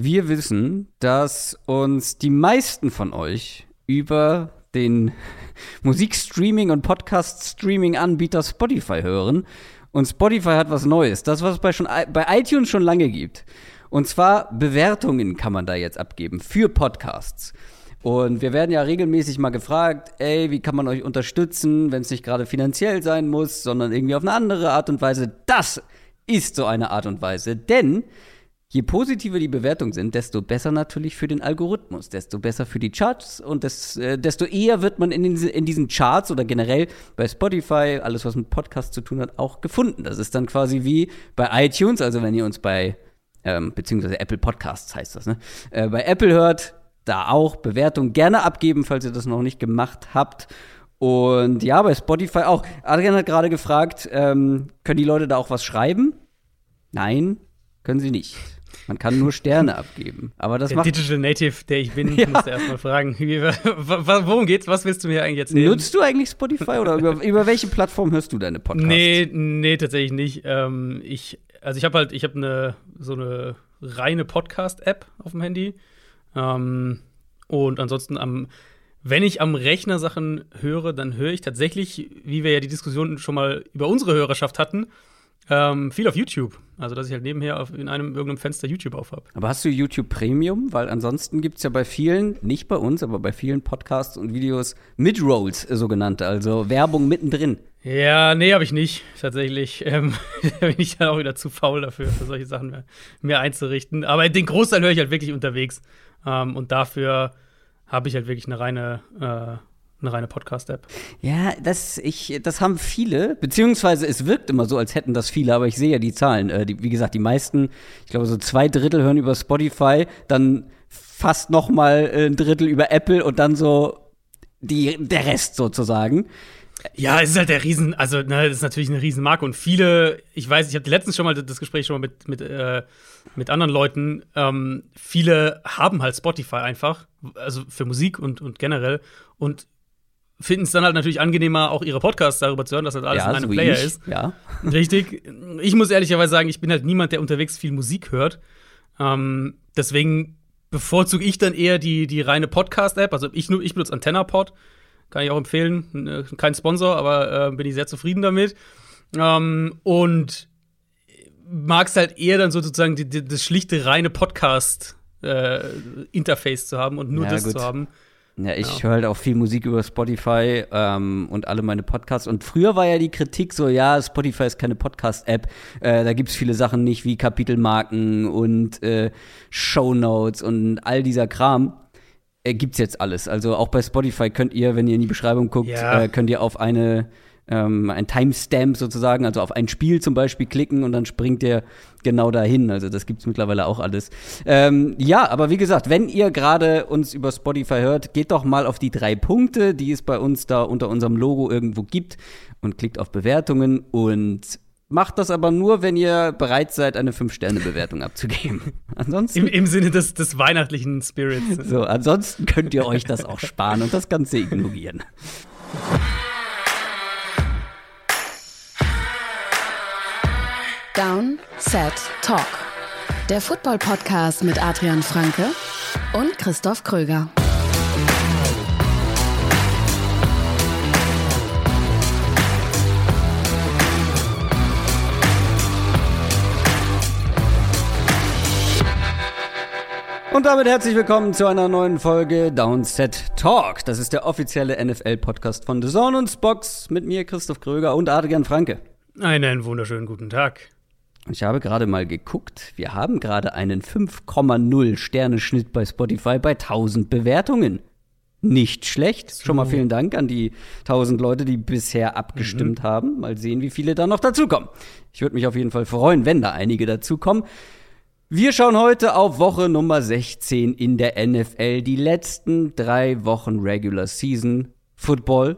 Wir wissen, dass uns die meisten von euch über den Musikstreaming und Podcast-Streaming-Anbieter Spotify hören. Und Spotify hat was Neues. Das, was es bei, schon, bei iTunes schon lange gibt. Und zwar Bewertungen kann man da jetzt abgeben für Podcasts. Und wir werden ja regelmäßig mal gefragt, ey, wie kann man euch unterstützen, wenn es nicht gerade finanziell sein muss, sondern irgendwie auf eine andere Art und Weise. Das ist so eine Art und Weise. Denn Je positiver die Bewertungen sind, desto besser natürlich für den Algorithmus, desto besser für die Charts und des, äh, desto eher wird man in, den, in diesen Charts oder generell bei Spotify, alles was mit Podcasts zu tun hat, auch gefunden. Das ist dann quasi wie bei iTunes, also wenn ihr uns bei, ähm, beziehungsweise Apple Podcasts heißt das, ne? Äh, bei Apple hört, da auch Bewertungen gerne abgeben, falls ihr das noch nicht gemacht habt. Und ja, bei Spotify auch. Adrian hat gerade gefragt, ähm, können die Leute da auch was schreiben? Nein, können sie nicht. Man kann nur Sterne abgeben. Aber das der macht Digital Native, der ich bin, ja. musste erstmal fragen, wie, worum geht's? Was willst du mir eigentlich erzählen? Nutzt du eigentlich Spotify oder über, über welche Plattform hörst du deine Podcasts? Nee, nee, tatsächlich nicht. Ähm, ich, also ich habe halt, ich habe eine so eine reine Podcast-App auf dem Handy. Ähm, und ansonsten am wenn ich am Rechner Sachen höre, dann höre ich tatsächlich, wie wir ja die Diskussion schon mal über unsere Hörerschaft hatten, ähm, viel auf YouTube. Also, dass ich halt nebenher auf, in einem irgendeinem Fenster YouTube auf habe. Aber hast du YouTube Premium? Weil ansonsten gibt es ja bei vielen, nicht bei uns, aber bei vielen Podcasts und Videos Mid-Rolls, äh, sogenannte, also Werbung mittendrin. Ja, nee, habe ich nicht, tatsächlich. Ähm, bin ich dann auch wieder zu faul dafür, für solche Sachen mehr, mehr einzurichten. Aber den Großteil höre ich halt wirklich unterwegs. Ähm, und dafür habe ich halt wirklich eine reine äh, eine reine Podcast-App. Ja, das, ich, das haben viele, beziehungsweise es wirkt immer so, als hätten das viele, aber ich sehe ja die Zahlen. Äh, die, wie gesagt, die meisten, ich glaube, so zwei Drittel hören über Spotify, dann fast noch mal ein Drittel über Apple und dann so die, der Rest sozusagen. Ja, es ist halt der Riesen, also ne, das ist natürlich eine Riesenmarke und viele, ich weiß, ich habe letztens schon mal das Gespräch schon mal mit, mit, äh, mit anderen Leuten, ähm, viele haben halt Spotify einfach, also für Musik und, und generell und finden es dann halt natürlich angenehmer, auch ihre Podcasts darüber zu hören, dass das alles ja, in einem so Player ich. ist. Ja. Richtig. Ich muss ehrlicherweise sagen, ich bin halt niemand, der unterwegs viel Musik hört. Ähm, deswegen bevorzuge ich dann eher die, die reine Podcast-App. Also ich, ich benutze AntennaPod. Kann ich auch empfehlen. Äh, kein Sponsor, aber äh, bin ich sehr zufrieden damit. Ähm, und mag es halt eher dann sozusagen die, die, das schlichte reine Podcast-Interface äh, zu haben und nur ja, das gut. zu haben. Ja, ich ja. höre halt auch viel Musik über Spotify ähm, und alle meine Podcasts. Und früher war ja die Kritik so, ja, Spotify ist keine Podcast-App. Äh, da gibt's viele Sachen nicht wie Kapitelmarken und äh, Shownotes und all dieser Kram. Äh, gibt's jetzt alles. Also auch bei Spotify könnt ihr, wenn ihr in die Beschreibung guckt, ja. äh, könnt ihr auf eine ähm, ein Timestamp sozusagen, also auf ein Spiel zum Beispiel klicken und dann springt der genau dahin. Also das gibt es mittlerweile auch alles. Ähm, ja, aber wie gesagt, wenn ihr gerade uns über Spotify hört, geht doch mal auf die drei Punkte, die es bei uns da unter unserem Logo irgendwo gibt und klickt auf Bewertungen und Macht das aber nur, wenn ihr bereit seid, eine 5-Sterne-Bewertung abzugeben. Ansonsten. Im, Im, Sinne des, des weihnachtlichen Spirits. So, ansonsten könnt ihr euch das auch sparen und das Ganze ignorieren. Down, Set, Talk. Der Football-Podcast mit Adrian Franke und Christoph Kröger. Und damit herzlich willkommen zu einer neuen Folge Downset Talk. Das ist der offizielle NFL-Podcast von The Zone und Spox mit mir, Christoph Kröger und Adrian Franke. Einen wunderschönen guten Tag. Ich habe gerade mal geguckt. Wir haben gerade einen 5,0 Sterneschnitt bei Spotify bei 1000 Bewertungen. Nicht schlecht. So. Schon mal vielen Dank an die 1000 Leute, die bisher abgestimmt mhm. haben. Mal sehen, wie viele da noch dazukommen. Ich würde mich auf jeden Fall freuen, wenn da einige dazukommen. Wir schauen heute auf Woche Nummer 16 in der NFL. Die letzten drei Wochen Regular Season Football.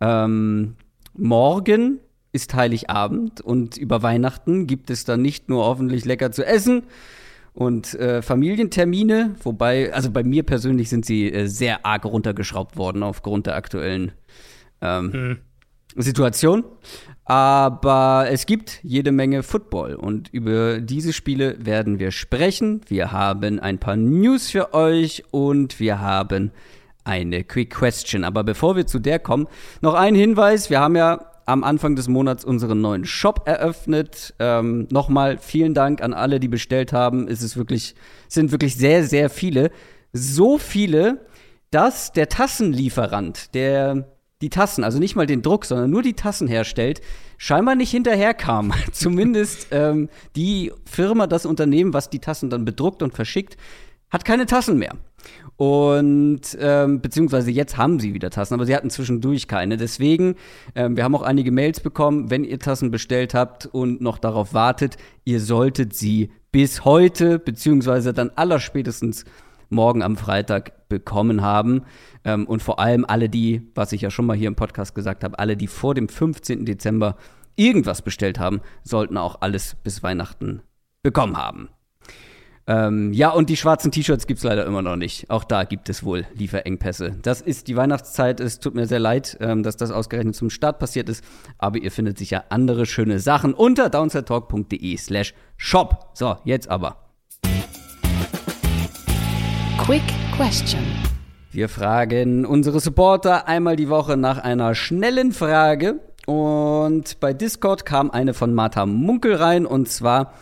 Ähm, morgen ist Heiligabend und über Weihnachten gibt es dann nicht nur hoffentlich lecker zu essen und äh, Familientermine, wobei, also bei mir persönlich sind sie äh, sehr arg runtergeschraubt worden aufgrund der aktuellen ähm, mhm. Situation. Aber es gibt jede Menge Football und über diese Spiele werden wir sprechen. Wir haben ein paar News für euch und wir haben eine Quick Question. Aber bevor wir zu der kommen, noch ein Hinweis. Wir haben ja am Anfang des Monats unseren neuen Shop eröffnet. Ähm, Nochmal vielen Dank an alle, die bestellt haben. Es ist wirklich, sind wirklich sehr, sehr viele. So viele, dass der Tassenlieferant, der die Tassen, also nicht mal den Druck, sondern nur die Tassen herstellt, scheinbar nicht hinterherkam. Zumindest ähm, die Firma, das Unternehmen, was die Tassen dann bedruckt und verschickt, hat keine Tassen mehr. Und ähm, beziehungsweise jetzt haben sie wieder Tassen, aber sie hatten zwischendurch keine. Deswegen, ähm, wir haben auch einige Mails bekommen, wenn ihr Tassen bestellt habt und noch darauf wartet, ihr solltet sie bis heute, beziehungsweise dann allerspätestens morgen am Freitag bekommen haben. Ähm, und vor allem alle die, was ich ja schon mal hier im Podcast gesagt habe, alle, die vor dem 15. Dezember irgendwas bestellt haben, sollten auch alles bis Weihnachten bekommen haben. Ähm, ja, und die schwarzen T-Shirts gibt es leider immer noch nicht. Auch da gibt es wohl Lieferengpässe. Das ist die Weihnachtszeit. Es tut mir sehr leid, ähm, dass das ausgerechnet zum Start passiert ist. Aber ihr findet sicher andere schöne Sachen unter downsidetalk.de slash shop. So, jetzt aber. Quick Question. Wir fragen unsere Supporter einmal die Woche nach einer schnellen Frage. Und bei Discord kam eine von Martha Munkel rein. Und zwar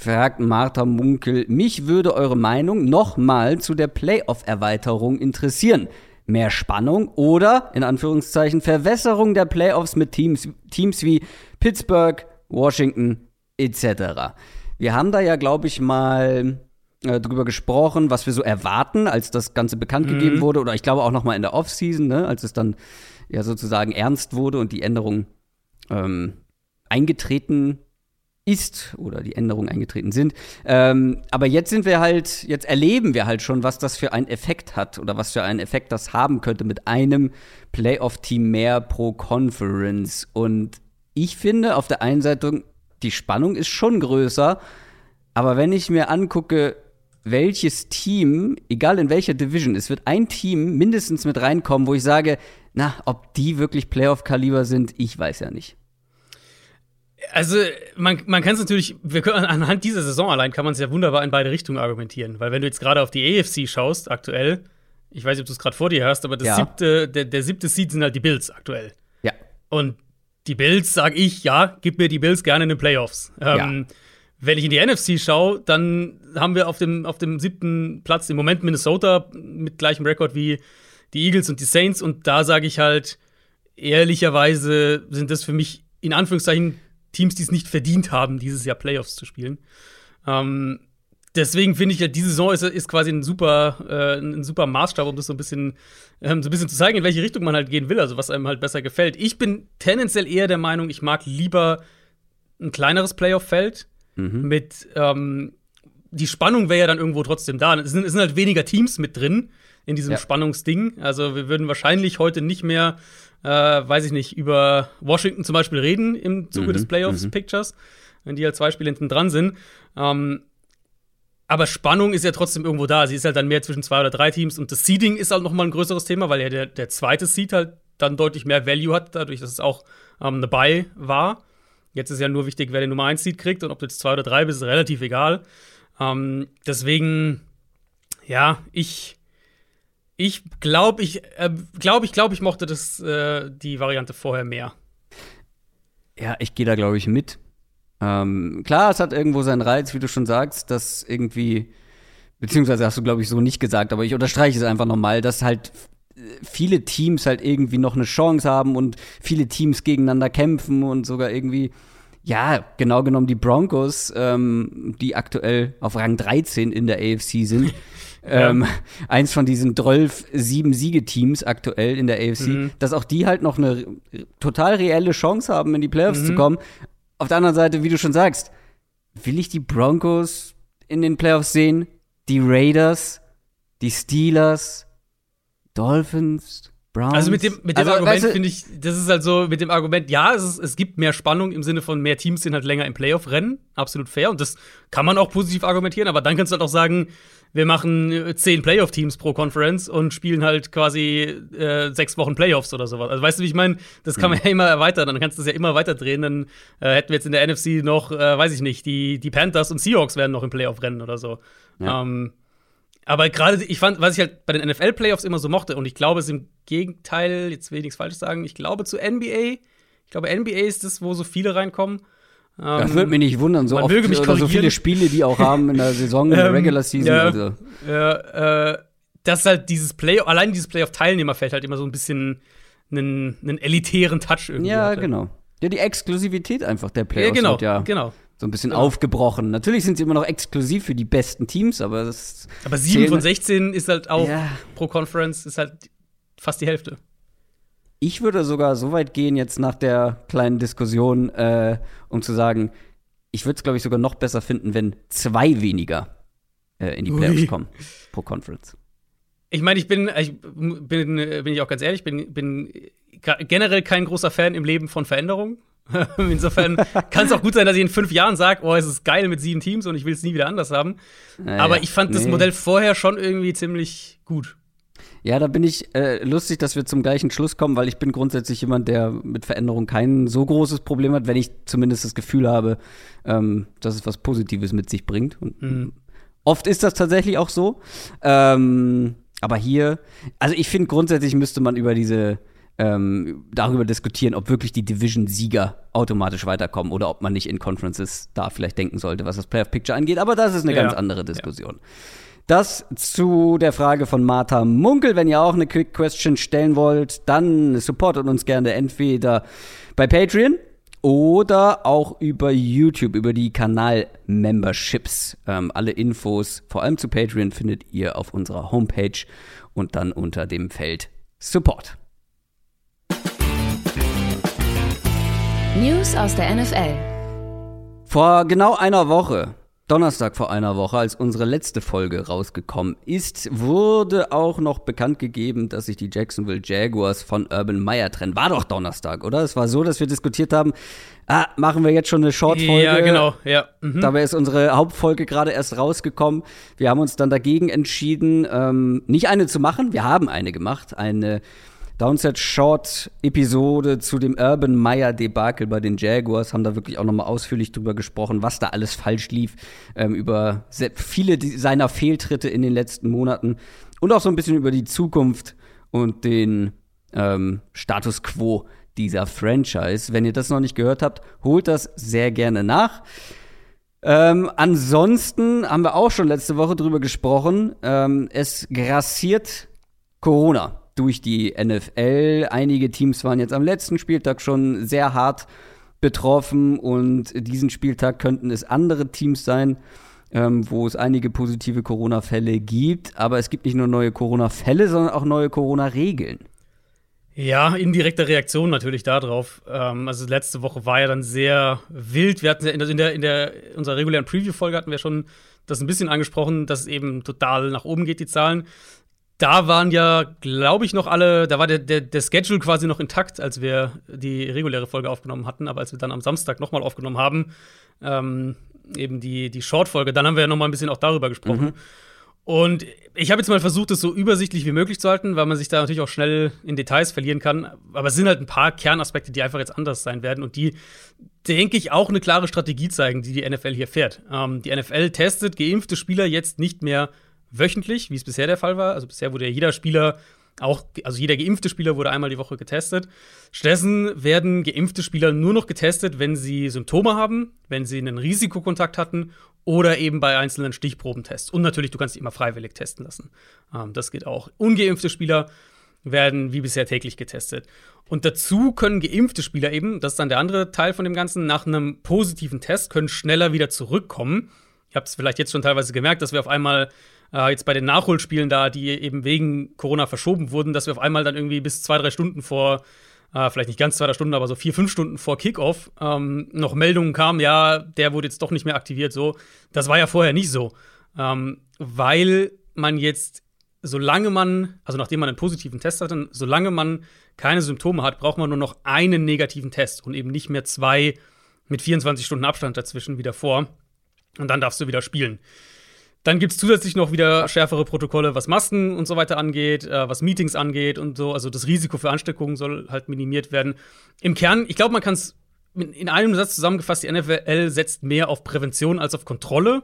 fragt Martha Munkel, mich würde eure Meinung nochmal zu der Playoff-Erweiterung interessieren. Mehr Spannung oder, in Anführungszeichen, Verwässerung der Playoffs mit Teams, Teams wie Pittsburgh, Washington etc. Wir haben da ja, glaube ich, mal äh, drüber gesprochen, was wir so erwarten, als das Ganze bekannt mhm. gegeben wurde. Oder ich glaube auch noch mal in der Offseason, ne, als es dann ja sozusagen ernst wurde und die Änderung ähm, eingetreten ist oder die Änderungen eingetreten sind. Ähm, aber jetzt sind wir halt, jetzt erleben wir halt schon, was das für einen Effekt hat oder was für einen Effekt das haben könnte mit einem Playoff-Team mehr pro Conference. Und ich finde auf der einen Seite, die Spannung ist schon größer, aber wenn ich mir angucke, welches Team, egal in welcher Division, es wird ein Team mindestens mit reinkommen, wo ich sage, na, ob die wirklich Playoff-Kaliber sind, ich weiß ja nicht. Also, man, man kann es natürlich, wir können, anhand dieser Saison allein kann man es ja wunderbar in beide Richtungen argumentieren. Weil, wenn du jetzt gerade auf die AFC schaust, aktuell, ich weiß nicht, ob du es gerade vor dir hast, aber ja. siebte, der, der siebte Seed sind halt die Bills aktuell. Ja. Und die Bills, sag ich, ja, gib mir die Bills gerne in den Playoffs. Ähm, ja. Wenn ich in die NFC schaue, dann haben wir auf dem, auf dem siebten Platz im Moment Minnesota mit gleichem Rekord wie die Eagles und die Saints. Und da sage ich halt, ehrlicherweise sind das für mich in Anführungszeichen Teams, die es nicht verdient haben, dieses Jahr Playoffs zu spielen. Ähm, deswegen finde ich ja, diese Saison ist, ist quasi ein super, äh, ein super Maßstab, um das so ein bisschen, ähm, so ein bisschen zu zeigen, in welche Richtung man halt gehen will, also was einem halt besser gefällt. Ich bin tendenziell eher der Meinung, ich mag lieber ein kleineres Playoff-Feld mhm. mit ähm, die Spannung wäre ja dann irgendwo trotzdem da. Es sind, es sind halt weniger Teams mit drin in diesem ja. Spannungsding. Also wir würden wahrscheinlich heute nicht mehr äh, weiß ich nicht, über Washington zum Beispiel reden im Zuge mhm, des Playoffs-Pictures, mhm. wenn die halt zwei Spiele hinten dran sind. Ähm, aber Spannung ist ja trotzdem irgendwo da. Sie ist halt dann mehr zwischen zwei oder drei Teams und das Seeding ist halt noch mal ein größeres Thema, weil ja der, der zweite Seed halt dann deutlich mehr Value hat, dadurch, dass es auch ähm, eine Buy war. Jetzt ist ja nur wichtig, wer den Nummer 1 Seed kriegt und ob du jetzt zwei oder drei bist, ist relativ egal. Ähm, deswegen, ja, ich ich glaube, ich äh, glaube, ich glaube, ich mochte das äh, die Variante vorher mehr. Ja, ich gehe da glaube ich mit. Ähm, klar, es hat irgendwo seinen Reiz, wie du schon sagst, dass irgendwie beziehungsweise hast du glaube ich so nicht gesagt, aber ich unterstreiche es einfach nochmal, dass halt viele Teams halt irgendwie noch eine Chance haben und viele Teams gegeneinander kämpfen und sogar irgendwie ja, genau genommen die Broncos, ähm, die aktuell auf Rang 13 in der AFC sind, ähm, eins von diesen 12 sieben Siegeteams aktuell in der AFC, mhm. dass auch die halt noch eine total reelle Chance haben, in die Playoffs mhm. zu kommen. Auf der anderen Seite, wie du schon sagst, will ich die Broncos in den Playoffs sehen? Die Raiders, die Steelers, Dolphins, Browns. Also mit dem, mit dem also, Argument weißt du, finde ich, das ist halt so, mit dem Argument, ja, es, ist, es gibt mehr Spannung im Sinne von mehr Teams sind halt länger im Playoff-Rennen, absolut fair. Und das kann man auch positiv argumentieren, aber dann kannst du halt auch sagen, wir machen äh, zehn Playoff-Teams pro Conference und spielen halt quasi äh, sechs Wochen Playoffs oder sowas. Also weißt du, wie ich meine? Das kann man mhm. ja immer erweitern, dann kannst du das ja immer weiter drehen. Dann äh, hätten wir jetzt in der NFC noch, äh, weiß ich nicht, die, die Panthers und Seahawks werden noch im Playoff-Rennen oder so. Ja. Ähm, aber gerade, ich fand, was ich halt bei den NFL-Playoffs immer so mochte, und ich glaube, es ist im Gegenteil, jetzt will ich nichts Falsches sagen, ich glaube zu NBA, ich glaube, NBA ist das, wo so viele reinkommen. Das würde mich nicht wundern, so oft oder so viele Spiele, die auch haben in der Saison, in der ähm, Regular Season. Ja, also. ja, äh, dass halt dieses Play, allein dieses Playoff-Teilnehmerfeld halt immer so ein bisschen einen, einen elitären Touch irgendwie Ja, hatte. genau. Ja, die Exklusivität einfach der Playoffs ja, genau, ja genau. so ein bisschen genau. aufgebrochen. Natürlich sind sie immer noch exklusiv für die besten Teams, aber das Aber 7 von 16 ist halt auch ja. pro Conference ist halt fast die Hälfte. Ich würde sogar so weit gehen, jetzt nach der kleinen Diskussion, äh, um zu sagen, ich würde es, glaube ich, sogar noch besser finden, wenn zwei weniger äh, in die Playoffs Ui. kommen pro Conference. Ich meine, ich bin, ich bin, bin ich auch ganz ehrlich, bin, bin generell kein großer Fan im Leben von Veränderungen. Insofern kann es auch gut sein, dass ich in fünf Jahren sage, oh, es ist geil mit sieben Teams und ich will es nie wieder anders haben. Naja, Aber ich fand nee. das Modell vorher schon irgendwie ziemlich gut. Ja, da bin ich äh, lustig, dass wir zum gleichen Schluss kommen, weil ich bin grundsätzlich jemand, der mit Veränderung kein so großes Problem hat, wenn ich zumindest das Gefühl habe, ähm, dass es was Positives mit sich bringt. Und mhm. oft ist das tatsächlich auch so. Ähm, aber hier, also ich finde grundsätzlich müsste man über diese ähm, darüber diskutieren, ob wirklich die Division-Sieger automatisch weiterkommen oder ob man nicht in Conferences da vielleicht denken sollte, was das Playoff-Picture angeht. Aber das ist eine ja. ganz andere Diskussion. Ja. Das zu der Frage von Martha Munkel. Wenn ihr auch eine Quick Question stellen wollt, dann supportet uns gerne entweder bei Patreon oder auch über YouTube, über die Kanal-Memberships. Ähm, alle Infos, vor allem zu Patreon, findet ihr auf unserer Homepage und dann unter dem Feld Support. News aus der NFL. Vor genau einer Woche Donnerstag vor einer Woche, als unsere letzte Folge rausgekommen ist, wurde auch noch bekannt gegeben, dass sich die Jacksonville Jaguars von Urban Meyer trennen. War doch Donnerstag, oder? Es war so, dass wir diskutiert haben, ah, machen wir jetzt schon eine Short-Folge? Ja, genau, ja. Mhm. Dabei ist unsere Hauptfolge gerade erst rausgekommen. Wir haben uns dann dagegen entschieden, ähm, nicht eine zu machen. Wir haben eine gemacht, eine Downset Short Episode zu dem Urban Meyer Debakel bei den Jaguars haben da wirklich auch nochmal ausführlich drüber gesprochen, was da alles falsch lief, ähm, über viele seiner Fehltritte in den letzten Monaten und auch so ein bisschen über die Zukunft und den ähm, Status quo dieser Franchise. Wenn ihr das noch nicht gehört habt, holt das sehr gerne nach. Ähm, ansonsten haben wir auch schon letzte Woche drüber gesprochen. Ähm, es grassiert Corona durch die NFL. Einige Teams waren jetzt am letzten Spieltag schon sehr hart betroffen und diesen Spieltag könnten es andere Teams sein, ähm, wo es einige positive Corona-Fälle gibt. Aber es gibt nicht nur neue Corona-Fälle, sondern auch neue Corona-Regeln. Ja, indirekte Reaktion natürlich darauf. Ähm, also letzte Woche war ja dann sehr wild. Wir hatten ja in der, in der, in der unserer regulären Preview-Folge hatten wir schon das ein bisschen angesprochen, dass es eben total nach oben geht, die Zahlen da waren ja, glaube ich, noch alle, da war der, der, der Schedule quasi noch intakt, als wir die reguläre Folge aufgenommen hatten, aber als wir dann am Samstag nochmal aufgenommen haben, ähm, eben die, die Short-Folge, dann haben wir ja nochmal ein bisschen auch darüber gesprochen. Mhm. Und ich habe jetzt mal versucht, es so übersichtlich wie möglich zu halten, weil man sich da natürlich auch schnell in Details verlieren kann. Aber es sind halt ein paar Kernaspekte, die einfach jetzt anders sein werden und die, denke ich, auch eine klare Strategie zeigen, die die NFL hier fährt. Ähm, die NFL testet geimpfte Spieler jetzt nicht mehr wöchentlich, wie es bisher der Fall war. Also bisher wurde ja jeder Spieler auch, also jeder geimpfte Spieler wurde einmal die Woche getestet. Stattdessen werden geimpfte Spieler nur noch getestet, wenn sie Symptome haben, wenn sie einen Risikokontakt hatten oder eben bei einzelnen Stichprobentests. Und natürlich, du kannst dich immer freiwillig testen lassen. Ähm, das geht auch. Ungeimpfte Spieler werden wie bisher täglich getestet. Und dazu können geimpfte Spieler eben, das ist dann der andere Teil von dem Ganzen, nach einem positiven Test können schneller wieder zurückkommen. Ihr habt es vielleicht jetzt schon teilweise gemerkt, dass wir auf einmal äh, jetzt bei den Nachholspielen da, die eben wegen Corona verschoben wurden, dass wir auf einmal dann irgendwie bis zwei, drei Stunden vor, äh, vielleicht nicht ganz zwei, drei Stunden, aber so vier, fünf Stunden vor Kickoff ähm, noch Meldungen kamen, ja, der wurde jetzt doch nicht mehr aktiviert, so. Das war ja vorher nicht so. Ähm, weil man jetzt, solange man, also nachdem man einen positiven Test hatte, solange man keine Symptome hat, braucht man nur noch einen negativen Test und eben nicht mehr zwei mit 24 Stunden Abstand dazwischen wieder vor. Und dann darfst du wieder spielen. Dann gibt es zusätzlich noch wieder schärfere Protokolle, was Masken und so weiter angeht, äh, was Meetings angeht und so. Also das Risiko für Ansteckungen soll halt minimiert werden. Im Kern, ich glaube, man kann es in einem Satz zusammengefasst, die NFL setzt mehr auf Prävention als auf Kontrolle.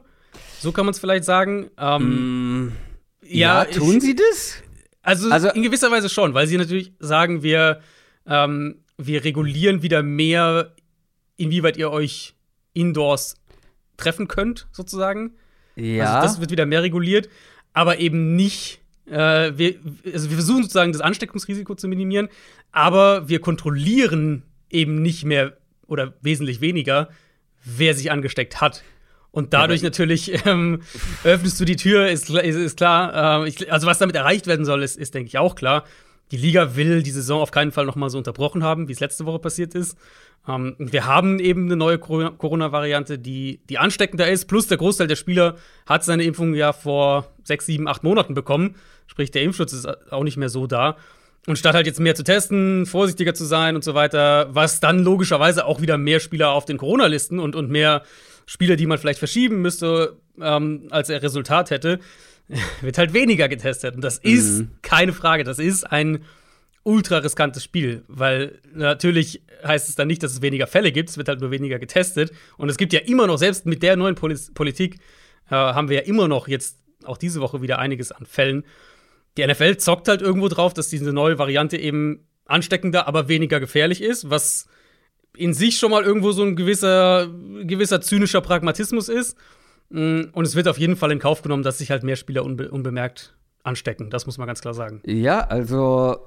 So kann man es vielleicht sagen. Ähm, mm, ja, ja, tun ich, sie das? Also, also, in gewisser Weise schon, weil sie natürlich sagen, wir, ähm, wir regulieren wieder mehr, inwieweit ihr euch indoors treffen könnt, sozusagen. Ja. Also das wird wieder mehr reguliert, aber eben nicht. Äh, wir, also wir versuchen sozusagen das Ansteckungsrisiko zu minimieren, aber wir kontrollieren eben nicht mehr oder wesentlich weniger, wer sich angesteckt hat. Und dadurch ja, natürlich ähm, öffnest du die Tür, ist, ist, ist klar. Äh, ich, also was damit erreicht werden soll, ist, ist denke ich auch klar. Die Liga will die Saison auf keinen Fall noch mal so unterbrochen haben, wie es letzte Woche passiert ist. Ähm, wir haben eben eine neue Corona-Variante, die, die ansteckender ist. Plus der Großteil der Spieler hat seine Impfung ja vor sechs, sieben, acht Monaten bekommen. Sprich, der Impfschutz ist auch nicht mehr so da. Und statt halt jetzt mehr zu testen, vorsichtiger zu sein und so weiter, was dann logischerweise auch wieder mehr Spieler auf den Corona-Listen und, und mehr Spieler, die man vielleicht verschieben müsste, ähm, als er Resultat hätte, wird halt weniger getestet. Und das mhm. ist keine Frage. Das ist ein ultra riskantes Spiel, weil natürlich heißt es dann nicht, dass es weniger Fälle gibt, es wird halt nur weniger getestet. Und es gibt ja immer noch, selbst mit der neuen Poli Politik, äh, haben wir ja immer noch jetzt auch diese Woche wieder einiges an Fällen die NFL zockt halt irgendwo drauf, dass diese neue Variante eben ansteckender, aber weniger gefährlich ist, was in sich schon mal irgendwo so ein gewisser, gewisser zynischer Pragmatismus ist. Mm, und es wird auf jeden Fall in Kauf genommen, dass sich halt mehr Spieler unbe unbemerkt anstecken. Das muss man ganz klar sagen. Ja, also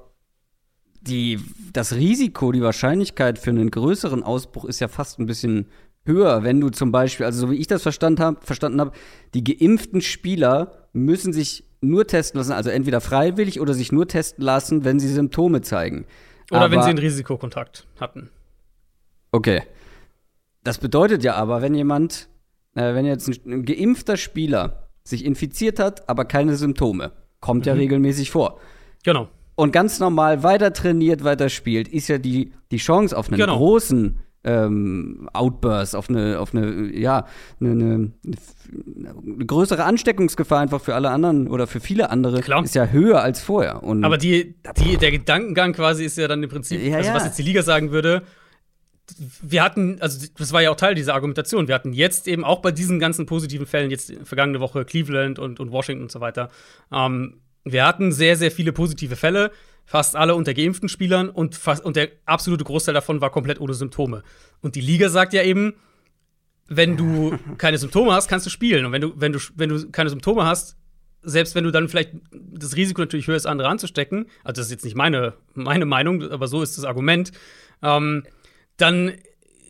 die, das Risiko, die Wahrscheinlichkeit für einen größeren Ausbruch ist ja fast ein bisschen höher, wenn du zum Beispiel, also so wie ich das verstanden habe, verstanden hab, die geimpften Spieler müssen sich nur testen lassen, also entweder freiwillig oder sich nur testen lassen, wenn sie Symptome zeigen. Oder aber, wenn sie einen Risikokontakt hatten. Okay. Das bedeutet ja aber, wenn jemand, äh, wenn jetzt ein, ein, geimpfter Spieler sich infiziert hat, aber keine Symptome, kommt mhm. ja regelmäßig vor. Genau. Und ganz normal weiter trainiert, weiter spielt, ist ja die, die Chance auf einen genau. großen ähm, Outburst, auf eine, auf eine, ja, eine, eine, eine, größere Ansteckungsgefahr einfach für alle anderen oder für viele andere Klar. ist ja höher als vorher. Und Aber die, die, der Gedankengang quasi ist ja dann im Prinzip, ja, also ja. was jetzt die Liga sagen würde, wir hatten, also das war ja auch Teil dieser Argumentation, wir hatten jetzt eben auch bei diesen ganzen positiven Fällen, jetzt vergangene Woche Cleveland und, und Washington und so weiter, ähm, wir hatten sehr, sehr viele positive Fälle fast alle unter geimpften Spielern und, fast, und der absolute Großteil davon war komplett ohne Symptome. Und die Liga sagt ja eben, wenn du keine Symptome hast, kannst du spielen. Und wenn du, wenn du, wenn du keine Symptome hast, selbst wenn du dann vielleicht das Risiko natürlich höher ist, andere anzustecken, also das ist jetzt nicht meine, meine Meinung, aber so ist das Argument, ähm, dann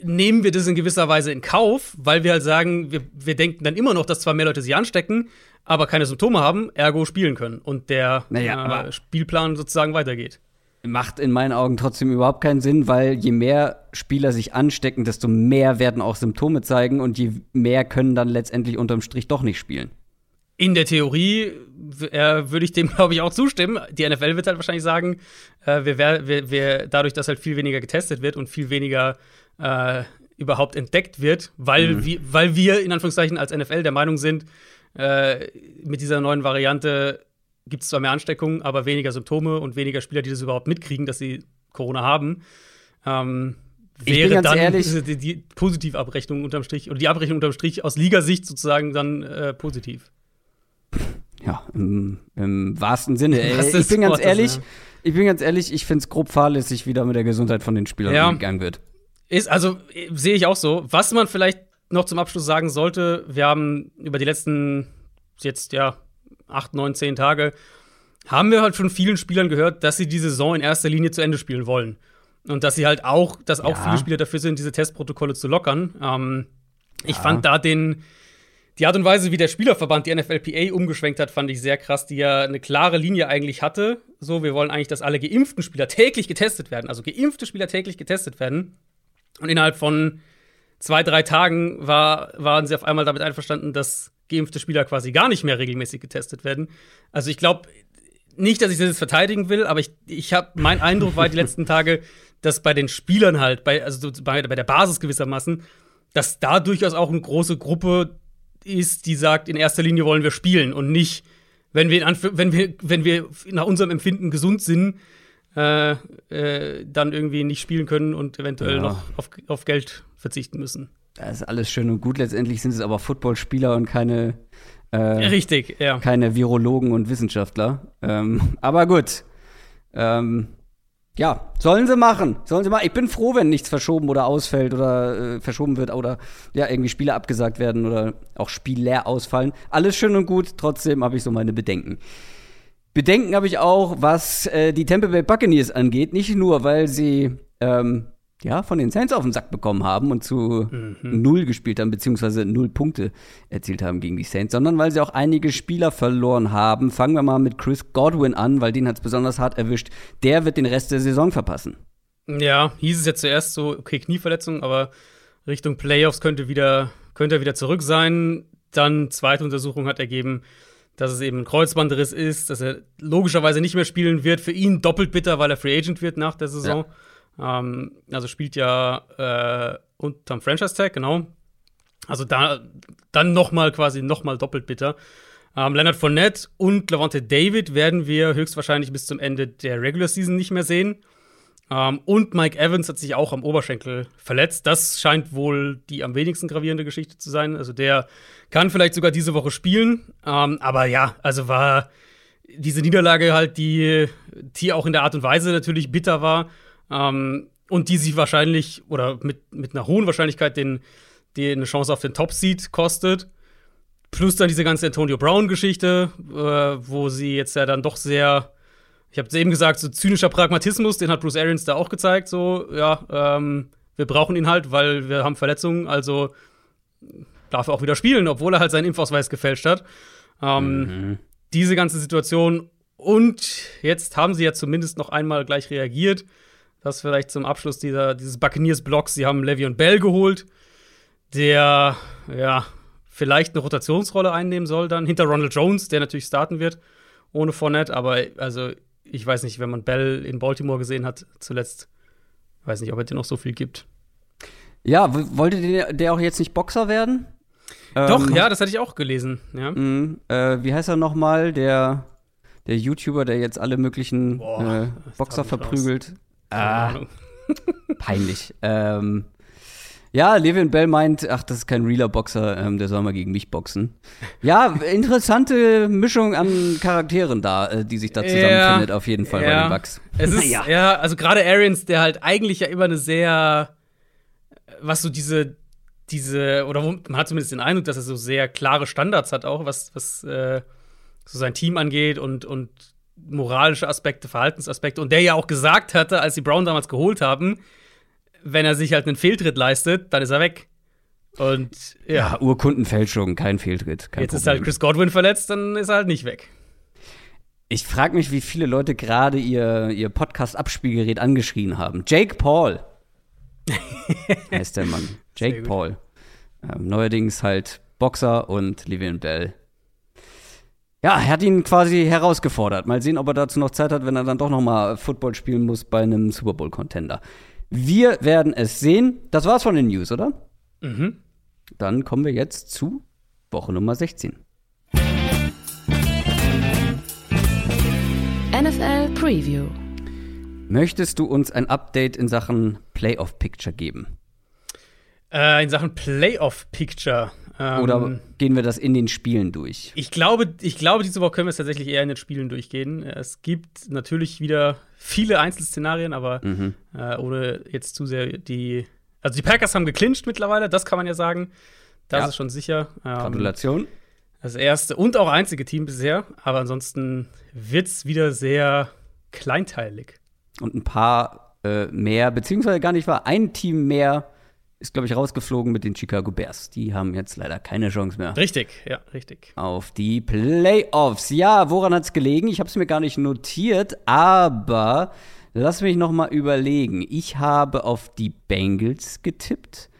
nehmen wir das in gewisser Weise in Kauf, weil wir halt sagen, wir, wir denken dann immer noch, dass zwar mehr Leute sich anstecken, aber keine Symptome haben, ergo spielen können und der naja, äh, Spielplan sozusagen weitergeht. Macht in meinen Augen trotzdem überhaupt keinen Sinn, weil je mehr Spieler sich anstecken, desto mehr werden auch Symptome zeigen und je mehr können dann letztendlich unterm Strich doch nicht spielen. In der Theorie äh, würde ich dem, glaube ich, auch zustimmen. Die NFL wird halt wahrscheinlich sagen, äh, wir, wir, wir, dadurch, dass halt viel weniger getestet wird und viel weniger äh, überhaupt entdeckt wird, weil, mhm. wir, weil wir in Anführungszeichen als NFL der Meinung sind, äh, mit dieser neuen Variante gibt es zwar mehr Ansteckungen, aber weniger Symptome und weniger Spieler, die das überhaupt mitkriegen, dass sie Corona haben. Ähm, wäre dann ehrlich, die, die Positivabrechnung unterm Strich oder die Abrechnung unterm Strich aus Ligasicht sozusagen dann äh, positiv. Ja, im, im wahrsten Sinne. Ey, ich bin ganz ehrlich, ja. ich bin ganz ehrlich, ich finde es grob fahrlässig, wie da mit der Gesundheit von den Spielern ja. umgegangen wird. Ist, also sehe ich auch so. Was man vielleicht noch zum Abschluss sagen sollte, wir haben über die letzten jetzt ja acht, neun, zehn Tage haben wir halt von vielen Spielern gehört, dass sie die Saison in erster Linie zu Ende spielen wollen. Und dass sie halt auch, dass auch ja. viele Spieler dafür sind, diese Testprotokolle zu lockern. Ähm, ich ja. fand da den, die Art und Weise, wie der Spielerverband die NFLPA umgeschwenkt hat, fand ich sehr krass, die ja eine klare Linie eigentlich hatte. So, wir wollen eigentlich, dass alle geimpften Spieler täglich getestet werden. Also geimpfte Spieler täglich getestet werden. Und innerhalb von zwei, drei Tagen war, waren sie auf einmal damit einverstanden, dass geimpfte Spieler quasi gar nicht mehr regelmäßig getestet werden. Also ich glaube nicht, dass ich das jetzt verteidigen will, aber ich, ich habe mein Eindruck war die letzten Tage, dass bei den Spielern halt, bei, also bei, bei der Basis gewissermaßen, dass da durchaus auch eine große Gruppe ist, die sagt, in erster Linie wollen wir spielen und nicht, wenn wir, wenn wir, wenn wir nach unserem Empfinden gesund sind, äh, äh, dann irgendwie nicht spielen können und eventuell ja. noch auf, auf Geld verzichten müssen. Das ist alles schön und gut. Letztendlich sind es aber Footballspieler und keine äh, Richtig, ja. Keine Virologen und Wissenschaftler. Ähm, aber gut. Ähm, ja, sollen sie machen. Sollen sie machen. Ich bin froh, wenn nichts verschoben oder ausfällt oder äh, verschoben wird oder ja, irgendwie Spiele abgesagt werden oder auch Spieler ausfallen. Alles schön und gut, trotzdem habe ich so meine Bedenken. Bedenken habe ich auch, was äh, die Tampa Bay Buccaneers angeht. Nicht nur, weil sie ähm, ja, von den Saints auf den Sack bekommen haben und zu mhm. null gespielt haben, beziehungsweise null Punkte erzielt haben gegen die Saints, sondern weil sie auch einige Spieler verloren haben. Fangen wir mal mit Chris Godwin an, weil den hat es besonders hart erwischt. Der wird den Rest der Saison verpassen. Ja, hieß es jetzt zuerst so, okay, Knieverletzung, aber Richtung Playoffs könnte, wieder, könnte er wieder zurück sein. Dann zweite Untersuchung hat ergeben, dass es eben ein Kreuzbandriss ist, dass er logischerweise nicht mehr spielen wird. Für ihn doppelt bitter, weil er Free Agent wird nach der Saison. Ja. Ähm, also spielt ja äh, unterm Franchise Tag, genau. Also da dann noch mal quasi noch mal doppelt bitter. Ähm, Leonard Fournette und Levante David werden wir höchstwahrscheinlich bis zum Ende der Regular Season nicht mehr sehen. Ähm, und Mike Evans hat sich auch am Oberschenkel verletzt. Das scheint wohl die am wenigsten gravierende Geschichte zu sein. Also der kann vielleicht sogar diese Woche spielen. Ähm, aber ja, also war diese Niederlage halt, die, die auch in der Art und Weise natürlich bitter war. Ähm, und die sich wahrscheinlich oder mit, mit einer hohen Wahrscheinlichkeit den, die eine Chance auf den Top-Seed kostet. Plus dann diese ganze Antonio Brown-Geschichte, äh, wo sie jetzt ja dann doch sehr, ich habe es eben gesagt, so zynischer Pragmatismus, den hat Bruce Arians da auch gezeigt. So, ja, ähm, wir brauchen ihn halt, weil wir haben Verletzungen, also darf er auch wieder spielen, obwohl er halt seinen Impfausweis gefälscht hat. Ähm, mhm. Diese ganze Situation. Und jetzt haben sie ja zumindest noch einmal gleich reagiert das vielleicht zum Abschluss dieser, dieses Buccaneers-Blocks. Sie haben Le'Veon Bell geholt, der, ja, vielleicht eine Rotationsrolle einnehmen soll dann. Hinter Ronald Jones, der natürlich starten wird, ohne Fournette. Aber, also, ich weiß nicht, wenn man Bell in Baltimore gesehen hat zuletzt, weiß nicht, ob er dir noch so viel gibt. Ja, wollte der, der auch jetzt nicht Boxer werden? Doch, ähm, ja, das hatte ich auch gelesen. Ja. Mh, äh, wie heißt er nochmal? Der, der YouTuber, der jetzt alle möglichen Boah, äh, Boxer verprügelt. Raus. Ah, peinlich. ähm, ja, Levin Bell meint, ach, das ist kein realer Boxer, ähm, der soll mal gegen mich boxen. Ja, interessante Mischung an Charakteren da, äh, die sich da zusammenfindet, ja, auf jeden Fall ja. bei den Bucks. Es ist, ja. ja, also gerade Arians, der halt eigentlich ja immer eine sehr, was so diese, diese, oder man hat zumindest den Eindruck, dass er so sehr klare Standards hat auch, was, was äh, so sein Team angeht und, und moralische Aspekte, Verhaltensaspekte. Und der ja auch gesagt hatte, als die Brown damals geholt haben, wenn er sich halt einen Fehltritt leistet, dann ist er weg. Und ja. ja Urkundenfälschung, kein Fehltritt. Kein Jetzt Problem. ist halt Chris Godwin verletzt, dann ist er halt nicht weg. Ich frage mich, wie viele Leute gerade ihr, ihr Podcast-Abspielgerät angeschrien haben. Jake Paul. heißt der Mann. Jake Paul. Ähm, neuerdings halt Boxer und Livian Bell ja, er hat ihn quasi herausgefordert. Mal sehen, ob er dazu noch Zeit hat, wenn er dann doch noch mal Football spielen muss bei einem Super Bowl Contender. Wir werden es sehen. Das war's von den News, oder? Mhm. Dann kommen wir jetzt zu Woche Nummer 16. NFL Preview. Möchtest du uns ein Update in Sachen Playoff Picture geben? Äh, in Sachen Playoff Picture. Oder ähm, gehen wir das in den Spielen durch? Ich glaube, ich glaube, diese Woche können wir es tatsächlich eher in den Spielen durchgehen. Es gibt natürlich wieder viele Einzelszenarien, aber mhm. äh, ohne jetzt zu sehr die. Also die Packers haben geclincht mittlerweile, das kann man ja sagen. Das ja. ist schon sicher. Ähm, Gratulation. Das erste und auch einzige Team bisher, aber ansonsten wird es wieder sehr kleinteilig. Und ein paar äh, mehr, beziehungsweise gar nicht war ein Team mehr ist, glaube ich, rausgeflogen mit den Chicago Bears. Die haben jetzt leider keine Chance mehr. Richtig, ja, richtig. Auf die Playoffs. Ja, woran hat es gelegen? Ich habe es mir gar nicht notiert, aber lass mich noch mal überlegen. Ich habe auf die Bengals getippt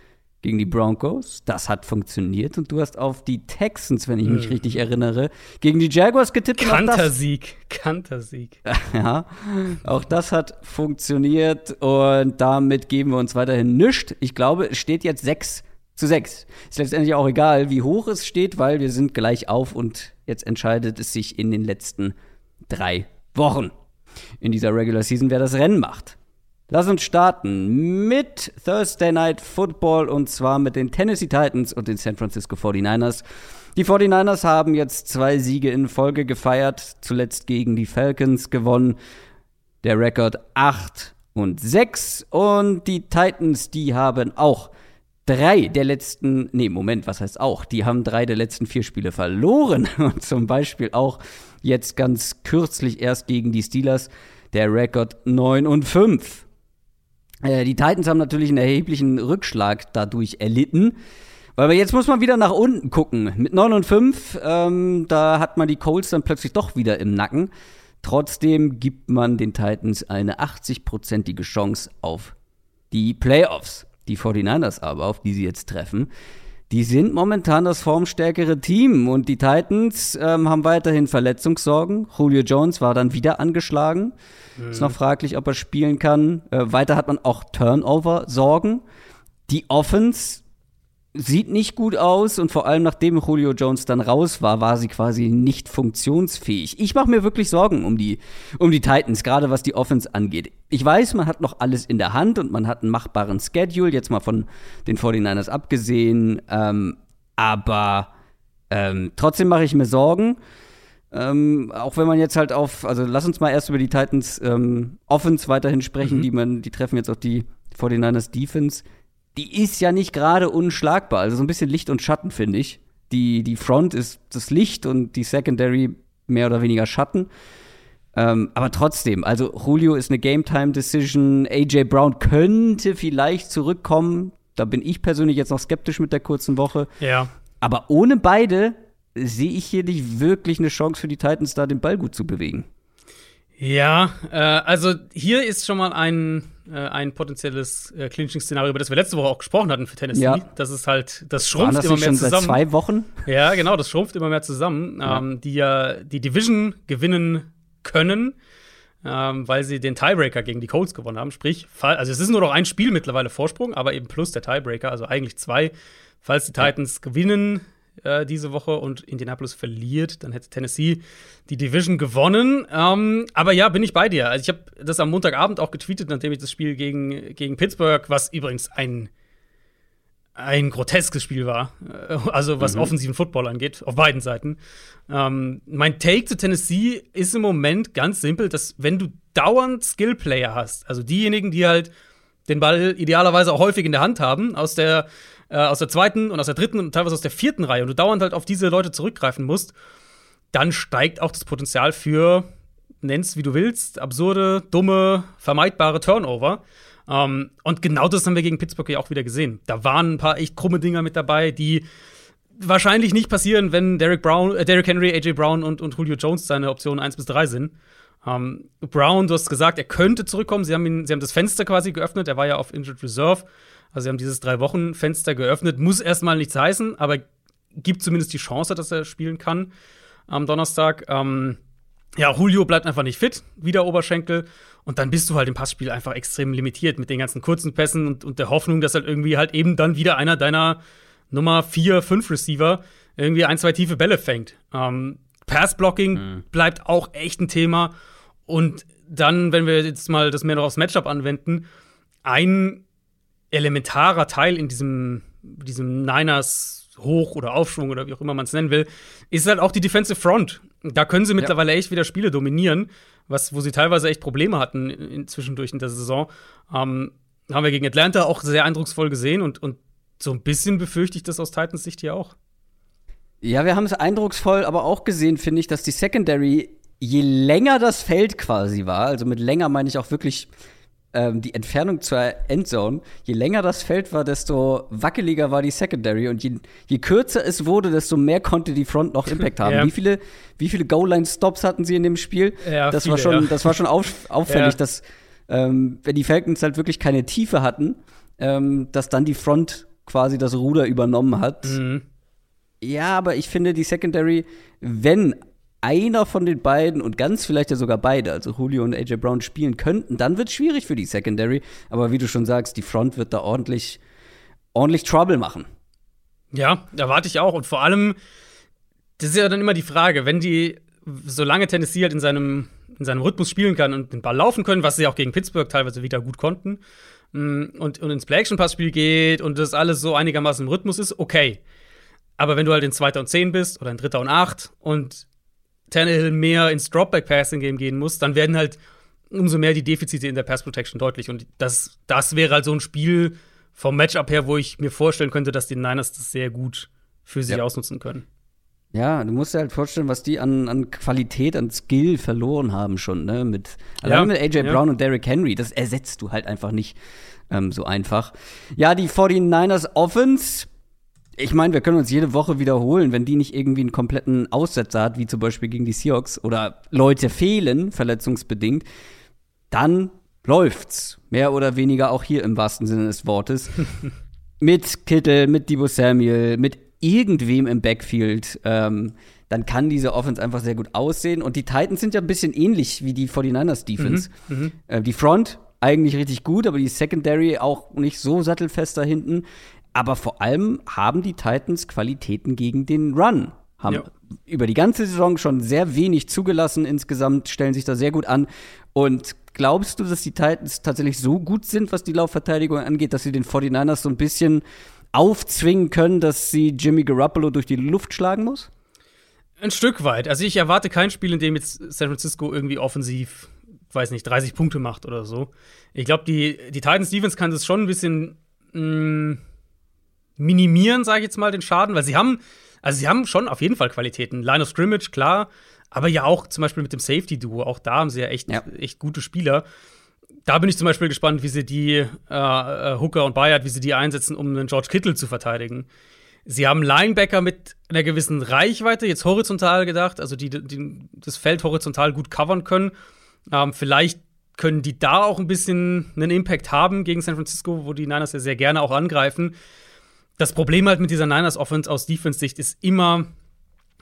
gegen die Broncos. Das hat funktioniert. Und du hast auf die Texans, wenn ich mich hm. richtig erinnere, gegen die Jaguars getippt. Kantersieg. Kantersieg. ja, auch das hat funktioniert. Und damit geben wir uns weiterhin nichts. Ich glaube, es steht jetzt 6 zu 6. Ist letztendlich auch egal, wie hoch es steht, weil wir sind gleich auf und jetzt entscheidet es sich in den letzten drei Wochen in dieser Regular Season, wer das Rennen macht. Lass uns starten mit Thursday Night Football und zwar mit den Tennessee Titans und den San Francisco 49ers. Die 49ers haben jetzt zwei Siege in Folge gefeiert, zuletzt gegen die Falcons gewonnen. Der Rekord 8 und 6 und die Titans, die haben auch drei der letzten, nee, Moment, was heißt auch? Die haben drei der letzten vier Spiele verloren und zum Beispiel auch jetzt ganz kürzlich erst gegen die Steelers der Rekord 9 und 5. Äh, die Titans haben natürlich einen erheblichen Rückschlag dadurch erlitten. Weil jetzt muss man wieder nach unten gucken. Mit 9 und 5, ähm, da hat man die Colts dann plötzlich doch wieder im Nacken. Trotzdem gibt man den Titans eine 80-prozentige Chance auf die Playoffs. Die 49ers aber, auf die sie jetzt treffen, die sind momentan das formstärkere Team und die Titans ähm, haben weiterhin Verletzungssorgen. Julio Jones war dann wieder angeschlagen. Mhm. Ist noch fraglich, ob er spielen kann. Äh, weiter hat man auch Turnover-Sorgen. Die Offense sieht nicht gut aus und vor allem nachdem Julio Jones dann raus war, war sie quasi nicht funktionsfähig. Ich mache mir wirklich Sorgen um die, um die Titans, gerade was die Offense angeht. Ich weiß, man hat noch alles in der Hand und man hat einen machbaren Schedule, jetzt mal von den 49ers abgesehen, ähm, aber ähm, trotzdem mache ich mir Sorgen. Ähm, auch wenn man jetzt halt auf, also lass uns mal erst über die Titans ähm, Offense weiterhin sprechen, mhm. die man, die treffen jetzt auf die 49ers Defense die ist ja nicht gerade unschlagbar. Also so ein bisschen Licht und Schatten, finde ich. Die, die Front ist das Licht und die Secondary mehr oder weniger Schatten. Ähm, aber trotzdem, also Julio ist eine Game-Time-Decision. AJ Brown könnte vielleicht zurückkommen. Da bin ich persönlich jetzt noch skeptisch mit der kurzen Woche. Ja. Aber ohne beide sehe ich hier nicht wirklich eine Chance für die Titans, da den Ball gut zu bewegen. Ja, äh, also hier ist schon mal ein, äh, ein potenzielles äh, Clinching-Szenario, über das wir letzte Woche auch gesprochen hatten für Tennessee. Ja. Das ist halt, das schrumpft das immer mehr schon zusammen. Seit zwei Wochen? Ja, genau, das schrumpft immer mehr zusammen. Ja. Ähm, die ja die Division gewinnen können, ähm, weil sie den Tiebreaker gegen die Colts gewonnen haben. Sprich, also es ist nur noch ein Spiel mittlerweile Vorsprung, aber eben plus der Tiebreaker, also eigentlich zwei. Falls die Titans ja. gewinnen, äh, diese Woche und Indianapolis verliert, dann hätte Tennessee die Division gewonnen. Ähm, aber ja, bin ich bei dir. Also ich habe das am Montagabend auch getweetet, nachdem ich das Spiel gegen, gegen Pittsburgh, was übrigens ein ein groteskes Spiel war, äh, also was mhm. offensiven Football angeht, auf beiden Seiten. Ähm, mein Take zu Tennessee ist im Moment ganz simpel, dass wenn du dauernd Skillplayer hast, also diejenigen, die halt den Ball idealerweise auch häufig in der Hand haben, aus der äh, aus der zweiten und aus der dritten und teilweise aus der vierten Reihe und du dauernd halt auf diese Leute zurückgreifen musst, dann steigt auch das Potenzial für, nenn's wie du willst, absurde, dumme, vermeidbare Turnover. Ähm, und genau das haben wir gegen Pittsburgh ja auch wieder gesehen. Da waren ein paar echt krumme Dinger mit dabei, die wahrscheinlich nicht passieren, wenn Derek Brown, äh, Derek Henry, AJ Brown und, und Julio Jones seine Optionen 1 bis 3 sind. Ähm, Brown, du hast gesagt, er könnte zurückkommen. Sie haben, ihn, sie haben das Fenster quasi geöffnet. Er war ja auf Injured Reserve. Also sie haben dieses Drei-Wochen-Fenster geöffnet. Muss erstmal nichts heißen, aber gibt zumindest die Chance, dass er spielen kann am Donnerstag. Ähm, ja, Julio bleibt einfach nicht fit, wieder Oberschenkel. Und dann bist du halt im Passspiel einfach extrem limitiert mit den ganzen kurzen Pässen und, und der Hoffnung, dass halt irgendwie halt eben dann wieder einer deiner Nummer 4, 5 Receiver irgendwie ein, zwei tiefe Bälle fängt. Ähm, Passblocking mhm. bleibt auch echt ein Thema. Und dann, wenn wir jetzt mal das mehr noch aufs Matchup anwenden, ein elementarer Teil in diesem, diesem Niners Hoch- oder Aufschwung oder wie auch immer man es nennen will, ist halt auch die Defensive Front. Da können sie mittlerweile ja. echt wieder Spiele dominieren, was, wo sie teilweise echt Probleme hatten in, zwischendurch in der Saison. Ähm, haben wir gegen Atlanta auch sehr eindrucksvoll gesehen und, und so ein bisschen befürchte ich das aus Titans Sicht hier auch. Ja, wir haben es eindrucksvoll aber auch gesehen, finde ich, dass die Secondary, je länger das Feld quasi war, also mit länger meine ich auch wirklich ähm, die Entfernung zur Endzone, je länger das Feld war, desto wackeliger war die Secondary und je, je kürzer es wurde, desto mehr konnte die Front noch Impact haben. Ja. Wie viele, wie viele Goal-Line-Stops hatten sie in dem Spiel? Ja, das, viele, war schon, ja. das war schon auf, auffällig, dass ähm, wenn die Falcons halt wirklich keine Tiefe hatten, ähm, dass dann die Front quasi das Ruder übernommen hat. Mhm. Ja, aber ich finde die Secondary, wenn einer von den beiden und ganz vielleicht ja sogar beide, also Julio und AJ Brown, spielen könnten, dann wird es schwierig für die Secondary. Aber wie du schon sagst, die Front wird da ordentlich, ordentlich Trouble machen. Ja, erwarte ich auch. Und vor allem, das ist ja dann immer die Frage, wenn die, solange Tennessee halt in seinem, in seinem Rhythmus spielen kann und den Ball laufen können, was sie auch gegen Pittsburgh teilweise wieder gut konnten, mm, und, und ins Play-Action-Pass-Spiel geht und das alles so einigermaßen im Rhythmus ist, okay. Aber wenn du halt in Zweiter und Zehn bist oder in Dritter und Acht und Tannehill mehr ins Dropback-Passing-Game gehen muss, dann werden halt umso mehr die Defizite in der Pass-Protection deutlich. Und das, das wäre halt so ein Spiel vom Matchup her, wo ich mir vorstellen könnte, dass die Niners das sehr gut für sich ja. ausnutzen können. Ja, du musst dir halt vorstellen, was die an, an Qualität, an Skill verloren haben schon, ne? Mit, allein mit AJ ja. Brown und Derrick Henry. Das ersetzt du halt einfach nicht ähm, so einfach. Ja, die 49ers Offense ich meine, wir können uns jede Woche wiederholen, wenn die nicht irgendwie einen kompletten Aussetzer hat, wie zum Beispiel gegen die Seahawks oder Leute fehlen, verletzungsbedingt, dann läuft's. Mehr oder weniger auch hier im wahrsten Sinne des Wortes. mit Kittel, mit Debo Samuel, mit irgendwem im Backfield, ähm, dann kann diese Offense einfach sehr gut aussehen. Und die Titans sind ja ein bisschen ähnlich wie die 49ers Defense. Mhm, mhm, äh, die Front eigentlich richtig gut, aber die Secondary auch nicht so sattelfest da hinten. Aber vor allem haben die Titans Qualitäten gegen den Run. Haben ja. über die ganze Saison schon sehr wenig zugelassen insgesamt, stellen sich da sehr gut an. Und glaubst du, dass die Titans tatsächlich so gut sind, was die Laufverteidigung angeht, dass sie den 49ers so ein bisschen aufzwingen können, dass sie Jimmy Garoppolo durch die Luft schlagen muss? Ein Stück weit. Also ich erwarte kein Spiel, in dem jetzt San Francisco irgendwie offensiv, weiß nicht, 30 Punkte macht oder so. Ich glaube, die, die Titans Defense kann das schon ein bisschen mh, mm, minimieren, sage ich jetzt mal, den Schaden, weil sie haben, also sie haben schon auf jeden Fall Qualitäten. Line of Scrimmage, klar, aber ja auch zum Beispiel mit dem Safety-Duo, auch da haben sie ja echt, ja. echt gute Spieler. Da bin ich zum Beispiel gespannt, wie sie die äh, äh, Hooker und Bayard, wie sie die einsetzen, um einen George Kittle zu verteidigen. Sie haben Linebacker mit einer gewissen Reichweite, jetzt horizontal gedacht, also die, die das Feld horizontal gut covern können. Ähm, vielleicht können die da auch ein bisschen einen Impact haben gegen San Francisco, wo die Niners ja sehr gerne auch angreifen das Problem halt mit dieser Niners Offense aus Defense-Sicht ist immer,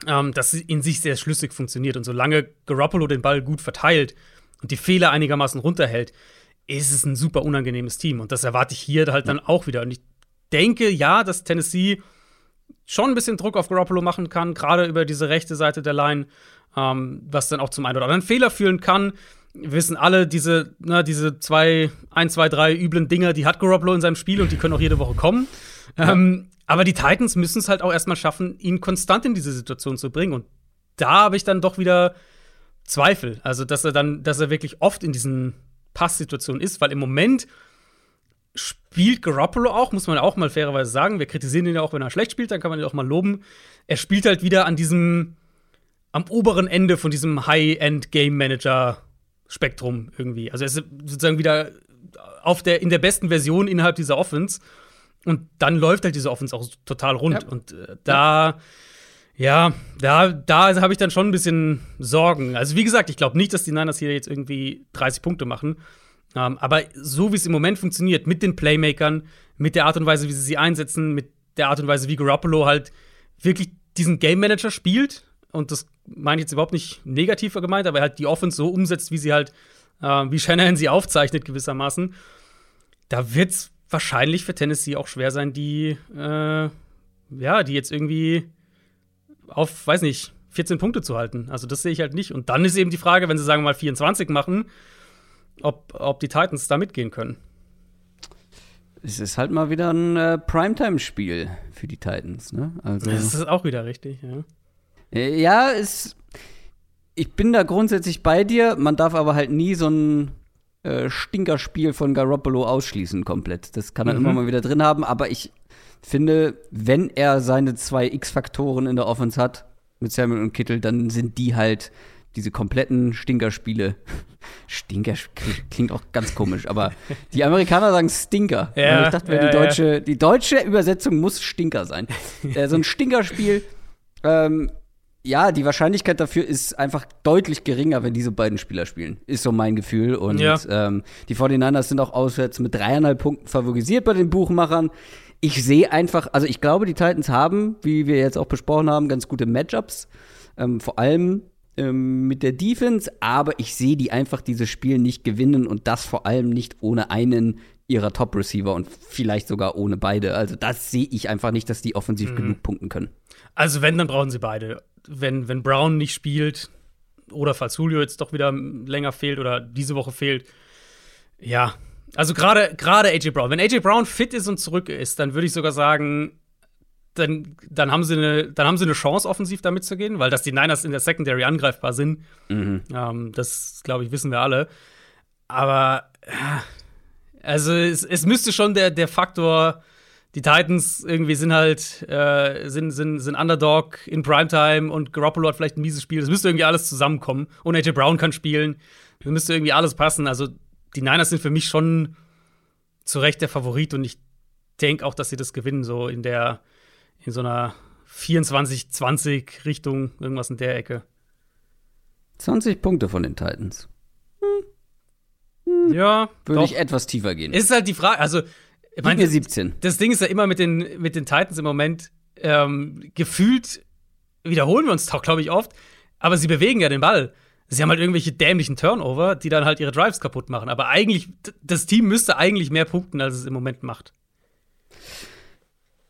ähm, dass sie in sich sehr schlüssig funktioniert. Und solange Garoppolo den Ball gut verteilt und die Fehler einigermaßen runterhält, ist es ein super unangenehmes Team. Und das erwarte ich hier halt dann auch wieder. Und ich denke, ja, dass Tennessee schon ein bisschen Druck auf Garoppolo machen kann, gerade über diese rechte Seite der Line, ähm, was dann auch zum einen oder anderen Fehler führen kann. Wir wissen alle, diese, na, diese zwei, ein, zwei, drei üblen Dinger, die hat Garoppolo in seinem Spiel und die können auch jede Woche kommen. Ähm, aber die Titans müssen es halt auch erstmal schaffen, ihn konstant in diese Situation zu bringen. Und da habe ich dann doch wieder Zweifel. Also, dass er dann, dass er wirklich oft in diesen Passsituationen ist, weil im Moment spielt Garoppolo auch, muss man auch mal fairerweise sagen. Wir kritisieren ihn ja auch, wenn er schlecht spielt, dann kann man ihn auch mal loben. Er spielt halt wieder an diesem, am oberen Ende von diesem High-End-Game-Manager-Spektrum irgendwie. Also er ist sozusagen wieder auf der, in der besten Version innerhalb dieser Offense. Und dann läuft halt diese Offense auch total rund. Ja. Und äh, da, ja, da, da habe ich dann schon ein bisschen Sorgen. Also, wie gesagt, ich glaube nicht, dass die Niners hier jetzt irgendwie 30 Punkte machen. Ähm, aber so wie es im Moment funktioniert, mit den Playmakern, mit der Art und Weise, wie sie sie einsetzen, mit der Art und Weise, wie Garoppolo halt wirklich diesen Game Manager spielt, und das meine ich jetzt überhaupt nicht negativer gemeint, aber er halt die Offense so umsetzt, wie sie halt, äh, wie Shanahan sie aufzeichnet, gewissermaßen, da wird's wahrscheinlich für Tennessee auch schwer sein, die, äh, ja, die jetzt irgendwie auf, weiß nicht, 14 Punkte zu halten. Also das sehe ich halt nicht. Und dann ist eben die Frage, wenn sie sagen wir mal 24 machen, ob, ob die Titans da mitgehen können. Es ist halt mal wieder ein äh, Primetime-Spiel für die Titans, ne? Also, das ist auch wieder richtig, ja. Äh, ja, es, ich bin da grundsätzlich bei dir. Man darf aber halt nie so ein äh, Stinkerspiel von Garoppolo ausschließen komplett. Das kann er mhm. immer mal wieder drin haben, aber ich finde, wenn er seine zwei X-Faktoren in der Offense hat, mit Samuel und Kittel, dann sind die halt diese kompletten Stinkerspiele. Stinker klingt auch ganz komisch, aber die Amerikaner sagen Stinker. Ja, ich dachte, ja, die, deutsche, ja. die deutsche Übersetzung muss Stinker sein. äh, so ein Stinkerspiel ähm, ja, die Wahrscheinlichkeit dafür ist einfach deutlich geringer, wenn diese beiden Spieler spielen. Ist so mein Gefühl. Und ja. ähm, die 49ers sind auch auswärts mit dreieinhalb Punkten favorisiert bei den Buchmachern. Ich sehe einfach, also ich glaube, die Titans haben, wie wir jetzt auch besprochen haben, ganz gute Matchups. Ähm, vor allem ähm, mit der Defense, aber ich sehe die einfach dieses Spiel nicht gewinnen und das vor allem nicht ohne einen ihrer Top-Receiver und vielleicht sogar ohne beide. Also das sehe ich einfach nicht, dass die offensiv mhm. genug punkten können. Also wenn, dann brauchen sie beide. Wenn, wenn Brown nicht spielt oder falls Julio jetzt doch wieder länger fehlt oder diese Woche fehlt, ja. Also gerade AJ Brown. Wenn AJ Brown fit ist und zurück ist, dann würde ich sogar sagen, dann, dann, haben sie eine, dann haben sie eine Chance, offensiv damit zu gehen, weil dass die Niners in der Secondary angreifbar sind, mhm. ähm, das, glaube ich, wissen wir alle. Aber also es, es müsste schon der, der Faktor, die Titans irgendwie sind halt, äh, sind, sind, sind Underdog in Primetime und Garoppolo hat vielleicht ein mieses Spiel. Das müsste irgendwie alles zusammenkommen. Und AJ Brown kann spielen. Das müsste irgendwie alles passen. Also die Niners sind für mich schon zu Recht der Favorit und ich denke auch, dass sie das gewinnen, so in der, in so einer 24-20 Richtung, irgendwas in der Ecke. 20 Punkte von den Titans. Hm. Ja. Würde ich etwas tiefer gehen. Ist halt die Frage, also. Ich meine, 17. Das Ding ist ja immer mit den, mit den Titans im Moment, ähm, gefühlt wiederholen wir uns doch, glaube ich, oft, aber sie bewegen ja den Ball. Sie haben halt irgendwelche dämlichen Turnover, die dann halt ihre Drives kaputt machen. Aber eigentlich, das Team müsste eigentlich mehr punkten, als es im Moment macht.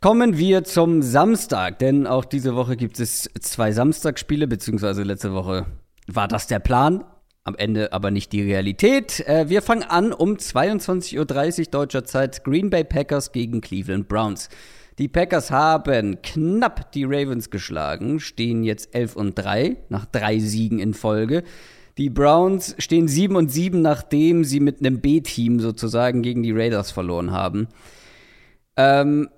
Kommen wir zum Samstag, denn auch diese Woche gibt es zwei Samstagspiele, beziehungsweise letzte Woche war das der Plan, am Ende aber nicht die Realität. Äh, wir fangen an um 22.30 Uhr deutscher Zeit Green Bay Packers gegen Cleveland Browns. Die Packers haben knapp die Ravens geschlagen, stehen jetzt 11 und 3 nach drei Siegen in Folge. Die Browns stehen 7 und 7, nachdem sie mit einem B-Team sozusagen gegen die Raiders verloren haben. Ähm,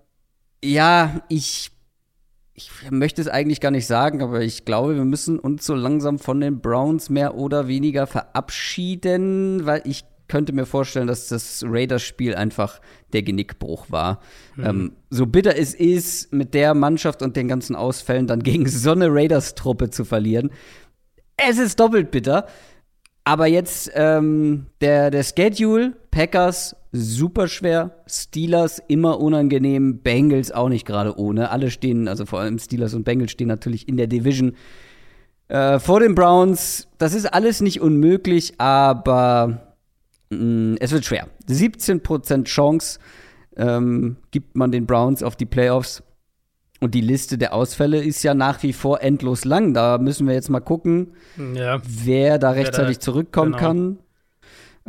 ja, ich, ich möchte es eigentlich gar nicht sagen, aber ich glaube, wir müssen uns so langsam von den Browns mehr oder weniger verabschieden, weil ich könnte mir vorstellen, dass das Raiders-Spiel einfach der Genickbruch war. Mhm. Ähm, so bitter es ist, mit der Mannschaft und den ganzen Ausfällen dann gegen so eine Raiders-Truppe zu verlieren. Es ist doppelt bitter. Aber jetzt ähm, der, der Schedule, Packers super schwer, Steelers immer unangenehm, Bengals auch nicht gerade ohne. Alle stehen, also vor allem Steelers und Bengals stehen natürlich in der Division äh, vor den Browns. Das ist alles nicht unmöglich, aber mh, mm, es wird schwer. 17% Chance ähm, gibt man den Browns auf die Playoffs. Und die Liste der Ausfälle ist ja nach wie vor endlos lang. Da müssen wir jetzt mal gucken, ja. wer da rechtzeitig wer da, zurückkommen genau. kann.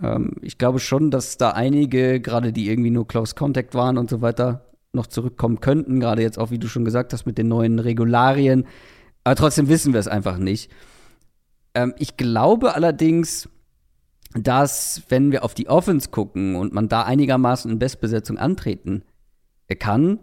Ähm, ich glaube schon, dass da einige, gerade die irgendwie nur Close Contact waren und so weiter, noch zurückkommen könnten. Gerade jetzt auch, wie du schon gesagt hast, mit den neuen Regularien. Aber trotzdem wissen wir es einfach nicht. Ähm, ich glaube allerdings, dass, wenn wir auf die Offense gucken und man da einigermaßen in Bestbesetzung antreten kann,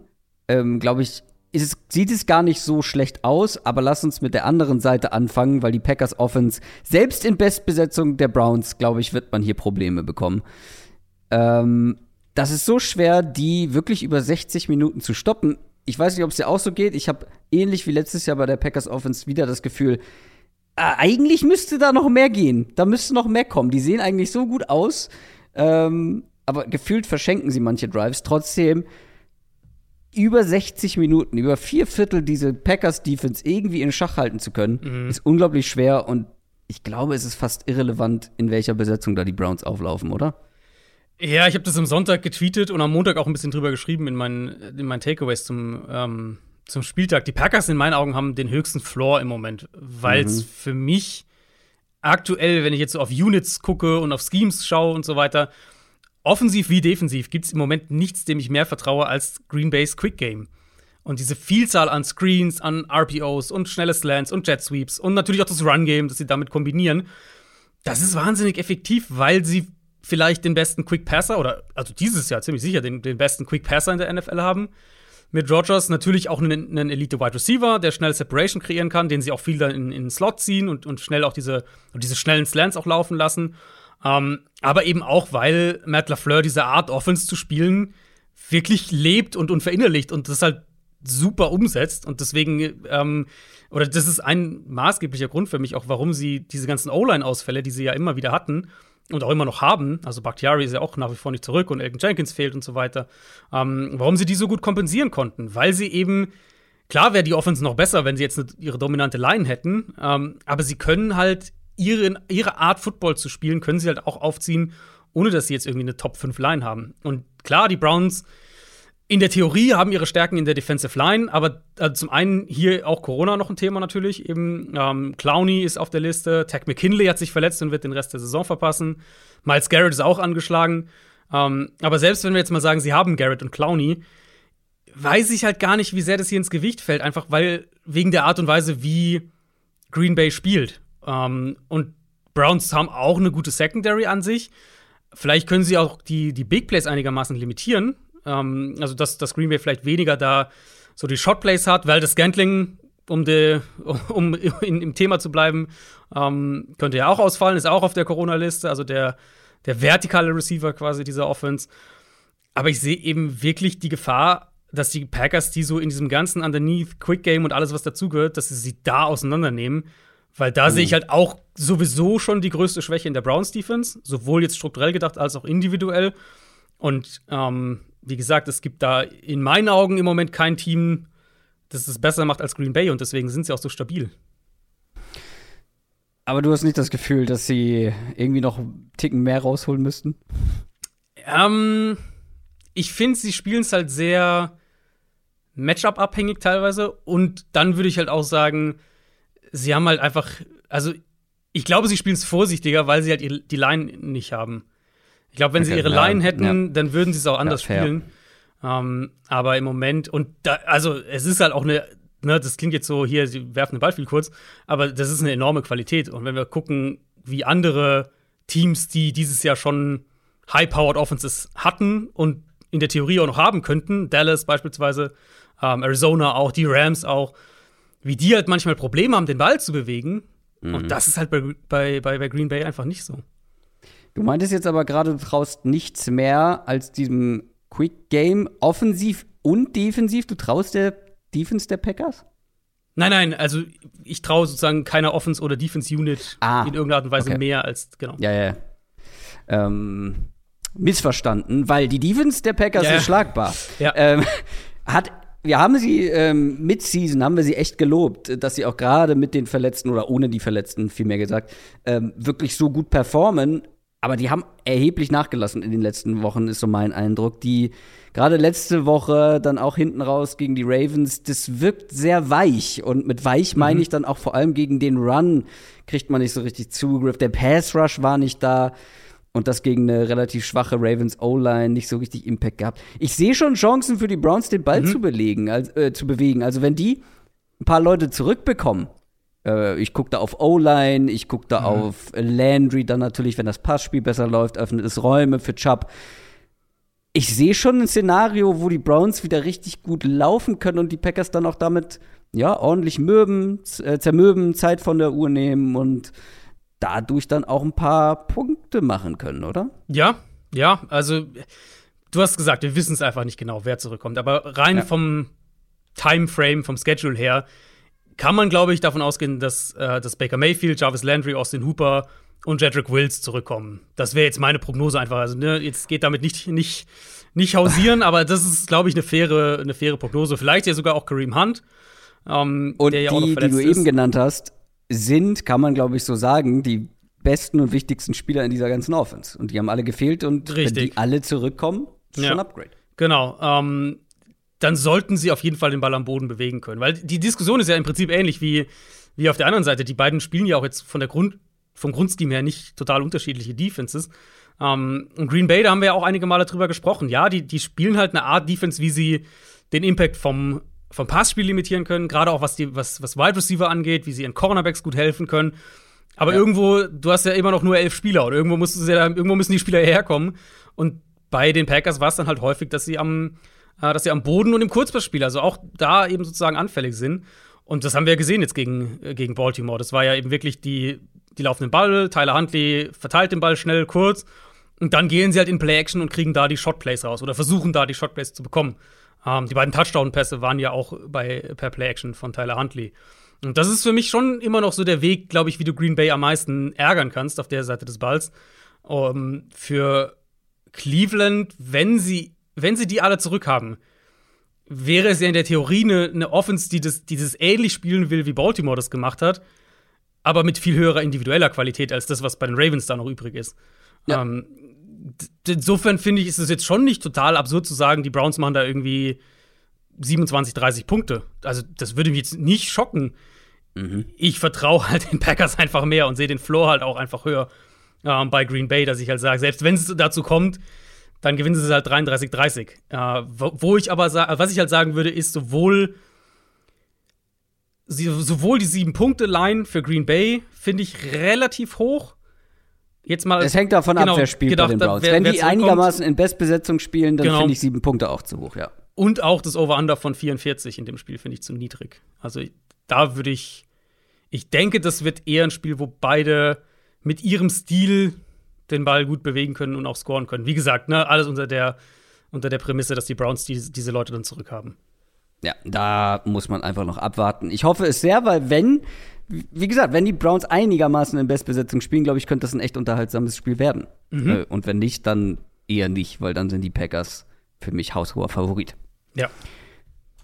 ähm, glaube ich, es, sieht es gar nicht so schlecht aus, aber lass uns mit der anderen Seite anfangen, weil die Packers Offense, selbst in Bestbesetzung der Browns, glaube ich, wird man hier Probleme bekommen. Ähm, das ist so schwer, die wirklich über 60 Minuten zu stoppen. Ich weiß nicht, ob es dir auch so geht. Ich habe ähnlich wie letztes Jahr bei der Packers Offense wieder das Gefühl, äh, eigentlich müsste da noch mehr gehen. Da müsste noch mehr kommen. Die sehen eigentlich so gut aus, ähm, aber gefühlt verschenken sie manche Drives. Trotzdem über 60 Minuten, über vier Viertel diese Packers-Defense irgendwie in Schach halten zu können, mhm. ist unglaublich schwer und ich glaube, es ist fast irrelevant, in welcher Besetzung da die Browns auflaufen, oder? Ja, ich habe das am Sonntag getweetet und am Montag auch ein bisschen drüber geschrieben in meinen, in meinen Takeaways zum, ähm, zum Spieltag. Die Packers in meinen Augen haben den höchsten Floor im Moment, weil es mhm. für mich aktuell, wenn ich jetzt so auf Units gucke und auf Schemes schaue und so weiter, offensiv wie defensiv gibt es im Moment nichts, dem ich mehr vertraue als Green Bay's Quick Game. Und diese Vielzahl an Screens, an RPOs und schnelle Slants und Jet Sweeps und natürlich auch das Run Game, das sie damit kombinieren, das ist wahnsinnig effektiv, weil sie vielleicht den besten Quick Passer oder also dieses Jahr ziemlich sicher den, den besten Quick Passer in der NFL haben. Mit Rogers natürlich auch einen, einen Elite Wide Receiver, der schnell Separation kreieren kann, den sie auch viel dann in, in den Slot ziehen und, und schnell auch diese, diese schnellen Slants auch laufen lassen. Ähm, aber eben auch, weil Matt LaFleur diese Art, Offense zu spielen, wirklich lebt und, und verinnerlicht und das halt super umsetzt. Und deswegen, ähm, oder das ist ein maßgeblicher Grund für mich auch, warum sie diese ganzen O-Line-Ausfälle, die sie ja immer wieder hatten und auch immer noch haben, also Bakhtiari ist ja auch nach wie vor nicht zurück und Elton Jenkins fehlt und so weiter, ähm, warum sie die so gut kompensieren konnten. Weil sie eben Klar wäre die Offense noch besser, wenn sie jetzt ihre dominante Line hätten, ähm, aber sie können halt ihre, ihre Art Football zu spielen, können sie halt auch aufziehen ohne dass sie jetzt irgendwie eine Top 5 Line haben. Und klar, die Browns in der Theorie haben ihre Stärken in der Defensive Line, aber also zum einen hier auch Corona noch ein Thema natürlich. Eben ähm, Clowney ist auf der Liste, Tech McKinley hat sich verletzt und wird den Rest der Saison verpassen. Miles Garrett ist auch angeschlagen. Ähm, aber selbst wenn wir jetzt mal sagen, sie haben Garrett und Clowney, weiß ich halt gar nicht, wie sehr das hier ins Gewicht fällt, einfach weil wegen der Art und Weise, wie Green Bay spielt. Ähm, und Browns haben auch eine gute Secondary an sich. Vielleicht können sie auch die, die Big Plays einigermaßen limitieren. Ähm, also, dass, dass Green Bay vielleicht weniger da so die Shot Plays hat, weil das Gantling, um, de, um in, im Thema zu bleiben, ähm, könnte ja auch ausfallen, ist auch auf der Corona-Liste, also der, der vertikale Receiver quasi dieser Offense. Aber ich sehe eben wirklich die Gefahr, dass die Packers, die so in diesem ganzen Underneath, Quick Game und alles, was dazugehört, dass sie sie da auseinandernehmen. Weil da mhm. sehe ich halt auch sowieso schon die größte Schwäche in der Browns Defense, sowohl jetzt strukturell gedacht als auch individuell. Und ähm, wie gesagt, es gibt da in meinen Augen im Moment kein Team, das es besser macht als Green Bay und deswegen sind sie auch so stabil. Aber du hast nicht das Gefühl, dass sie irgendwie noch einen Ticken mehr rausholen müssten? Ähm, ich finde, sie spielen es halt sehr Matchup-abhängig teilweise. Und dann würde ich halt auch sagen, sie haben halt einfach, also ich glaube, sie spielen es vorsichtiger, weil sie halt die Line nicht haben. Ich glaube, wenn okay, sie ihre ja, Line hätten, ja. dann würden sie es auch anders ja, spielen. Ähm, aber im Moment, und da, also es ist halt auch eine, ne, das klingt jetzt so, hier, sie werfen den Ball viel kurz, aber das ist eine enorme Qualität. Und wenn wir gucken, wie andere Teams, die dieses Jahr schon High-Powered Offenses hatten und in der Theorie auch noch haben könnten, Dallas beispielsweise, ähm, Arizona auch, die Rams auch, wie die halt manchmal Probleme haben, den Ball zu bewegen. Mhm. Und das ist halt bei, bei, bei Green Bay einfach nicht so. Du meintest jetzt aber gerade, du traust nichts mehr als diesem Quick Game offensiv und defensiv. Du traust der Defense der Packers? Nein, nein, also ich traue sozusagen keiner Offense- oder Defense-Unit ah, in irgendeiner Art und Weise okay. mehr als, genau. Ja, ja. Ähm, missverstanden, weil die Defense der Packers ja. ist schlagbar. Ja. Ähm, hat wir haben sie ähm, mit Season haben wir sie echt gelobt, dass sie auch gerade mit den Verletzten oder ohne die Verletzten vielmehr gesagt ähm, wirklich so gut performen. Aber die haben erheblich nachgelassen in den letzten Wochen, ist so mein Eindruck. Die gerade letzte Woche dann auch hinten raus gegen die Ravens, das wirkt sehr weich. Und mit weich meine mhm. ich dann auch vor allem gegen den Run kriegt man nicht so richtig Zugriff. Der Pass Rush war nicht da und das gegen eine relativ schwache Ravens O-Line nicht so richtig Impact gehabt. Ich sehe schon Chancen für die Browns, den Ball mhm. zu belegen, also, äh, zu bewegen. Also wenn die ein paar Leute zurückbekommen, äh, ich gucke da auf O-Line, ich gucke da mhm. auf Landry, dann natürlich, wenn das Passspiel besser läuft, öffnet es Räume für Chubb. Ich sehe schon ein Szenario, wo die Browns wieder richtig gut laufen können und die Packers dann auch damit ja ordentlich mürben, äh, zermürben, Zeit von der Uhr nehmen und dadurch dann auch ein paar Punkte machen können, oder? Ja, ja, also du hast gesagt, wir wissen es einfach nicht genau, wer zurückkommt. Aber rein ja. vom Timeframe, vom Schedule her, kann man, glaube ich, davon ausgehen, dass, äh, dass Baker Mayfield, Jarvis Landry, Austin Hooper und Jedrick Wills zurückkommen. Das wäre jetzt meine Prognose einfach. Also, ne, jetzt geht damit nicht, nicht, nicht hausieren, aber das ist, glaube ich, eine faire, eine faire Prognose. Vielleicht ja sogar auch Kareem Hunt. Ähm, und der ja die, auch noch die du ist. eben genannt hast, sind, kann man glaube ich so sagen, die besten und wichtigsten Spieler in dieser ganzen Offense. Und die haben alle gefehlt und Richtig. wenn die alle zurückkommen, ist ja. schon ein Upgrade. Genau. Ähm, dann sollten sie auf jeden Fall den Ball am Boden bewegen können. Weil die Diskussion ist ja im Prinzip ähnlich wie, wie auf der anderen Seite. Die beiden spielen ja auch jetzt von der Grund, vom Grundsteam her nicht total unterschiedliche Defenses. Ähm, und Green Bay, da haben wir ja auch einige Male drüber gesprochen. Ja, die, die spielen halt eine Art Defense, wie sie den Impact vom vom Passspiel limitieren können, gerade auch was die, was, was Wide Receiver angeht, wie sie ihren Cornerbacks gut helfen können. Aber ja. irgendwo, du hast ja immer noch nur elf Spieler und irgendwo, musst ja, irgendwo müssen die Spieler herkommen. Und bei den Packers war es dann halt häufig, dass sie am, äh, dass sie am Boden und im Kurzpassspiel, also auch da eben sozusagen anfällig sind. Und das haben wir ja gesehen jetzt gegen, äh, gegen Baltimore. Das war ja eben wirklich die, die laufen den Ball, Tyler Huntley verteilt den Ball schnell kurz und dann gehen sie halt in Play-Action und kriegen da die Shotplays raus oder versuchen da die Shotplays zu bekommen. Ähm, die beiden Touchdown-Pässe waren ja auch bei per Play-Action von Tyler Huntley. Und das ist für mich schon immer noch so der Weg, glaube ich, wie du Green Bay am meisten ärgern kannst auf der Seite des Balls. Um, ähm, für Cleveland, wenn sie, wenn sie die alle zurückhaben, wäre es ja in der Theorie eine, eine Offense, die das, die das ähnlich spielen will, wie Baltimore das gemacht hat, aber mit viel höherer individueller Qualität als das, was bei den Ravens da noch übrig ist. Ja. Ähm, insofern finde ich, ist es jetzt schon nicht total absurd zu sagen, die Browns machen da irgendwie 27, 30 Punkte. Also, das würde mich jetzt nicht schocken. Mhm. Ich vertraue halt den Packers einfach mehr und sehe den Floor halt auch einfach höher äh, bei Green Bay, dass ich halt sage, selbst wenn es dazu kommt, dann gewinnen sie es halt 33-30. Äh, wo, wo, ich aber was ich halt sagen würde, ist sowohl sowohl die sieben Punkte Line für Green Bay finde ich relativ hoch. Jetzt mal. Es hängt davon genau, ab, wer spielt gedacht, bei den Browns. Wer, Wenn wer die einigermaßen in Bestbesetzung spielen, dann genau. finde ich sieben Punkte auch zu hoch, ja. Und auch das Over-Under von 44 in dem Spiel finde ich zu niedrig. Also da würde ich. Ich denke, das wird eher ein Spiel, wo beide mit ihrem Stil den Ball gut bewegen können und auch scoren können. Wie gesagt, ne, alles unter der, unter der Prämisse, dass die Browns die, diese Leute dann zurückhaben. Ja, da muss man einfach noch abwarten. Ich hoffe es sehr, weil wenn, wie gesagt, wenn die Browns einigermaßen in Bestbesetzung spielen, glaube ich, könnte das ein echt unterhaltsames Spiel werden. Mhm. Äh, und wenn nicht, dann eher nicht, weil dann sind die Packers für mich haushoher Favorit. Ja.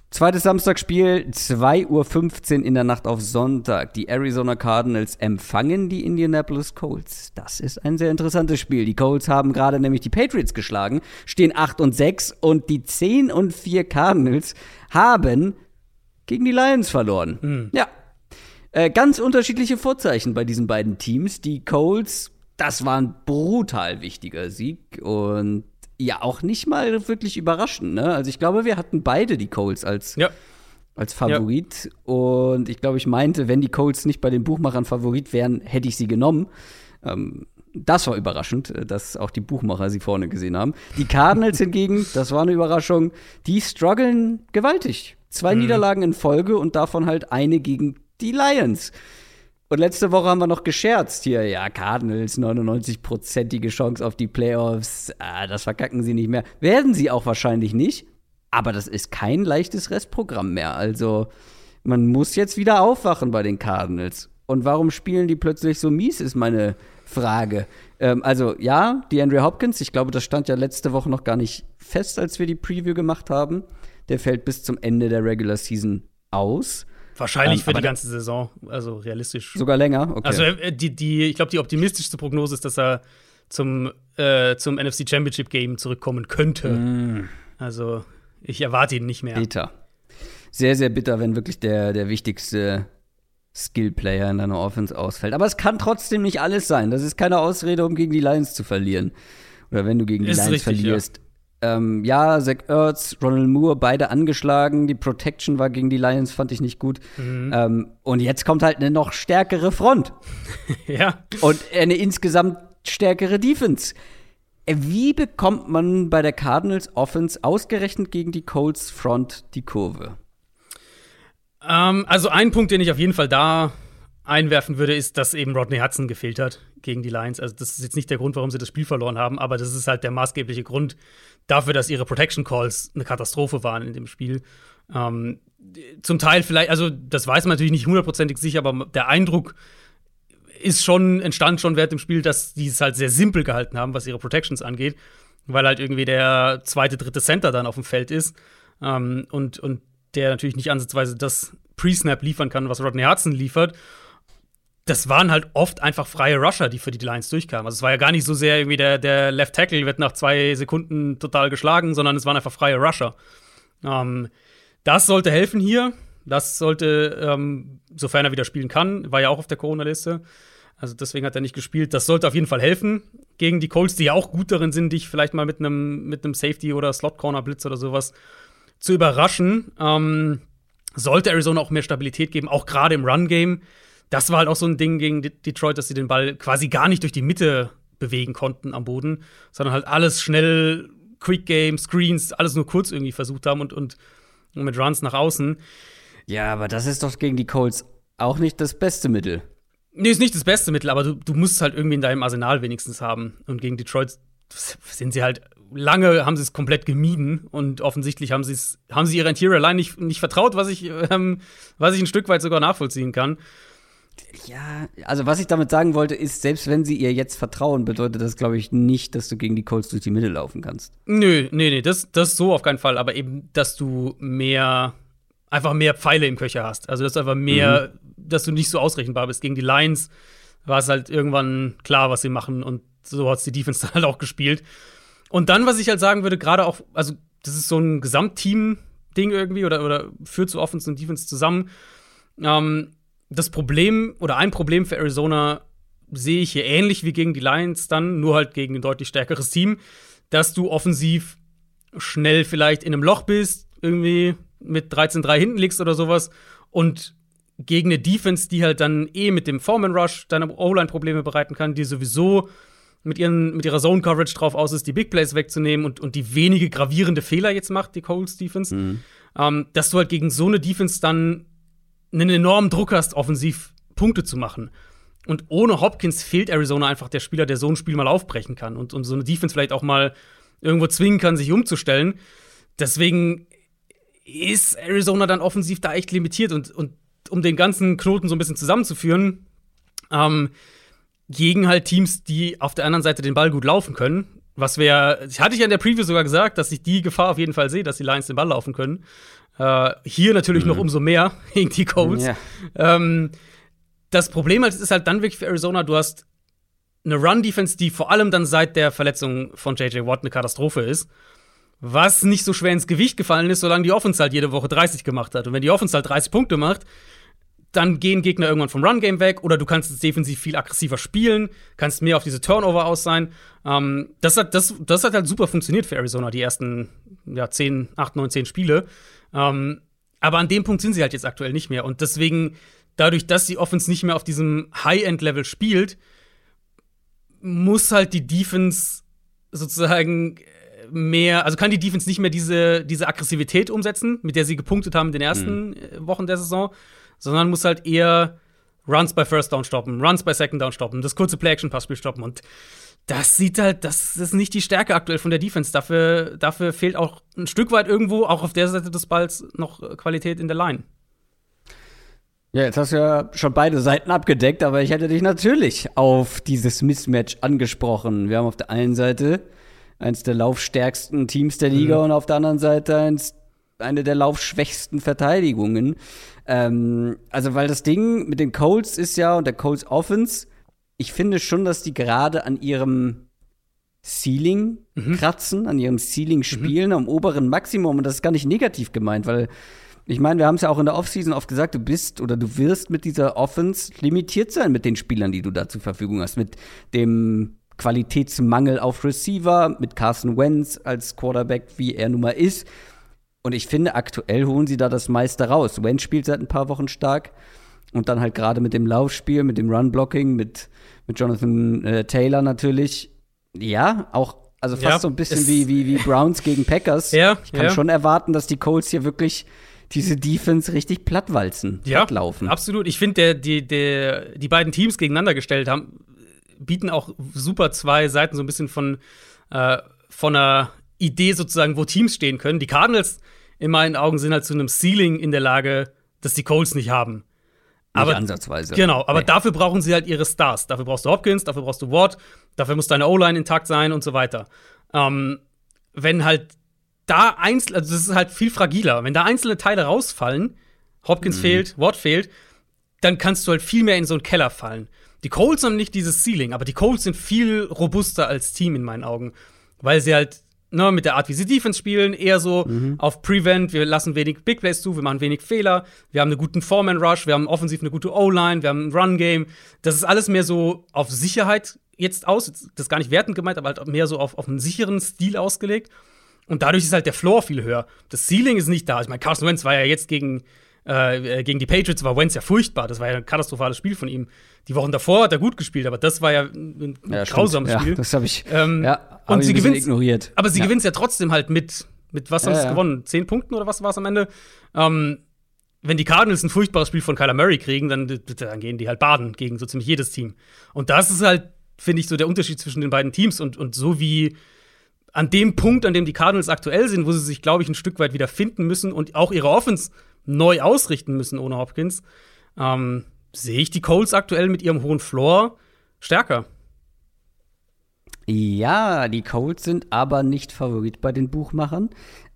Zweites Samstagspiel, 2.15 Uhr in der Nacht auf Sonntag. Die Arizona Cardinals empfangen die Indianapolis Colts. Das ist ein sehr interessantes Spiel. Die Colts haben gerade nämlich die Patriots geschlagen, stehen 8 und 6 und die 10 und 4 Cardinals haben gegen die Lions verloren. Mhm. Ja. Äh, ganz unterschiedliche Vorzeichen bei diesen beiden Teams. Die Colts, das war ein brutal wichtiger Sieg und ja auch nicht mal wirklich überraschend. Ne? Also ich glaube, wir hatten beide die Colts als, ja. als Favorit. Ja. Und ich glaube, ich meinte, wenn die Colts nicht bei den Buchmachern Favorit wären, hätte ich sie genommen. Ähm, das war überraschend, äh, dass auch die Buchmacher sie vorne gesehen haben. Die Cardinals hingegen, das war eine Überraschung, die strugglen gewaltig. Zwei mhm. Niederlagen in Folge und davon halt eine gegen die Lions. Und letzte Woche haben wir noch gescherzt hier, ja, Cardinals, 99-prozentige Chance auf die Playoffs. Ah, das verkacken sie nicht mehr. Werden sie auch wahrscheinlich nicht. Aber das ist kein leichtes Restprogramm mehr. Also, man muss jetzt wieder aufwachen bei den Cardinals. Und warum spielen die plötzlich so mies, ist meine Frage. Ähm, also, ja, die Andrew Hopkins, ich glaube, das stand ja letzte Woche noch gar nicht fest, als wir die Preview gemacht haben. Der fällt bis zum Ende der Regular Season aus. Wahrscheinlich ähm, für die ganze Saison, also realistisch. Sogar länger, okay. Also äh, die, die, ich glaube, die optimistischste Prognose ist, dass er zum, äh, zum NFC Championship Game zurückkommen könnte. Mm. Also ich erwarte ihn nicht mehr. Bitter. Sehr, sehr bitter, wenn wirklich der, der wichtigste Skill-Player in deiner Offense ausfällt. Aber es kann trotzdem nicht alles sein. Das ist keine Ausrede, um gegen die Lions zu verlieren. Oder wenn du gegen die ist Lions richtig, verlierst. Ja. Ähm, ja, Zach Ertz, Ronald Moore, beide angeschlagen. Die Protection war gegen die Lions, fand ich nicht gut. Mhm. Ähm, und jetzt kommt halt eine noch stärkere Front. ja. Und eine insgesamt stärkere Defense. Wie bekommt man bei der Cardinals Offense ausgerechnet gegen die Colts Front die Kurve? Ähm, also ein Punkt, den ich auf jeden Fall da einwerfen würde, ist, dass eben Rodney Hudson gefehlt hat gegen die Lions. Also das ist jetzt nicht der Grund, warum sie das Spiel verloren haben, aber das ist halt der maßgebliche Grund dafür, dass ihre Protection Calls eine Katastrophe waren in dem Spiel. Ähm, zum Teil vielleicht, also das weiß man natürlich nicht hundertprozentig sicher, aber der Eindruck ist schon, entstand schon während dem Spiel, dass die es halt sehr simpel gehalten haben, was ihre Protections angeht, weil halt irgendwie der zweite, dritte Center dann auf dem Feld ist ähm, und, und der natürlich nicht ansatzweise das Pre-Snap liefern kann, was Rodney Hudson liefert das waren halt oft einfach freie Rusher, die für die Lions durchkamen. Also es war ja gar nicht so sehr irgendwie der, der Left Tackle wird nach zwei Sekunden total geschlagen, sondern es waren einfach freie Rusher. Ähm, das sollte helfen hier. Das sollte, ähm, sofern er wieder spielen kann, war ja auch auf der Corona-Liste. Also deswegen hat er nicht gespielt. Das sollte auf jeden Fall helfen gegen die Colts, die ja auch gut darin sind, dich vielleicht mal mit einem mit Safety oder Slot Corner Blitz oder sowas zu überraschen. Ähm, sollte Arizona auch mehr Stabilität geben, auch gerade im Run Game das war halt auch so ein Ding gegen Detroit, dass sie den Ball quasi gar nicht durch die Mitte bewegen konnten am Boden, sondern halt alles schnell, Quick Game, Screens, alles nur kurz irgendwie versucht haben und, und mit Runs nach außen. Ja, aber das ist doch gegen die Colts auch nicht das beste Mittel. Nee, ist nicht das beste Mittel, aber du, du musst es halt irgendwie in deinem Arsenal wenigstens haben. Und gegen Detroit sind sie halt lange haben sie es komplett gemieden und offensichtlich haben, haben sie ihrer Interior Line nicht, nicht vertraut, was ich, ähm, was ich ein Stück weit sogar nachvollziehen kann. Ja, also was ich damit sagen wollte, ist, selbst wenn sie ihr jetzt vertrauen, bedeutet das, glaube ich, nicht, dass du gegen die Colts durch die Mitte laufen kannst. Nö, nee, nee, das, das so auf keinen Fall, aber eben, dass du mehr, einfach mehr Pfeile im Köcher hast. Also, dass du einfach mehr, mhm. dass du nicht so ausrechenbar bist. Gegen die Lions war es halt irgendwann klar, was sie machen und so hat die Defense dann halt auch gespielt. Und dann, was ich halt sagen würde, gerade auch, also das ist so ein Gesamtteam-Ding irgendwie oder, oder führt zu Offense und Defense zusammen. Ähm, das Problem oder ein Problem für Arizona sehe ich hier ähnlich wie gegen die Lions dann, nur halt gegen ein deutlich stärkeres Team, dass du offensiv schnell vielleicht in einem Loch bist, irgendwie mit 13-3 hinten liegst oder sowas und gegen eine Defense, die halt dann eh mit dem Foreman Rush deine O-Line Probleme bereiten kann, die sowieso mit, ihren, mit ihrer Zone Coverage drauf aus ist, die Big Plays wegzunehmen und, und die wenige gravierende Fehler jetzt macht, die Coles Defense, mhm. ähm, dass du halt gegen so eine Defense dann einen enormen Druck hast, offensiv Punkte zu machen. Und ohne Hopkins fehlt Arizona einfach der Spieler, der so ein Spiel mal aufbrechen kann und, und so eine Defense vielleicht auch mal irgendwo zwingen kann, sich umzustellen. Deswegen ist Arizona dann offensiv da echt limitiert und, und um den ganzen Knoten so ein bisschen zusammenzuführen, ähm, gegen halt Teams, die auf der anderen Seite den Ball gut laufen können. Was wäre, hatte ich ja in der Preview sogar gesagt, dass ich die Gefahr auf jeden Fall sehe, dass die Lions den Ball laufen können. Äh, hier natürlich mhm. noch umso mehr gegen die Colts. Ja. Ähm, das Problem halt ist halt dann wirklich für Arizona, du hast eine Run-Defense, die vor allem dann seit der Verletzung von J.J. Watt eine Katastrophe ist. Was nicht so schwer ins Gewicht gefallen ist, solange die Offense halt jede Woche 30 gemacht hat. Und wenn die Offense halt 30 Punkte macht, dann gehen Gegner irgendwann vom Run-Game weg oder du kannst es defensiv viel aggressiver spielen, kannst mehr auf diese Turnover aus sein. Ähm, das, hat, das, das hat halt super funktioniert für Arizona, die ersten ja, 10, 8, 9, 10 Spiele. Ähm, aber an dem Punkt sind sie halt jetzt aktuell nicht mehr. Und deswegen, dadurch, dass die Offense nicht mehr auf diesem High-End-Level spielt, muss halt die Defense sozusagen mehr, also kann die Defense nicht mehr diese, diese Aggressivität umsetzen, mit der sie gepunktet haben in den ersten mhm. Wochen der Saison, sondern muss halt eher Runs bei First Down stoppen, Runs bei Second Down stoppen, das kurze Play-Action-Passspiel stoppen. Und das sieht halt, das ist nicht die Stärke aktuell von der Defense. Dafür, dafür fehlt auch ein Stück weit irgendwo, auch auf der Seite des Balls, noch Qualität in der Line. Ja, jetzt hast du ja schon beide Seiten abgedeckt, aber ich hätte dich natürlich auf dieses Mismatch angesprochen. Wir haben auf der einen Seite eins der laufstärksten Teams der Liga mhm. und auf der anderen Seite eins, eine der laufschwächsten Verteidigungen. Ähm, also, weil das Ding mit den Colts ist ja und der Colts Offense, ich finde schon, dass die gerade an ihrem Ceiling mhm. kratzen, an ihrem Ceiling mhm. spielen, mhm. am oberen Maximum. Und das ist gar nicht negativ gemeint, weil ich meine, wir haben es ja auch in der Offseason oft gesagt, du bist oder du wirst mit dieser Offense limitiert sein mit den Spielern, die du da zur Verfügung hast. Mit dem Qualitätsmangel auf Receiver, mit Carson Wentz als Quarterback, wie er nun mal ist. Und ich finde, aktuell holen sie da das meiste raus. Wentz spielt seit ein paar Wochen stark. Und dann halt gerade mit dem Laufspiel, mit dem Run-Blocking, mit, mit Jonathan äh, Taylor natürlich. Ja, auch, also fast ja, so ein bisschen wie, wie, wie Browns gegen Packers. Ja, ich kann ja. schon erwarten, dass die Colts hier wirklich diese Defense richtig plattlaufen, ja, plattlaufen. Absolut. Ich finde, die, die, die beiden Teams gegeneinander gestellt haben, bieten auch super zwei Seiten so ein bisschen von, äh, von einer Idee sozusagen, wo Teams stehen können. Die Cardinals in meinen Augen sind halt zu einem Ceiling in der Lage, das die Colts nicht haben. Aber, nicht ansatzweise. Genau, aber nee. dafür brauchen sie halt ihre Stars. Dafür brauchst du Hopkins, dafür brauchst du Ward, dafür muss deine O-Line intakt sein und so weiter. Ähm, wenn halt da einzelne, also das ist halt viel fragiler, wenn da einzelne Teile rausfallen, Hopkins mhm. fehlt, Ward fehlt, dann kannst du halt viel mehr in so einen Keller fallen. Die Colts haben nicht dieses Ceiling, aber die Colts sind viel robuster als Team in meinen Augen, weil sie halt ne, mit der Art, wie sie Defense spielen, eher so mhm. auf Prevent. Wir lassen wenig Big Plays zu, wir machen wenig Fehler. Wir haben einen guten Foreman Rush, wir haben offensiv eine gute O-Line, wir haben ein Run Game. Das ist alles mehr so auf Sicherheit jetzt aus. Das ist gar nicht wertend gemeint, aber halt mehr so auf, auf einen sicheren Stil ausgelegt. Und dadurch ist halt der Floor viel höher. Das Ceiling ist nicht da. Ich meine, Carson Wentz war ja jetzt gegen, äh, gegen die Patriots, war Wentz ja furchtbar. Das war ja ein katastrophales Spiel von ihm. Die Wochen davor hat er gut gespielt, aber das war ja ein ja, grausames Spiel. Ja, das habe ich. Ähm, ja, und sie gewinnt ignoriert. Aber sie ja. gewinnt ja trotzdem halt mit, mit was haben sie gewonnen? Zehn Punkten oder was war es am Ende? Ähm, wenn die Cardinals ein furchtbares Spiel von Kyler Murray kriegen, dann, dann gehen die halt baden gegen so ziemlich jedes Team. Und das ist halt, finde ich, so der Unterschied zwischen den beiden Teams. Und, und so wie an dem Punkt, an dem die Cardinals aktuell sind, wo sie sich, glaube ich, ein Stück weit wieder finden müssen und auch ihre Offense neu ausrichten müssen ohne Hopkins, ähm, sehe ich die Colts aktuell mit ihrem hohen Floor stärker. Ja, die Colts sind aber nicht Favorit bei den Buchmachern.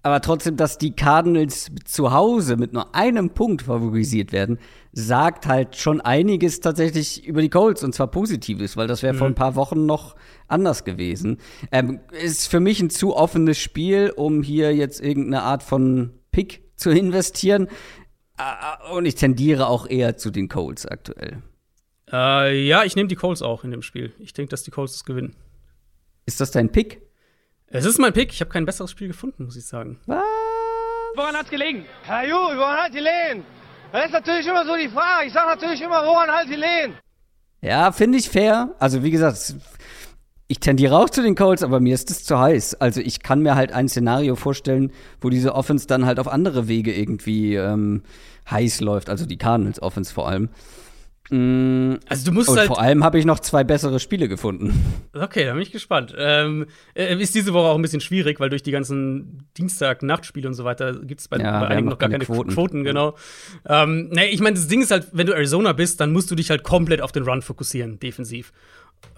Aber trotzdem, dass die Cardinals zu Hause mit nur einem Punkt favorisiert werden, sagt halt schon einiges tatsächlich über die Colts und zwar Positives, weil das wäre mhm. vor ein paar Wochen noch anders gewesen. Ähm, ist für mich ein zu offenes Spiel, um hier jetzt irgendeine Art von Pick zu investieren. Äh, und ich tendiere auch eher zu den Colts aktuell. Äh, ja, ich nehme die Colts auch in dem Spiel. Ich denke, dass die Colts es gewinnen. Ist das dein Pick? Es ist mein Pick. Ich habe kein besseres Spiel gefunden, muss ich sagen. Was? Woran hat's gelegen? Herr Ju, woran hat gelegen? Das ist natürlich immer so die Frage. Ich sage natürlich immer, woran hat gelegen? Ja, finde ich fair. Also, wie gesagt, ich tendiere auch zu den Colts, aber mir ist das zu heiß. Also, ich kann mir halt ein Szenario vorstellen, wo diese Offense dann halt auf andere Wege irgendwie ähm, heiß läuft. Also, die Cardinals Offense vor allem. Mm, also du musst und halt vor allem habe ich noch zwei bessere Spiele gefunden. Okay, da bin ich gespannt. Ähm, äh, ist diese Woche auch ein bisschen schwierig, weil durch die ganzen Dienstag-Nachtspiele und so weiter gibt es bei, ja, bei einigen noch gar keine Quoten. Quoten genau. Ähm, nee, ich meine, das Ding ist halt, wenn du Arizona bist, dann musst du dich halt komplett auf den Run fokussieren, defensiv.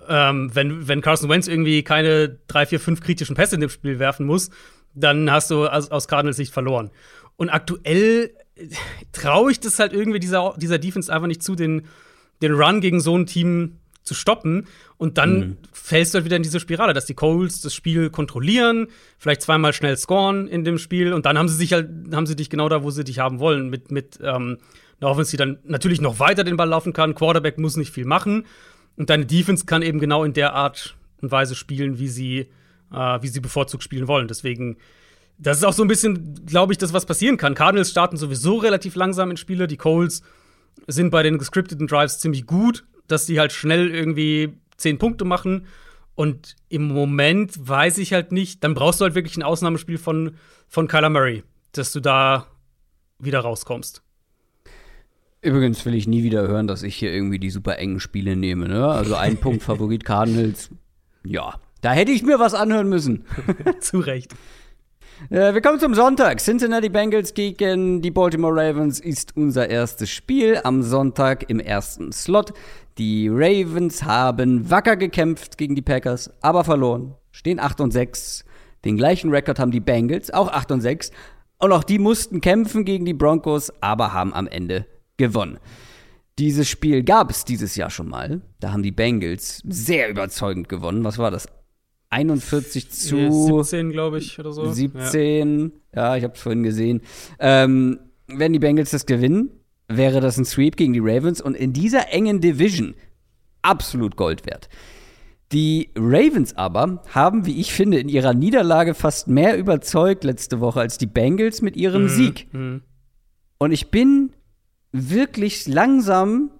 Ähm, wenn, wenn Carson Wentz irgendwie keine drei, vier, fünf kritischen Pässe in dem Spiel werfen muss, dann hast du aus, aus Cardinals Sicht verloren. Und aktuell traue ich das halt irgendwie dieser, dieser Defense einfach nicht zu, den, den Run gegen so ein Team zu stoppen. Und dann mhm. fällst du halt wieder in diese Spirale, dass die Colts das Spiel kontrollieren, vielleicht zweimal schnell scoren in dem Spiel und dann haben sie sich halt, haben sie dich genau da, wo sie dich haben wollen, mit, mit ähm, einer Offense, die dann natürlich noch weiter den Ball laufen kann. Quarterback muss nicht viel machen. Und deine Defense kann eben genau in der Art und Weise spielen, wie sie, äh, wie sie bevorzugt spielen wollen. Deswegen das ist auch so ein bisschen, glaube ich, das, was passieren kann. Cardinals starten sowieso relativ langsam in Spiele. Die Coles sind bei den gescripteten Drives ziemlich gut, dass die halt schnell irgendwie zehn Punkte machen. Und im Moment weiß ich halt nicht, dann brauchst du halt wirklich ein Ausnahmespiel von, von Kyler Murray, dass du da wieder rauskommst. Übrigens will ich nie wieder hören, dass ich hier irgendwie die super engen Spiele nehme. Ne? Also ein Punkt Favorit Cardinals. Ja, da hätte ich mir was anhören müssen. Zu Recht. Äh, wir kommen zum Sonntag. Cincinnati Bengals gegen die Baltimore Ravens ist unser erstes Spiel am Sonntag im ersten Slot. Die Ravens haben wacker gekämpft gegen die Packers, aber verloren. Stehen 8 und 6. Den gleichen Rekord haben die Bengals, auch 8 und 6. Und auch die mussten kämpfen gegen die Broncos, aber haben am Ende gewonnen. Dieses Spiel gab es dieses Jahr schon mal. Da haben die Bengals sehr überzeugend gewonnen. Was war das? 41 zu 17, glaube ich, oder so. 17, ja, ja ich habe es vorhin gesehen. Ähm, wenn die Bengals das gewinnen, wäre das ein Sweep gegen die Ravens und in dieser engen Division absolut Gold wert. Die Ravens aber haben, wie ich finde, in ihrer Niederlage fast mehr überzeugt letzte Woche als die Bengals mit ihrem mhm. Sieg. Mhm. Und ich bin wirklich langsam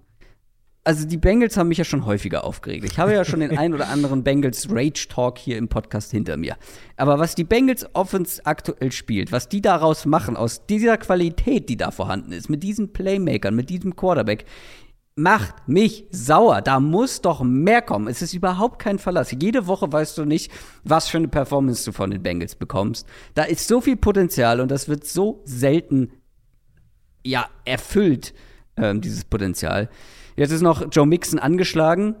also die Bengals haben mich ja schon häufiger aufgeregt. Ich habe ja schon den ein oder anderen Bengals Rage Talk hier im Podcast hinter mir. Aber was die Bengals Offense aktuell spielt, was die daraus machen, aus dieser Qualität, die da vorhanden ist, mit diesen Playmakern, mit diesem Quarterback, macht mich sauer. Da muss doch mehr kommen. Es ist überhaupt kein Verlass. Jede Woche weißt du nicht, was für eine Performance du von den Bengals bekommst. Da ist so viel Potenzial und das wird so selten, ja, erfüllt, ähm, dieses Potenzial. Jetzt ist noch Joe Mixon angeschlagen,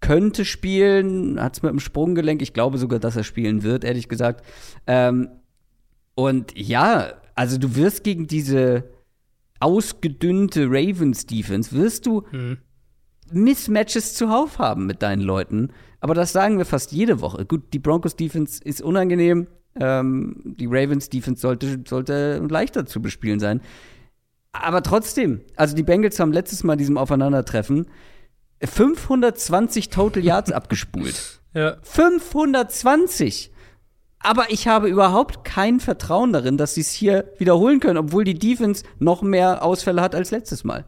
könnte spielen, hat es mit dem Sprunggelenk. Ich glaube sogar, dass er spielen wird, ehrlich gesagt. Ähm, und ja, also du wirst gegen diese ausgedünnte Ravens Defense, wirst du mhm. Mismatches zuhauf haben mit deinen Leuten. Aber das sagen wir fast jede Woche. Gut, die Broncos Defense ist unangenehm. Ähm, die Ravens Defense sollte, sollte leichter zu bespielen sein. Aber trotzdem, also die Bengals haben letztes Mal diesem Aufeinandertreffen 520 Total Yards abgespult. Ja. 520! Aber ich habe überhaupt kein Vertrauen darin, dass sie es hier wiederholen können, obwohl die Defense noch mehr Ausfälle hat als letztes Mal.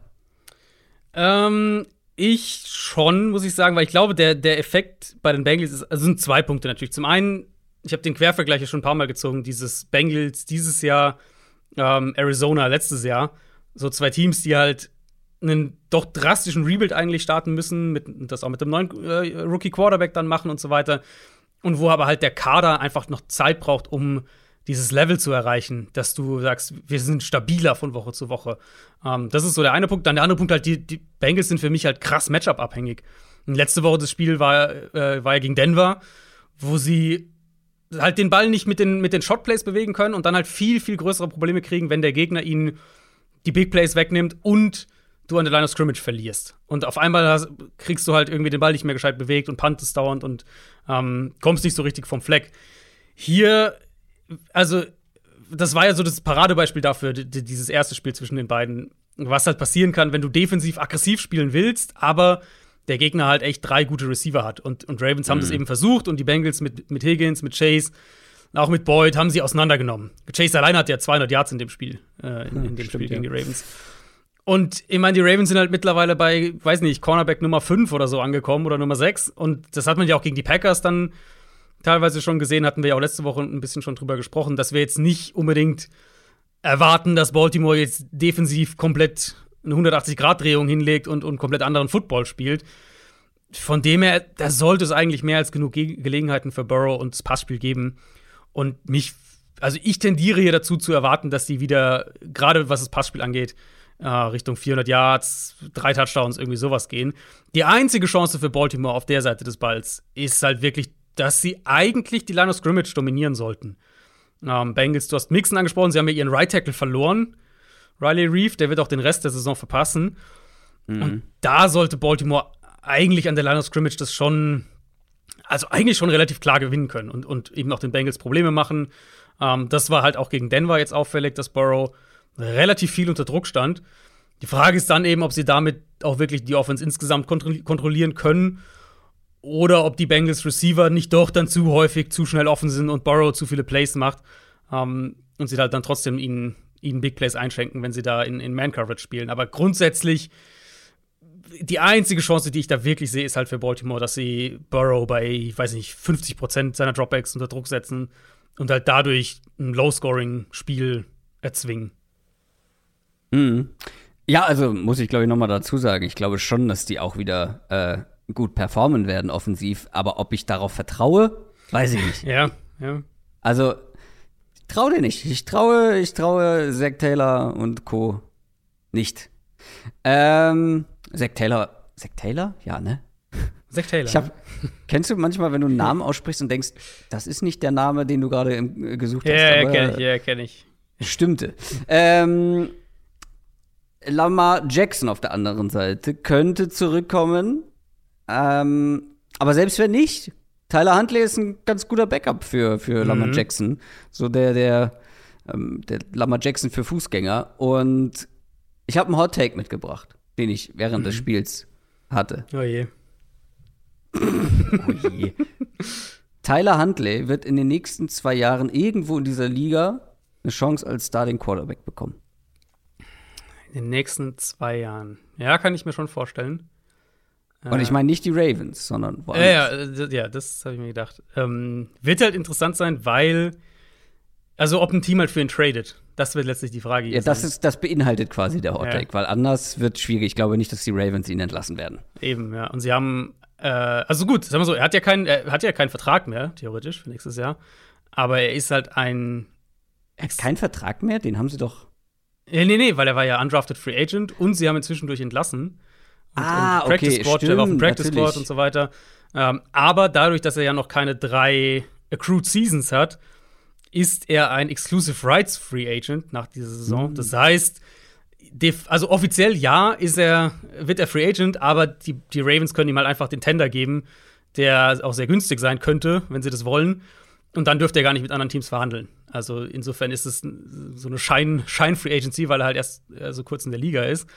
Ähm, ich schon, muss ich sagen, weil ich glaube, der, der Effekt bei den Bengals ist, also sind zwei Punkte natürlich. Zum einen, ich habe den Quervergleich ja schon ein paar Mal gezogen, dieses Bengals dieses Jahr, ähm, Arizona letztes Jahr so zwei Teams, die halt einen doch drastischen Rebuild eigentlich starten müssen, mit, das auch mit dem neuen äh, Rookie Quarterback dann machen und so weiter. Und wo aber halt der Kader einfach noch Zeit braucht, um dieses Level zu erreichen, dass du sagst, wir sind stabiler von Woche zu Woche. Ähm, das ist so der eine Punkt. Dann der andere Punkt halt, die, die Bengals sind für mich halt krass Matchup-abhängig. Letzte Woche das Spiel war, äh, war ja gegen Denver, wo sie halt den Ball nicht mit den, mit den Shotplays bewegen können und dann halt viel, viel größere Probleme kriegen, wenn der Gegner ihnen die Big Plays wegnimmt und du an der Line of Scrimmage verlierst. Und auf einmal hast, kriegst du halt irgendwie den Ball nicht mehr gescheit bewegt und puntest dauernd und ähm, kommst nicht so richtig vom Fleck. Hier, also, das war ja so das Paradebeispiel dafür, dieses erste Spiel zwischen den beiden, was halt passieren kann, wenn du defensiv aggressiv spielen willst, aber der Gegner halt echt drei gute Receiver hat. Und, und Ravens mhm. haben das eben versucht und die Bengals mit, mit Higgins, mit Chase, auch mit Boyd haben sie auseinandergenommen. Chase allein hat ja 200 Yards in dem Spiel, äh, in, in, dem Stimmt, Spiel gegen ja. die Ravens. Und ich meine, die Ravens sind halt mittlerweile bei, weiß nicht, Cornerback Nummer 5 oder so angekommen oder Nummer 6. Und das hat man ja auch gegen die Packers dann teilweise schon gesehen, hatten wir ja auch letzte Woche ein bisschen schon drüber gesprochen, dass wir jetzt nicht unbedingt erwarten, dass Baltimore jetzt defensiv komplett eine 180-Grad-Drehung hinlegt und, und komplett anderen Football spielt. Von dem her, da sollte es eigentlich mehr als genug Ge Gelegenheiten für Burrow und das Passspiel geben. Und mich, also ich tendiere hier dazu zu erwarten, dass sie wieder, gerade was das Passspiel angeht, äh, Richtung 400 Yards, drei Touchdowns, irgendwie sowas gehen. Die einzige Chance für Baltimore auf der Seite des Balls ist halt wirklich, dass sie eigentlich die Line of Scrimmage dominieren sollten. Ähm, Bengals, du hast Mixon angesprochen, sie haben ja ihren Right Tackle verloren. Riley Reeve, der wird auch den Rest der Saison verpassen. Mhm. Und da sollte Baltimore eigentlich an der Line of Scrimmage das schon, also eigentlich schon relativ klar gewinnen können und, und eben auch den Bengals Probleme machen. Ähm, das war halt auch gegen Denver jetzt auffällig, dass Burrow relativ viel unter Druck stand. Die Frage ist dann eben, ob sie damit auch wirklich die Offense insgesamt kontrollieren können oder ob die Bengals Receiver nicht doch dann zu häufig zu schnell offen sind und Burrow zu viele Plays macht ähm, und sie halt dann trotzdem ihnen ihnen Big Plays einschenken, wenn sie da in, in Man-Coverage spielen. Aber grundsätzlich, die einzige Chance, die ich da wirklich sehe, ist halt für Baltimore, dass sie Burrow bei, ich weiß nicht, 50 Prozent seiner Dropbacks unter Druck setzen und halt dadurch ein Low-Scoring-Spiel erzwingen. Mhm. Ja, also muss ich glaube ich noch mal dazu sagen, ich glaube schon, dass die auch wieder äh, gut performen werden offensiv, aber ob ich darauf vertraue, weiß ich nicht. ja, ja. Also traue dir nicht. Ich traue, ich traue Zack Taylor und Co. nicht. Ähm, Zack Taylor. Zack Taylor? Ja, ne? Zack Taylor. Ich hab, kennst du manchmal, wenn du einen Namen aussprichst und denkst, das ist nicht der Name, den du gerade äh, gesucht hast? Ja, ja, kenn ich, ja, kenn ich. Stimmte. ähm, Lamar Jackson auf der anderen Seite könnte zurückkommen. Ähm, aber selbst wenn nicht, Tyler Huntley ist ein ganz guter Backup für, für mhm. Lamar Jackson. So der, der, ähm, der Lamar Jackson für Fußgänger. Und ich habe einen Hot Take mitgebracht, den ich während mhm. des Spiels hatte. Oh je. oh je. Tyler Huntley wird in den nächsten zwei Jahren irgendwo in dieser Liga eine Chance als Starting Quarterback bekommen. In den nächsten zwei Jahren. Ja, kann ich mir schon vorstellen. Und ich meine nicht die Ravens, sondern woanders. Ja, ja, ja das habe ich mir gedacht. Ähm, wird halt interessant sein, weil, also ob ein Team halt für ihn tradet. Das wird letztlich die Frage. Ja, das, ist, das beinhaltet quasi der Hot ja. weil anders wird es schwierig. Ich glaube nicht, dass die Ravens ihn entlassen werden. Eben, ja. Und sie haben, äh, also gut, sagen wir so, er hat ja keinen, er hat ja keinen Vertrag mehr, theoretisch, für nächstes Jahr. Aber er ist halt ein. Er hat keinen Vertrag mehr? Den haben sie doch. Nee, nee, nee, weil er war ja undrafted Free Agent und sie haben ihn zwischendurch entlassen und, ah, und Practice okay, Squad, stimmt, der war auf dem Practice natürlich. Squad und so weiter. Ähm, aber dadurch, dass er ja noch keine drei Accrued Seasons hat, ist er ein Exclusive Rights Free Agent nach dieser Saison. Mhm. Das heißt, also offiziell ja, ist er, wird er Free Agent, aber die, die Ravens können ihm halt einfach den Tender geben, der auch sehr günstig sein könnte, wenn sie das wollen. Und dann dürfte er gar nicht mit anderen Teams verhandeln. Also insofern ist es so eine Schein-Free Agency, weil er halt erst äh, so kurz in der Liga ist.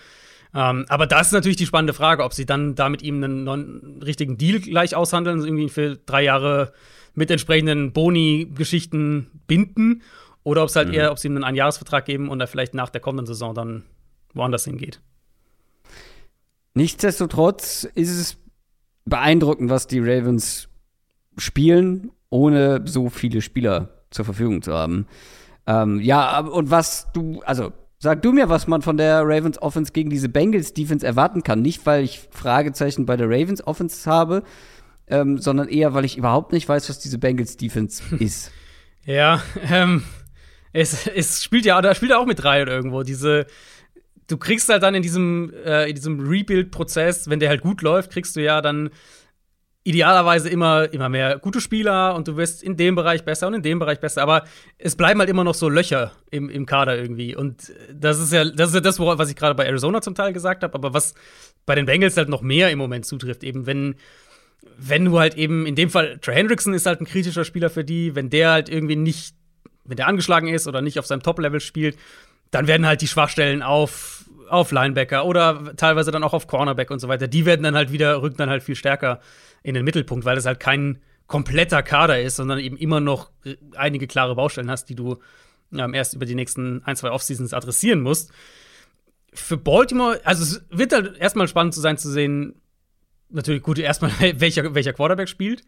Ähm, aber das ist natürlich die spannende Frage, ob sie dann da mit ihm einen, einen richtigen Deal gleich aushandeln, also irgendwie für drei Jahre mit entsprechenden Boni-Geschichten binden oder ob es halt mhm. eher, ob sie ihm einen Einjahresvertrag geben und er vielleicht nach der kommenden Saison dann woanders hingeht. Nichtsdestotrotz ist es beeindruckend, was die Ravens spielen, ohne so viele Spieler zur Verfügung zu haben. Ähm, ja, und was du, also Sag du mir, was man von der Ravens Offense gegen diese Bengals Defense erwarten kann. Nicht, weil ich Fragezeichen bei der Ravens Offense habe, ähm, sondern eher, weil ich überhaupt nicht weiß, was diese Bengals Defense ist. Ja, ähm, es, es spielt ja, da spielt ja auch mit rein irgendwo. Diese, du kriegst halt dann in diesem, äh, in diesem Rebuild-Prozess, wenn der halt gut läuft, kriegst du ja dann idealerweise immer, immer mehr gute Spieler und du wirst in dem Bereich besser und in dem Bereich besser. Aber es bleiben halt immer noch so Löcher im, im Kader irgendwie. Und das ist ja das, ist ja das was ich gerade bei Arizona zum Teil gesagt habe, aber was bei den Bengals halt noch mehr im Moment zutrifft. Eben, wenn, wenn du halt eben, in dem Fall, Trey Hendrickson ist halt ein kritischer Spieler für die, wenn der halt irgendwie nicht, wenn der angeschlagen ist oder nicht auf seinem Top-Level spielt, dann werden halt die Schwachstellen auf, auf Linebacker oder teilweise dann auch auf Cornerback und so weiter, die werden dann halt wieder, rücken dann halt viel stärker in den Mittelpunkt, weil es halt kein kompletter Kader ist, sondern eben immer noch einige klare Baustellen hast, die du ähm, erst über die nächsten ein, zwei Offseasons adressieren musst. Für Baltimore, also es wird halt erstmal spannend zu sein zu sehen, natürlich gut, erstmal, welcher, welcher Quarterback spielt.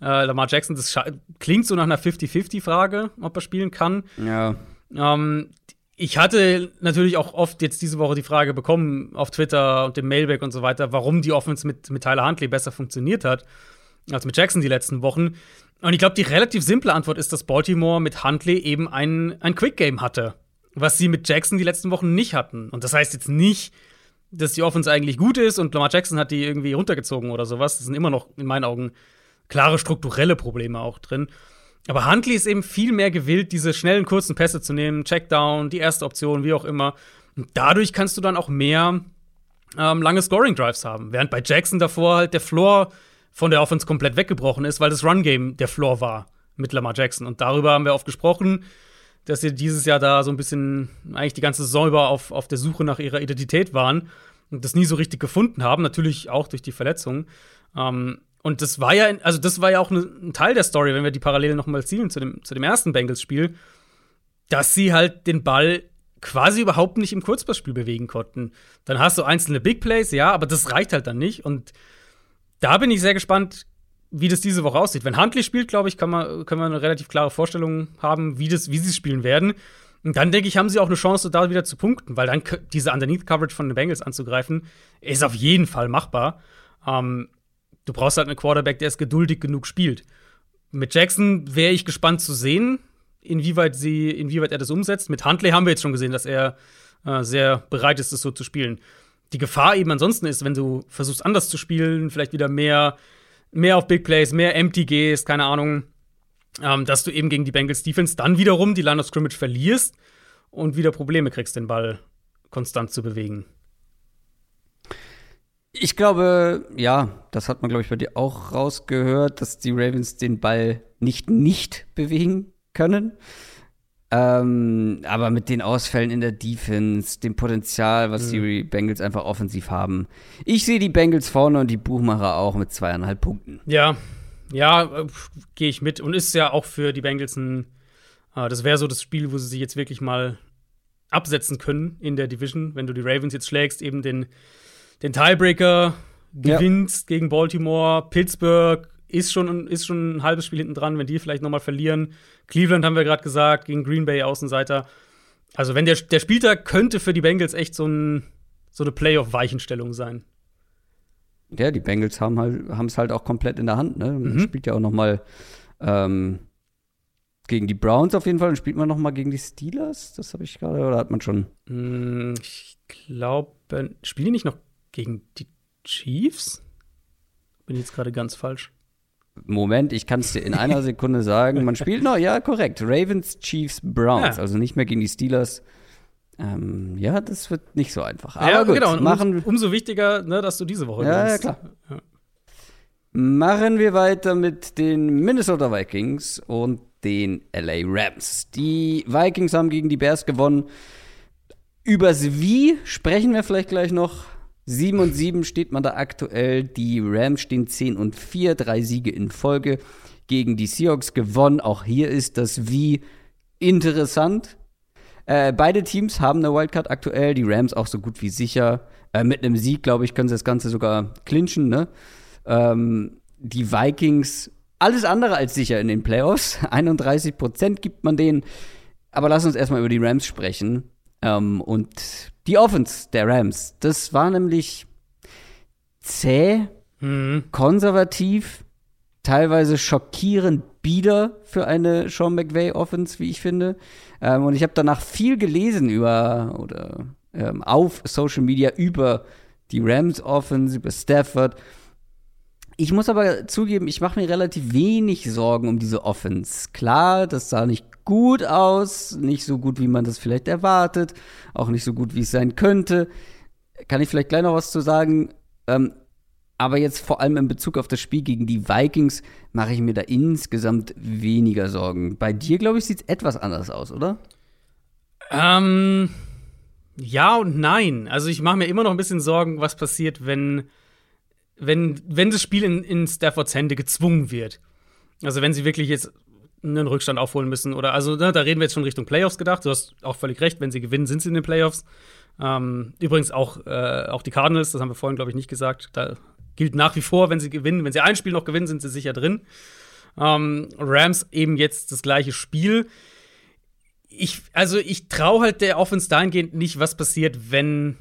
Äh, Lamar Jackson, das klingt so nach einer 50-50-Frage, ob er spielen kann. Ja. Ähm, ich hatte natürlich auch oft jetzt diese Woche die Frage bekommen auf Twitter und dem Mailback und so weiter, warum die Offense mit, mit Tyler Huntley besser funktioniert hat als mit Jackson die letzten Wochen. Und ich glaube, die relativ simple Antwort ist, dass Baltimore mit Huntley eben ein, ein Quick Game hatte, was sie mit Jackson die letzten Wochen nicht hatten. Und das heißt jetzt nicht, dass die Offense eigentlich gut ist und Lamar Jackson hat die irgendwie runtergezogen oder sowas. Das sind immer noch in meinen Augen klare strukturelle Probleme auch drin. Aber Huntley ist eben viel mehr gewillt, diese schnellen, kurzen Pässe zu nehmen, Checkdown, die erste Option, wie auch immer. Und dadurch kannst du dann auch mehr ähm, lange Scoring-Drives haben. Während bei Jackson davor halt der Floor von der Offense komplett weggebrochen ist, weil das Run-Game der Floor war mit Lamar Jackson. Und darüber haben wir oft gesprochen, dass sie dieses Jahr da so ein bisschen eigentlich die ganze über auf, auf der Suche nach ihrer Identität waren und das nie so richtig gefunden haben, natürlich auch durch die Verletzungen. Ähm, und das war ja, also das war ja auch ne, ein Teil der Story, wenn wir die Parallele noch mal zielen zu dem, zu dem ersten Bengals-Spiel, dass sie halt den Ball quasi überhaupt nicht im Kurzpassspiel bewegen konnten. Dann hast du einzelne Big Plays, ja, aber das reicht halt dann nicht. Und da bin ich sehr gespannt, wie das diese Woche aussieht. Wenn Huntley spielt, glaube ich, kann man, können wir eine relativ klare Vorstellung haben, wie, das, wie sie spielen werden. Und dann denke ich, haben sie auch eine Chance, da wieder zu punkten, weil dann diese Underneath-Coverage von den Bengals anzugreifen, ist auf jeden Fall machbar. Ähm, du brauchst halt einen Quarterback, der es geduldig genug spielt. Mit Jackson wäre ich gespannt zu sehen, inwieweit, sie, inwieweit er das umsetzt. Mit Huntley haben wir jetzt schon gesehen, dass er äh, sehr bereit ist, das so zu spielen. Die Gefahr eben ansonsten ist, wenn du versuchst, anders zu spielen, vielleicht wieder mehr, mehr auf Big Plays, mehr Empty gehst, keine Ahnung, ähm, dass du eben gegen die Bengals Defense dann wiederum die Line of Scrimmage verlierst und wieder Probleme kriegst, den Ball konstant zu bewegen. Ich glaube, ja, das hat man, glaube ich, bei dir auch rausgehört, dass die Ravens den Ball nicht nicht bewegen können. Ähm, aber mit den Ausfällen in der Defense, dem Potenzial, was mhm. die Bengals einfach offensiv haben. Ich sehe die Bengals vorne und die Buchmacher auch mit zweieinhalb Punkten. Ja, ja, äh, gehe ich mit. Und ist ja auch für die Bengals ein, äh, das wäre so das Spiel, wo sie sich jetzt wirklich mal absetzen können in der Division. Wenn du die Ravens jetzt schlägst, eben den den Tiebreaker gewinnst ja. gegen Baltimore. Pittsburgh ist schon, ist schon ein halbes Spiel hinten dran, wenn die vielleicht noch mal verlieren. Cleveland haben wir gerade gesagt, gegen Green Bay Außenseiter. Also, wenn der, der Spieltag könnte für die Bengals echt so, ein, so eine Playoff-Weichenstellung sein. Ja, die Bengals haben halt, es halt auch komplett in der Hand. Ne? Man mhm. spielt ja auch noch mal ähm, gegen die Browns auf jeden Fall. Und spielt man noch mal gegen die Steelers? Das habe ich gerade, oder hat man schon? Mm, ich glaube, spielen die nicht noch gegen die Chiefs? Bin jetzt gerade ganz falsch. Moment, ich kann es dir in einer Sekunde sagen. Man spielt noch, ja, korrekt. Ravens, Chiefs, Browns. Ja. Also nicht mehr gegen die Steelers. Ähm, ja, das wird nicht so einfach. Aber ja, gut, genau. Und machen, um, umso wichtiger, ne, dass du diese Woche ja, ja, klar. Ja. Machen wir weiter mit den Minnesota Vikings und den LA Rams. Die Vikings haben gegen die Bears gewonnen. Übers Wie sprechen wir vielleicht gleich noch. 7 und 7 steht man da aktuell. Die Rams stehen 10 und 4, drei Siege in Folge gegen die Seahawks gewonnen. Auch hier ist das wie interessant. Äh, beide Teams haben eine Wildcard aktuell, die Rams auch so gut wie sicher. Äh, mit einem Sieg, glaube ich, können sie das Ganze sogar clinchen. Ne? Ähm, die Vikings, alles andere als sicher in den Playoffs. 31 Prozent gibt man denen. Aber lass uns erstmal über die Rams sprechen. Ähm, und die Offense der Rams, das war nämlich zäh, mhm. konservativ, teilweise schockierend bieder für eine Sean McVay Offense, wie ich finde. Ähm, und ich habe danach viel gelesen über oder ähm, auf Social Media über die Rams Offense, über Stafford. Ich muss aber zugeben, ich mache mir relativ wenig Sorgen um diese Offense. Klar, das sah nicht gut aus, nicht so gut, wie man das vielleicht erwartet, auch nicht so gut, wie es sein könnte. Kann ich vielleicht gleich noch was zu sagen? Ähm, aber jetzt vor allem in Bezug auf das Spiel gegen die Vikings mache ich mir da insgesamt weniger Sorgen. Bei dir, glaube ich, sieht es etwas anders aus, oder? Ähm, ja und nein. Also ich mache mir immer noch ein bisschen Sorgen, was passiert, wenn, wenn, wenn das Spiel in, in Staffords Hände gezwungen wird. Also wenn sie wirklich jetzt einen Rückstand aufholen müssen oder also ne, da reden wir jetzt schon Richtung Playoffs gedacht. Du hast auch völlig recht, wenn sie gewinnen, sind sie in den Playoffs. Ähm, übrigens auch, äh, auch die Cardinals, das haben wir vorhin, glaube ich, nicht gesagt. Da gilt nach wie vor, wenn sie gewinnen, wenn sie ein Spiel noch gewinnen, sind sie sicher drin. Ähm, Rams eben jetzt das gleiche Spiel ich, also ich traue halt der Offense dahingehend nicht, was passiert, wenn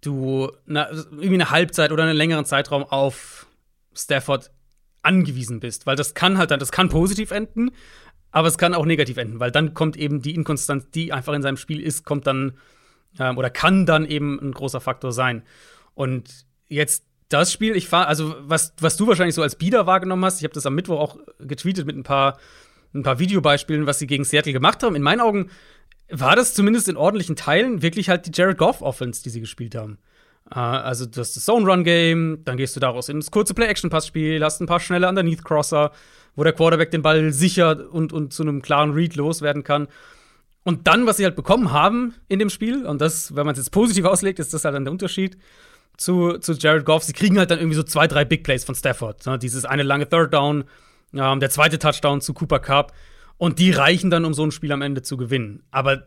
du na, irgendwie eine Halbzeit oder einen längeren Zeitraum auf Stafford angewiesen bist, weil das kann halt dann, das kann positiv enden, aber es kann auch negativ enden, weil dann kommt eben die Inkonstanz, die einfach in seinem Spiel ist, kommt dann ähm, oder kann dann eben ein großer Faktor sein. Und jetzt das Spiel, ich fahre, also was, was du wahrscheinlich so als Bieder wahrgenommen hast, ich habe das am Mittwoch auch getweetet mit ein paar ein paar Videobeispielen, was sie gegen Seattle gemacht haben. In meinen Augen war das zumindest in ordentlichen Teilen wirklich halt die Jared Goff Offense, die sie gespielt haben. Uh, also du hast das Zone Run Game, dann gehst du daraus ins kurze Play Action Pass Spiel, hast ein paar schnelle Underneath Crosser, wo der Quarterback den Ball sicher und, und zu einem klaren Read loswerden kann. Und dann, was sie halt bekommen haben in dem Spiel, und das, wenn man es jetzt positiv auslegt, ist das halt dann der Unterschied zu, zu Jared Goff. Sie kriegen halt dann irgendwie so zwei, drei Big Plays von Stafford. Ne? Dieses eine lange Third Down, ähm, der zweite Touchdown zu Cooper Cup. Und die reichen dann, um so ein Spiel am Ende zu gewinnen. Aber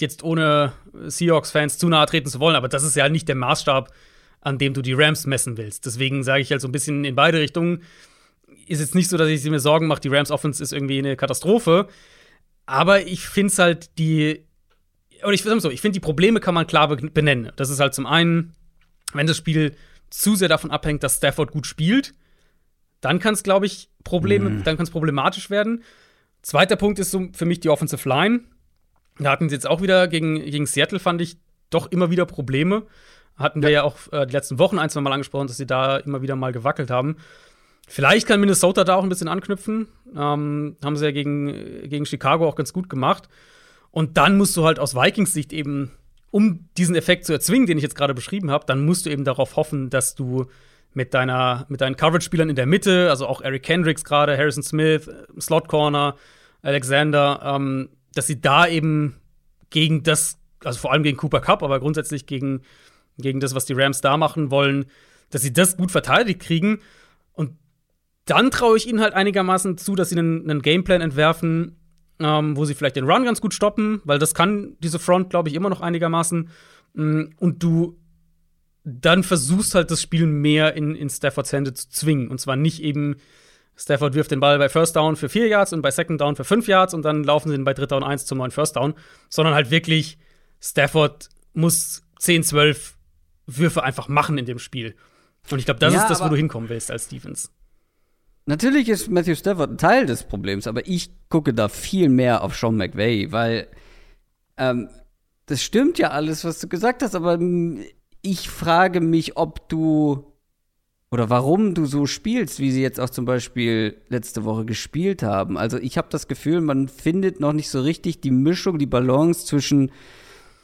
jetzt ohne Seahawks-Fans zu nahe treten zu wollen, aber das ist ja nicht der Maßstab, an dem du die Rams messen willst. Deswegen sage ich halt so ein bisschen in beide Richtungen. Ist jetzt nicht so, dass ich mir Sorgen mache, die Rams Offense ist irgendwie eine Katastrophe. Aber ich finde es halt die. Oder ich so, ich finde, die Probleme kann man klar benennen. Das ist halt zum einen, wenn das Spiel zu sehr davon abhängt, dass Stafford gut spielt, dann kann es, glaube ich, Probleme, mhm. dann kann es problematisch werden. Zweiter Punkt ist so für mich die Offensive Line. Da hatten sie jetzt auch wieder gegen, gegen Seattle, fand ich, doch immer wieder Probleme. Hatten wir ja, ja auch äh, die letzten Wochen ein, zwei Mal angesprochen, dass sie da immer wieder mal gewackelt haben. Vielleicht kann Minnesota da auch ein bisschen anknüpfen. Ähm, haben sie ja gegen, gegen Chicago auch ganz gut gemacht. Und dann musst du halt aus Vikings Sicht eben, um diesen Effekt zu erzwingen, den ich jetzt gerade beschrieben habe, dann musst du eben darauf hoffen, dass du mit, deiner, mit deinen Coverage-Spielern in der Mitte, also auch Eric Kendricks gerade, Harrison Smith, Slot Corner, Alexander, ähm, dass sie da eben gegen das, also vor allem gegen Cooper Cup, aber grundsätzlich gegen, gegen das, was die Rams da machen wollen, dass sie das gut verteidigt kriegen. Dann traue ich ihnen halt einigermaßen zu, dass sie einen, einen Gameplan entwerfen, ähm, wo sie vielleicht den Run ganz gut stoppen, weil das kann diese Front, glaube ich, immer noch einigermaßen. Mm, und du dann versuchst halt das Spiel mehr in, in Staffords Hände zu zwingen. Und zwar nicht eben, Stafford wirft den Ball bei First Down für vier Yards und bei Second Down für fünf Yards und dann laufen sie ihn bei Dritter und Eins zum neuen First Down, sondern halt wirklich, Stafford muss 10, 12 Würfe einfach machen in dem Spiel. Und ich glaube, das ja, ist das, wo du hinkommen willst als Stevens. Natürlich ist Matthew Stafford ein Teil des Problems, aber ich gucke da viel mehr auf Sean McVay, weil ähm, das stimmt ja alles, was du gesagt hast, aber ich frage mich, ob du oder warum du so spielst, wie sie jetzt auch zum Beispiel letzte Woche gespielt haben. Also ich habe das Gefühl, man findet noch nicht so richtig die Mischung, die Balance zwischen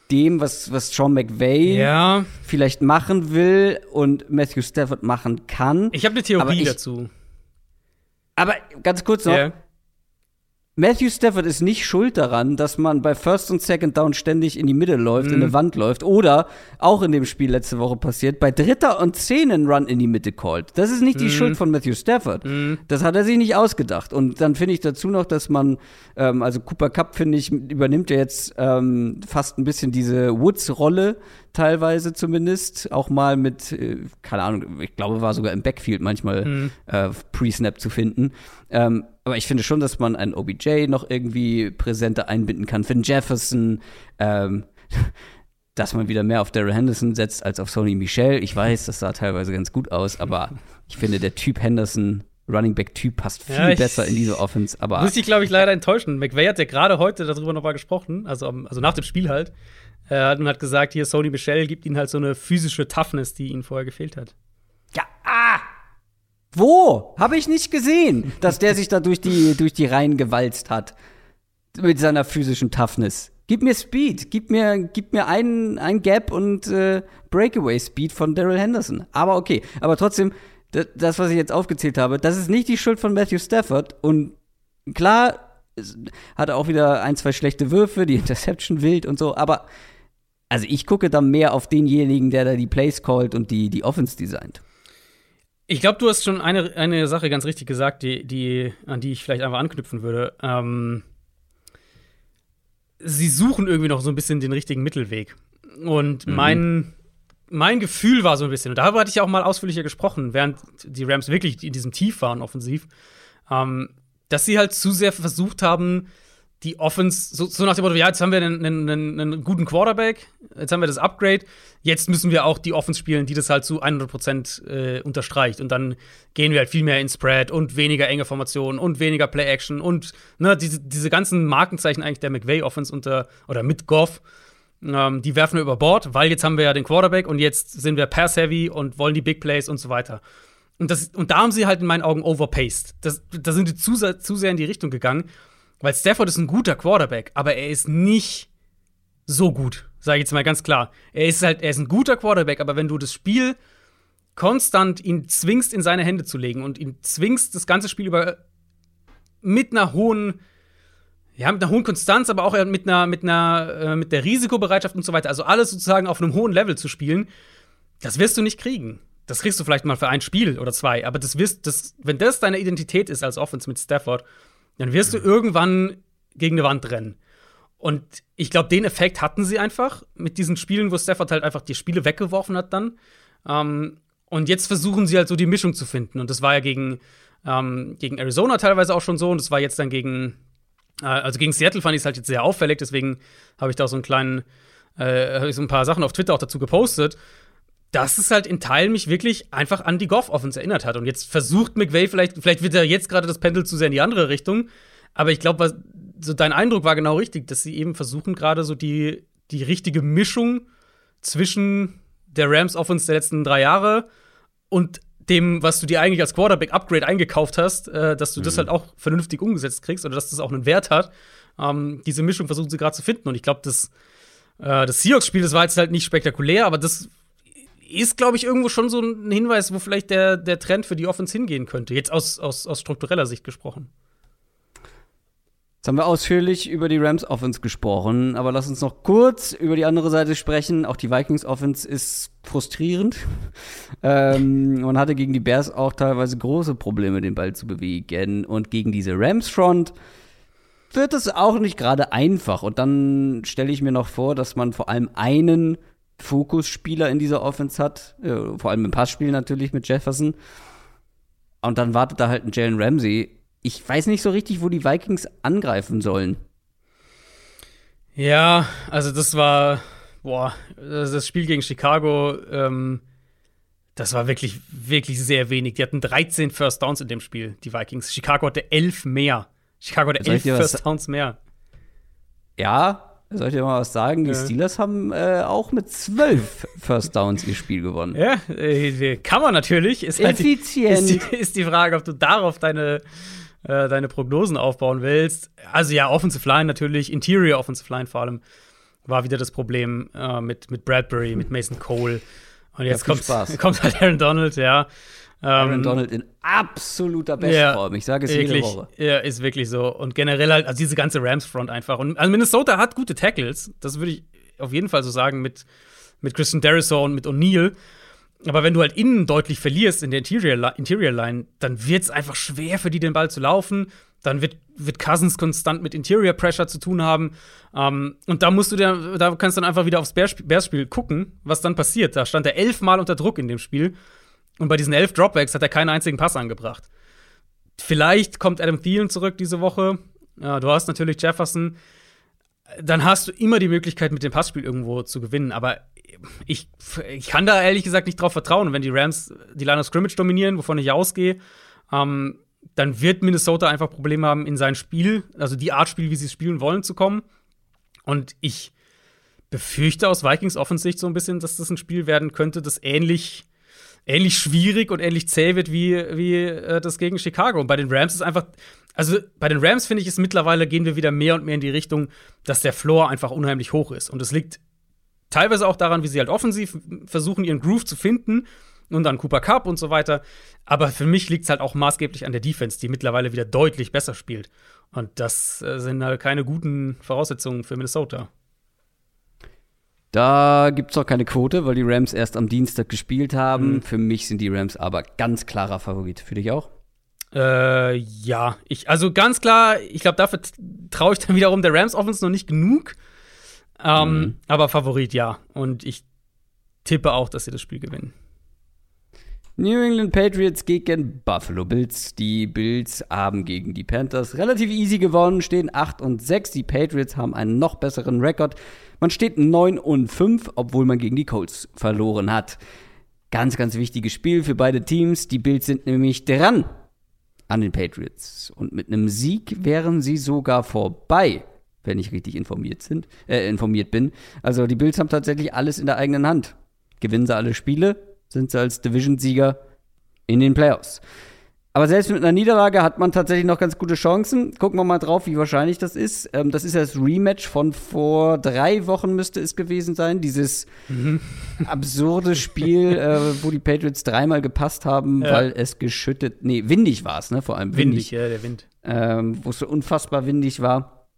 dem, was, was Sean McVay ja. vielleicht machen will und Matthew Stafford machen kann. Ich habe eine Theorie ich, dazu. Aber ganz kurz noch. Yeah. Matthew Stafford ist nicht schuld daran, dass man bei First und Second Down ständig in die Mitte läuft, mhm. in eine Wand läuft. Oder, auch in dem Spiel letzte Woche passiert, bei Dritter und Zehn einen Run in die Mitte callt. Das ist nicht mhm. die Schuld von Matthew Stafford. Mhm. Das hat er sich nicht ausgedacht. Und dann finde ich dazu noch, dass man, ähm, also Cooper Cup, finde ich, übernimmt ja jetzt ähm, fast ein bisschen diese Woods-Rolle, teilweise zumindest. Auch mal mit, äh, keine Ahnung, ich glaube, war sogar im Backfield manchmal mhm. äh, Pre-Snap zu finden. Ähm, aber ich finde schon, dass man einen OBJ noch irgendwie präsenter einbinden kann. Finn Jefferson, ähm, dass man wieder mehr auf Daryl Henderson setzt als auf Sony Michel. Ich weiß, das sah teilweise ganz gut aus, aber ich finde, der Typ Henderson, Running Back Typ, passt viel ja, besser in diese Offense. Aber muss ich, glaube ich, leider enttäuschen. McVay hat ja gerade heute darüber nochmal gesprochen, also, also nach dem Spiel halt. Äh, und hat gesagt, hier Sony Michel gibt ihm halt so eine physische Toughness, die ihm vorher gefehlt hat. Ja, ah! Wo? Habe ich nicht gesehen, dass der sich da durch die, durch die Reihen gewalzt hat. Mit seiner physischen Toughness. Gib mir Speed, gib mir, gib mir einen, ein Gap und äh, Breakaway Speed von Daryl Henderson. Aber okay, aber trotzdem, das, was ich jetzt aufgezählt habe, das ist nicht die Schuld von Matthew Stafford. Und klar, hat er auch wieder ein, zwei schlechte Würfe, die Interception wild und so, aber also ich gucke da mehr auf denjenigen, der da die Plays callt und die, die Offense designt. Ich glaube, du hast schon eine, eine Sache ganz richtig gesagt, die, die, an die ich vielleicht einfach anknüpfen würde. Ähm, sie suchen irgendwie noch so ein bisschen den richtigen Mittelweg. Und mhm. mein, mein Gefühl war so ein bisschen, und darüber hatte ich ja auch mal ausführlicher gesprochen, während die Rams wirklich in diesem Tief waren, offensiv, ähm, dass sie halt zu sehr versucht haben, die Offense, so, so, nach dem Motto, ja, jetzt haben wir einen, einen, einen, guten Quarterback, jetzt haben wir das Upgrade, jetzt müssen wir auch die Offense spielen, die das halt zu 100% äh, unterstreicht. Und dann gehen wir halt viel mehr in Spread und weniger enge Formationen und weniger Play-Action und ne, diese, diese ganzen Markenzeichen eigentlich der McVay-Offense unter oder mit Goff, ähm, die werfen wir über Bord, weil jetzt haben wir ja den Quarterback und jetzt sind wir Pass-Heavy und wollen die Big Plays und so weiter. Und, das, und da haben sie halt in meinen Augen overpaced. Das, da sind die zu, zu sehr in die Richtung gegangen. Weil Stafford ist ein guter Quarterback, aber er ist nicht so gut, sage ich jetzt mal ganz klar. Er ist halt, er ist ein guter Quarterback, aber wenn du das Spiel konstant ihn zwingst, in seine Hände zu legen und ihn zwingst, das ganze Spiel über mit einer hohen, ja, mit einer hohen Konstanz, aber auch mit einer, mit einer, äh, mit der Risikobereitschaft und so weiter, also alles sozusagen auf einem hohen Level zu spielen, das wirst du nicht kriegen. Das kriegst du vielleicht mal für ein Spiel oder zwei, aber das wirst, das, wenn das deine Identität ist als Offense mit Stafford, dann wirst du irgendwann gegen eine Wand rennen. Und ich glaube, den Effekt hatten sie einfach mit diesen Spielen, wo Stafford halt einfach die Spiele weggeworfen hat dann. Ähm, und jetzt versuchen sie halt so die Mischung zu finden. Und das war ja gegen, ähm, gegen Arizona teilweise auch schon so. Und das war jetzt dann gegen, äh, also gegen Seattle fand ich es halt jetzt sehr auffällig. Deswegen habe ich da so einen kleinen, äh, so ein paar Sachen auf Twitter auch dazu gepostet dass es halt in Teilen mich wirklich einfach an die Goff-Offense erinnert hat. Und jetzt versucht McVay vielleicht, vielleicht wird er jetzt gerade das Pendel zu sehr in die andere Richtung. Aber ich glaube, so dein Eindruck war genau richtig, dass sie eben versuchen, gerade so die, die richtige Mischung zwischen der Rams-Offense der letzten drei Jahre und dem, was du dir eigentlich als Quarterback-Upgrade eingekauft hast, äh, dass du mhm. das halt auch vernünftig umgesetzt kriegst oder dass das auch einen Wert hat. Ähm, diese Mischung versuchen sie gerade zu finden. Und ich glaube, das, äh, das Seahawks-Spiel, das war jetzt halt nicht spektakulär, aber das ist, glaube ich, irgendwo schon so ein Hinweis, wo vielleicht der, der Trend für die Offense hingehen könnte. Jetzt aus, aus, aus struktureller Sicht gesprochen. Jetzt haben wir ausführlich über die Rams Offense gesprochen, aber lass uns noch kurz über die andere Seite sprechen. Auch die Vikings Offense ist frustrierend. ähm, man hatte gegen die Bears auch teilweise große Probleme, den Ball zu bewegen. Und gegen diese Rams Front wird es auch nicht gerade einfach. Und dann stelle ich mir noch vor, dass man vor allem einen Fokusspieler in dieser Offense hat, äh, vor allem im Passspiel natürlich mit Jefferson. Und dann wartet da halt ein Jalen Ramsey. Ich weiß nicht so richtig, wo die Vikings angreifen sollen. Ja, also das war, boah, das Spiel gegen Chicago, ähm, das war wirklich, wirklich sehr wenig. Die hatten 13 First Downs in dem Spiel, die Vikings. Chicago hatte 11 mehr. Chicago hatte 11 First Downs mehr. Ja, soll ich dir mal was sagen? Die ja. Steelers haben äh, auch mit zwölf First Downs ihr Spiel gewonnen. Ja, äh, kann man natürlich. Ist Effizient. Halt die, ist, die, ist, die, Frage, ob du darauf deine, äh, deine Prognosen aufbauen willst. Also ja, Offensive Line natürlich, Interior Offensive Line vor allem war wieder das Problem äh, mit, mit Bradbury, mit Mason Cole. Und jetzt kommt, kommt halt Aaron Donald, ja. Aaron ähm, Donald in absoluter Bestform. Ja, ich sage es wirklich, jede Woche. Ja, ist wirklich so. Und generell halt, also diese ganze Rams-Front einfach. Und also Minnesota hat gute Tackles. Das würde ich auf jeden Fall so sagen mit, mit Christian Derisaw und mit O'Neill. Aber wenn du halt innen deutlich verlierst in der Interior, Interior Line, dann wird es einfach schwer für die, den Ball zu laufen. Dann wird, wird Cousins konstant mit Interior Pressure zu tun haben. Ähm, und da musst du dir, da kannst du dann einfach wieder aufs Bears-Spiel gucken, was dann passiert. Da stand er elfmal unter Druck in dem Spiel. Und bei diesen elf Dropbacks hat er keinen einzigen Pass angebracht. Vielleicht kommt Adam Thielen zurück diese Woche. Ja, du hast natürlich Jefferson. Dann hast du immer die Möglichkeit, mit dem Passspiel irgendwo zu gewinnen. Aber ich, ich kann da ehrlich gesagt nicht drauf vertrauen. Wenn die Rams die Line of Scrimmage dominieren, wovon ich ausgehe, ähm, dann wird Minnesota einfach Probleme haben, in sein Spiel, also die Art Spiel, wie sie es spielen wollen, zu kommen. Und ich befürchte aus Vikings Offensicht so ein bisschen, dass das ein Spiel werden könnte, das ähnlich ähnlich schwierig und ähnlich zäh wird wie, wie äh, das gegen Chicago. Und bei den Rams ist einfach, also bei den Rams finde ich es mittlerweile gehen wir wieder mehr und mehr in die Richtung, dass der Floor einfach unheimlich hoch ist. Und es liegt teilweise auch daran, wie sie halt offensiv versuchen, ihren Groove zu finden und dann Cooper Cup und so weiter. Aber für mich liegt es halt auch maßgeblich an der Defense, die mittlerweile wieder deutlich besser spielt. Und das äh, sind halt keine guten Voraussetzungen für Minnesota. Da gibt es auch keine Quote, weil die Rams erst am Dienstag gespielt haben. Mhm. Für mich sind die Rams aber ganz klarer Favorit. Für dich auch? Äh, ja. Ich, also ganz klar, ich glaube, dafür traue ich dann wiederum der Rams Offense noch nicht genug. Ähm, mhm. Aber Favorit, ja. Und ich tippe auch, dass sie das Spiel gewinnen. New England Patriots gegen Buffalo Bills. Die Bills haben gegen die Panthers relativ easy gewonnen, stehen 8 und 6. Die Patriots haben einen noch besseren Rekord. Man steht 9 und 5, obwohl man gegen die Colts verloren hat. Ganz, ganz wichtiges Spiel für beide Teams. Die Bills sind nämlich dran an den Patriots. Und mit einem Sieg wären sie sogar vorbei, wenn ich richtig informiert, sind, äh, informiert bin. Also die Bills haben tatsächlich alles in der eigenen Hand. Gewinnen sie alle Spiele, sind sie als Division-Sieger in den Playoffs. Aber selbst mit einer Niederlage hat man tatsächlich noch ganz gute Chancen. Gucken wir mal drauf, wie wahrscheinlich das ist. Ähm, das ist ja das Rematch von vor drei Wochen müsste es gewesen sein. Dieses mhm. absurde Spiel, äh, wo die Patriots dreimal gepasst haben, ja. weil es geschüttet, nee, windig war es, ne? Vor allem windig. Windig, ja, der Wind. Ähm, wo es so unfassbar windig war.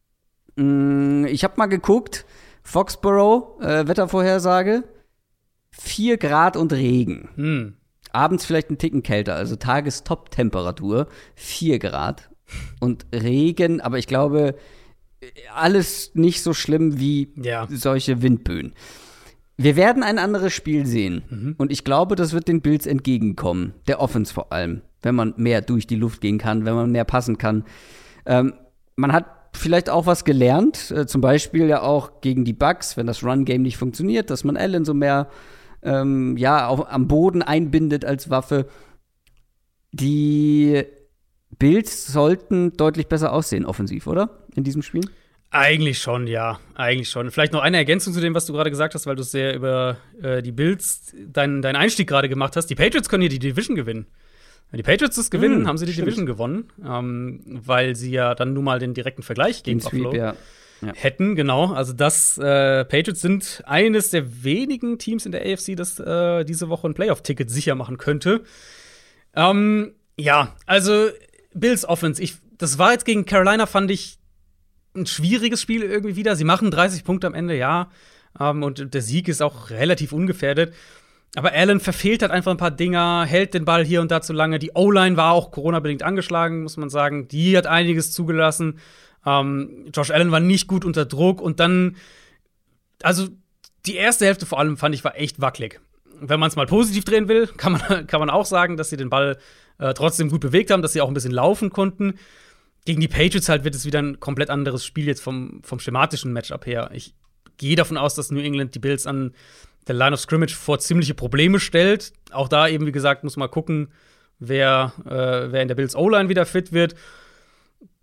Mm, ich habe mal geguckt, Foxborough, äh, Wettervorhersage. 4 Grad und Regen. Hm. Abends vielleicht ein Ticken kälter, also Tagestop-Temperatur 4 Grad und Regen, aber ich glaube, alles nicht so schlimm wie ja. solche Windböen. Wir werden ein anderes Spiel sehen. Mhm. Und ich glaube, das wird den Bills entgegenkommen. Der Offense vor allem. Wenn man mehr durch die Luft gehen kann, wenn man mehr passen kann. Ähm, man hat vielleicht auch was gelernt. Äh, zum Beispiel ja auch gegen die Bugs, wenn das Run-Game nicht funktioniert, dass man Allen so mehr ähm, ja, auf, am Boden einbindet als Waffe. Die Bills sollten deutlich besser aussehen, offensiv, oder? In diesem Spiel? Eigentlich schon, ja. Eigentlich schon. Vielleicht noch eine Ergänzung zu dem, was du gerade gesagt hast, weil du sehr über äh, die Bills deinen dein Einstieg gerade gemacht hast. Die Patriots können hier die Division gewinnen. Wenn die Patriots das gewinnen, mmh, haben sie die stimmt. Division gewonnen, ähm, weil sie ja dann nun mal den direkten Vergleich gegen Buffalo Sweep, ja ja. hätten, genau. Also das äh, Patriots sind eines der wenigen Teams in der AFC, das äh, diese Woche ein Playoff-Ticket sicher machen könnte. Ähm, ja, also Bills Offense, ich, das war jetzt gegen Carolina, fand ich ein schwieriges Spiel irgendwie wieder. Sie machen 30 Punkte am Ende, ja. Ähm, und der Sieg ist auch relativ ungefährdet. Aber Allen verfehlt halt einfach ein paar Dinger, hält den Ball hier und da zu lange. Die O-Line war auch Corona-bedingt angeschlagen, muss man sagen. Die hat einiges zugelassen. Ähm, Josh Allen war nicht gut unter Druck und dann, also die erste Hälfte vor allem fand ich war echt wackelig. Wenn man es mal positiv drehen will, kann man, kann man auch sagen, dass sie den Ball äh, trotzdem gut bewegt haben, dass sie auch ein bisschen laufen konnten. Gegen die Patriots halt wird es wieder ein komplett anderes Spiel jetzt vom, vom schematischen Matchup her. Ich gehe davon aus, dass New England die Bills an der Line of Scrimmage vor ziemliche Probleme stellt. Auch da eben, wie gesagt, muss man gucken, wer, äh, wer in der Bills O-Line wieder fit wird.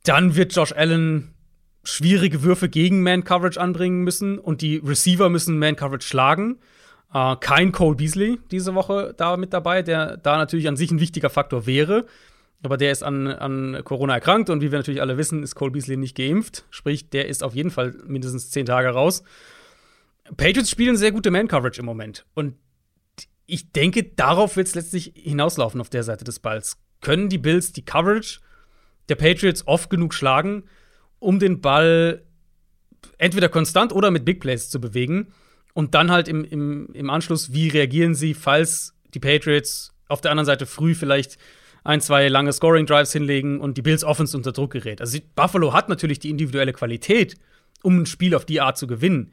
Dann wird Josh Allen schwierige Würfe gegen Man-Coverage anbringen müssen und die Receiver müssen Man-Coverage schlagen. Äh, kein Cole Beasley diese Woche da mit dabei, der da natürlich an sich ein wichtiger Faktor wäre. Aber der ist an, an Corona erkrankt und wie wir natürlich alle wissen, ist Cole Beasley nicht geimpft. Sprich, der ist auf jeden Fall mindestens zehn Tage raus. Patriots spielen sehr gute Man-Coverage im Moment. Und ich denke, darauf wird es letztlich hinauslaufen auf der Seite des Balls. Können die Bills die Coverage der Patriots oft genug schlagen, um den Ball entweder konstant oder mit Big Plays zu bewegen. Und dann halt im, im, im Anschluss, wie reagieren sie, falls die Patriots auf der anderen Seite früh vielleicht ein, zwei lange Scoring-Drives hinlegen und die Bills Offense unter Druck gerät. Also Buffalo hat natürlich die individuelle Qualität, um ein Spiel auf die Art zu gewinnen.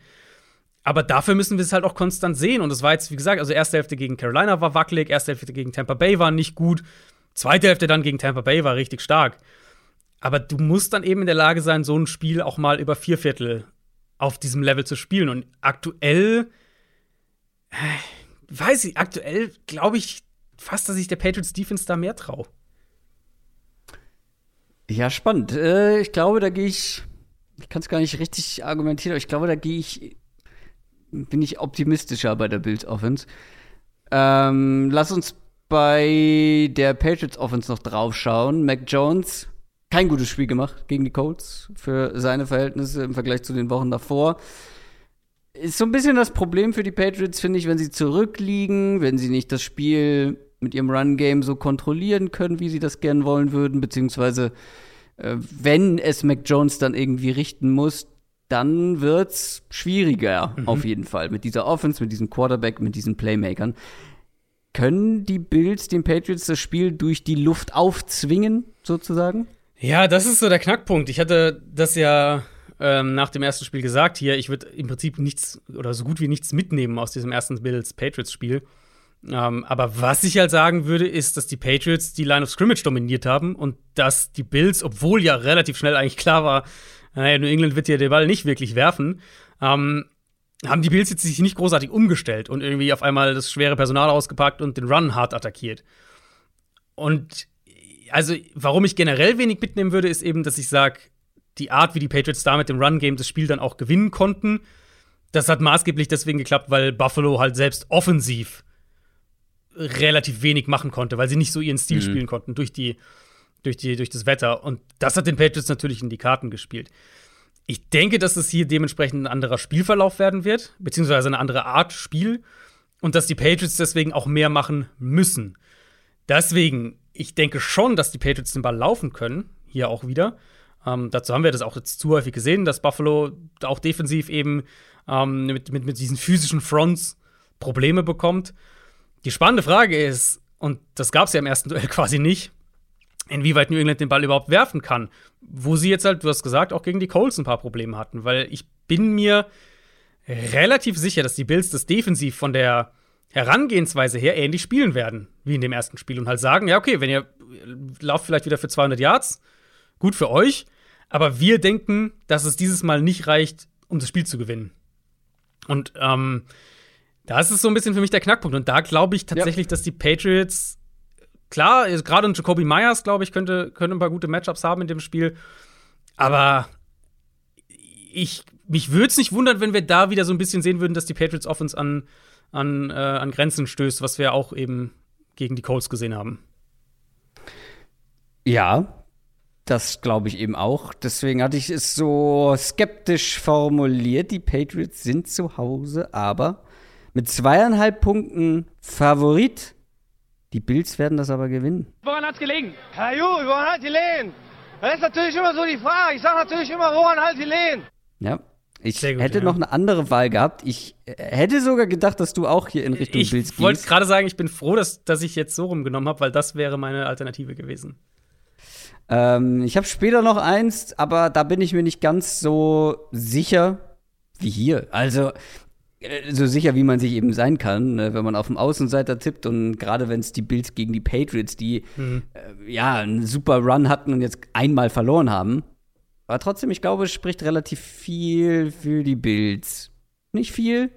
Aber dafür müssen wir es halt auch konstant sehen. Und das war jetzt, wie gesagt, also erste Hälfte gegen Carolina war wackelig, erste Hälfte gegen Tampa Bay war nicht gut, zweite Hälfte dann gegen Tampa Bay war richtig stark. Aber du musst dann eben in der Lage sein, so ein Spiel auch mal über vier Viertel auf diesem Level zu spielen. Und aktuell, äh, weiß ich, aktuell glaube ich fast, dass ich der Patriots Defense da mehr traue. Ja, spannend. Äh, ich glaube, da gehe ich, ich kann es gar nicht richtig argumentieren, aber ich glaube, da gehe ich, bin ich optimistischer bei der Bild Offense. Ähm, lass uns bei der Patriots Offense noch drauf schauen. Mac Jones, kein gutes Spiel gemacht gegen die Colts für seine Verhältnisse im Vergleich zu den Wochen davor. Ist so ein bisschen das Problem für die Patriots, finde ich, wenn sie zurückliegen, wenn sie nicht das Spiel mit ihrem Run-Game so kontrollieren können, wie sie das gern wollen würden, beziehungsweise äh, wenn es Mac Jones dann irgendwie richten muss, dann wird's schwieriger, mhm. auf jeden Fall. Mit dieser Offense, mit diesem Quarterback, mit diesen Playmakern. Können die Bills den Patriots das Spiel durch die Luft aufzwingen, sozusagen? Ja, das ist so der Knackpunkt. Ich hatte das ja ähm, nach dem ersten Spiel gesagt hier, ich würde im Prinzip nichts oder so gut wie nichts mitnehmen aus diesem ersten Bills-Patriots-Spiel. Ähm, aber was ich halt sagen würde, ist, dass die Patriots die Line of Scrimmage dominiert haben und dass die Bills, obwohl ja relativ schnell eigentlich klar war, naja, New England wird ja den Ball nicht wirklich werfen, ähm, haben die Bills jetzt sich nicht großartig umgestellt und irgendwie auf einmal das schwere Personal ausgepackt und den Run hart attackiert. Und also, warum ich generell wenig mitnehmen würde, ist eben, dass ich sage, die Art, wie die Patriots da mit dem Run-Game das Spiel dann auch gewinnen konnten, das hat maßgeblich deswegen geklappt, weil Buffalo halt selbst offensiv relativ wenig machen konnte, weil sie nicht so ihren Stil mhm. spielen konnten durch die, durch die, durch das Wetter. Und das hat den Patriots natürlich in die Karten gespielt. Ich denke, dass es hier dementsprechend ein anderer Spielverlauf werden wird, beziehungsweise eine andere Art Spiel. Und dass die Patriots deswegen auch mehr machen müssen. Deswegen, ich denke schon, dass die Patriots den Ball laufen können, hier auch wieder. Ähm, dazu haben wir das auch jetzt zu häufig gesehen, dass Buffalo auch defensiv eben ähm, mit, mit, mit diesen physischen Fronts Probleme bekommt. Die spannende Frage ist, und das gab es ja im ersten Duell quasi nicht, inwieweit New England den Ball überhaupt werfen kann. Wo sie jetzt halt, du hast gesagt, auch gegen die Colts ein paar Probleme hatten, weil ich bin mir relativ sicher, dass die Bills das defensiv von der Herangehensweise her ähnlich spielen werden wie in dem ersten Spiel und halt sagen, ja, okay, wenn ihr lauft vielleicht wieder für 200 Yards, gut für euch, aber wir denken, dass es dieses Mal nicht reicht, um das Spiel zu gewinnen. Und ähm, das ist so ein bisschen für mich der Knackpunkt. Und da glaube ich tatsächlich, ja. dass die Patriots, klar, gerade ein Jacoby Myers, glaube ich, könnte, könnte ein paar gute Matchups haben in dem Spiel. Aber ich, mich würde es nicht wundern, wenn wir da wieder so ein bisschen sehen würden, dass die Patriots Offense an, an, äh, an Grenzen stößt, was wir auch eben gegen die Colts gesehen haben. Ja, das glaube ich eben auch. Deswegen hatte ich es so skeptisch formuliert. Die Patriots sind zu Hause, aber mit zweieinhalb Punkten Favorit. Die Bills werden das aber gewinnen. Woran hat's gelegen? Herr Ju, woran hat die Lehen? Das ist natürlich immer so die Frage. Ich sage natürlich immer, woran halt die Lehen? Ja. Ich gut, hätte ja. noch eine andere Wahl gehabt. Ich äh, hätte sogar gedacht, dass du auch hier in Richtung ich Bills gehst. Ich wollte gerade sagen, ich bin froh, dass, dass ich jetzt so rumgenommen habe, weil das wäre meine Alternative gewesen. Ähm, ich habe später noch eins, aber da bin ich mir nicht ganz so sicher wie hier. Also, äh, so sicher, wie man sich eben sein kann, ne, wenn man auf dem Außenseiter tippt und gerade wenn es die Bills gegen die Patriots, die mhm. äh, ja einen super Run hatten und jetzt einmal verloren haben. Aber trotzdem, ich glaube, es spricht relativ viel für die Bills. Nicht viel,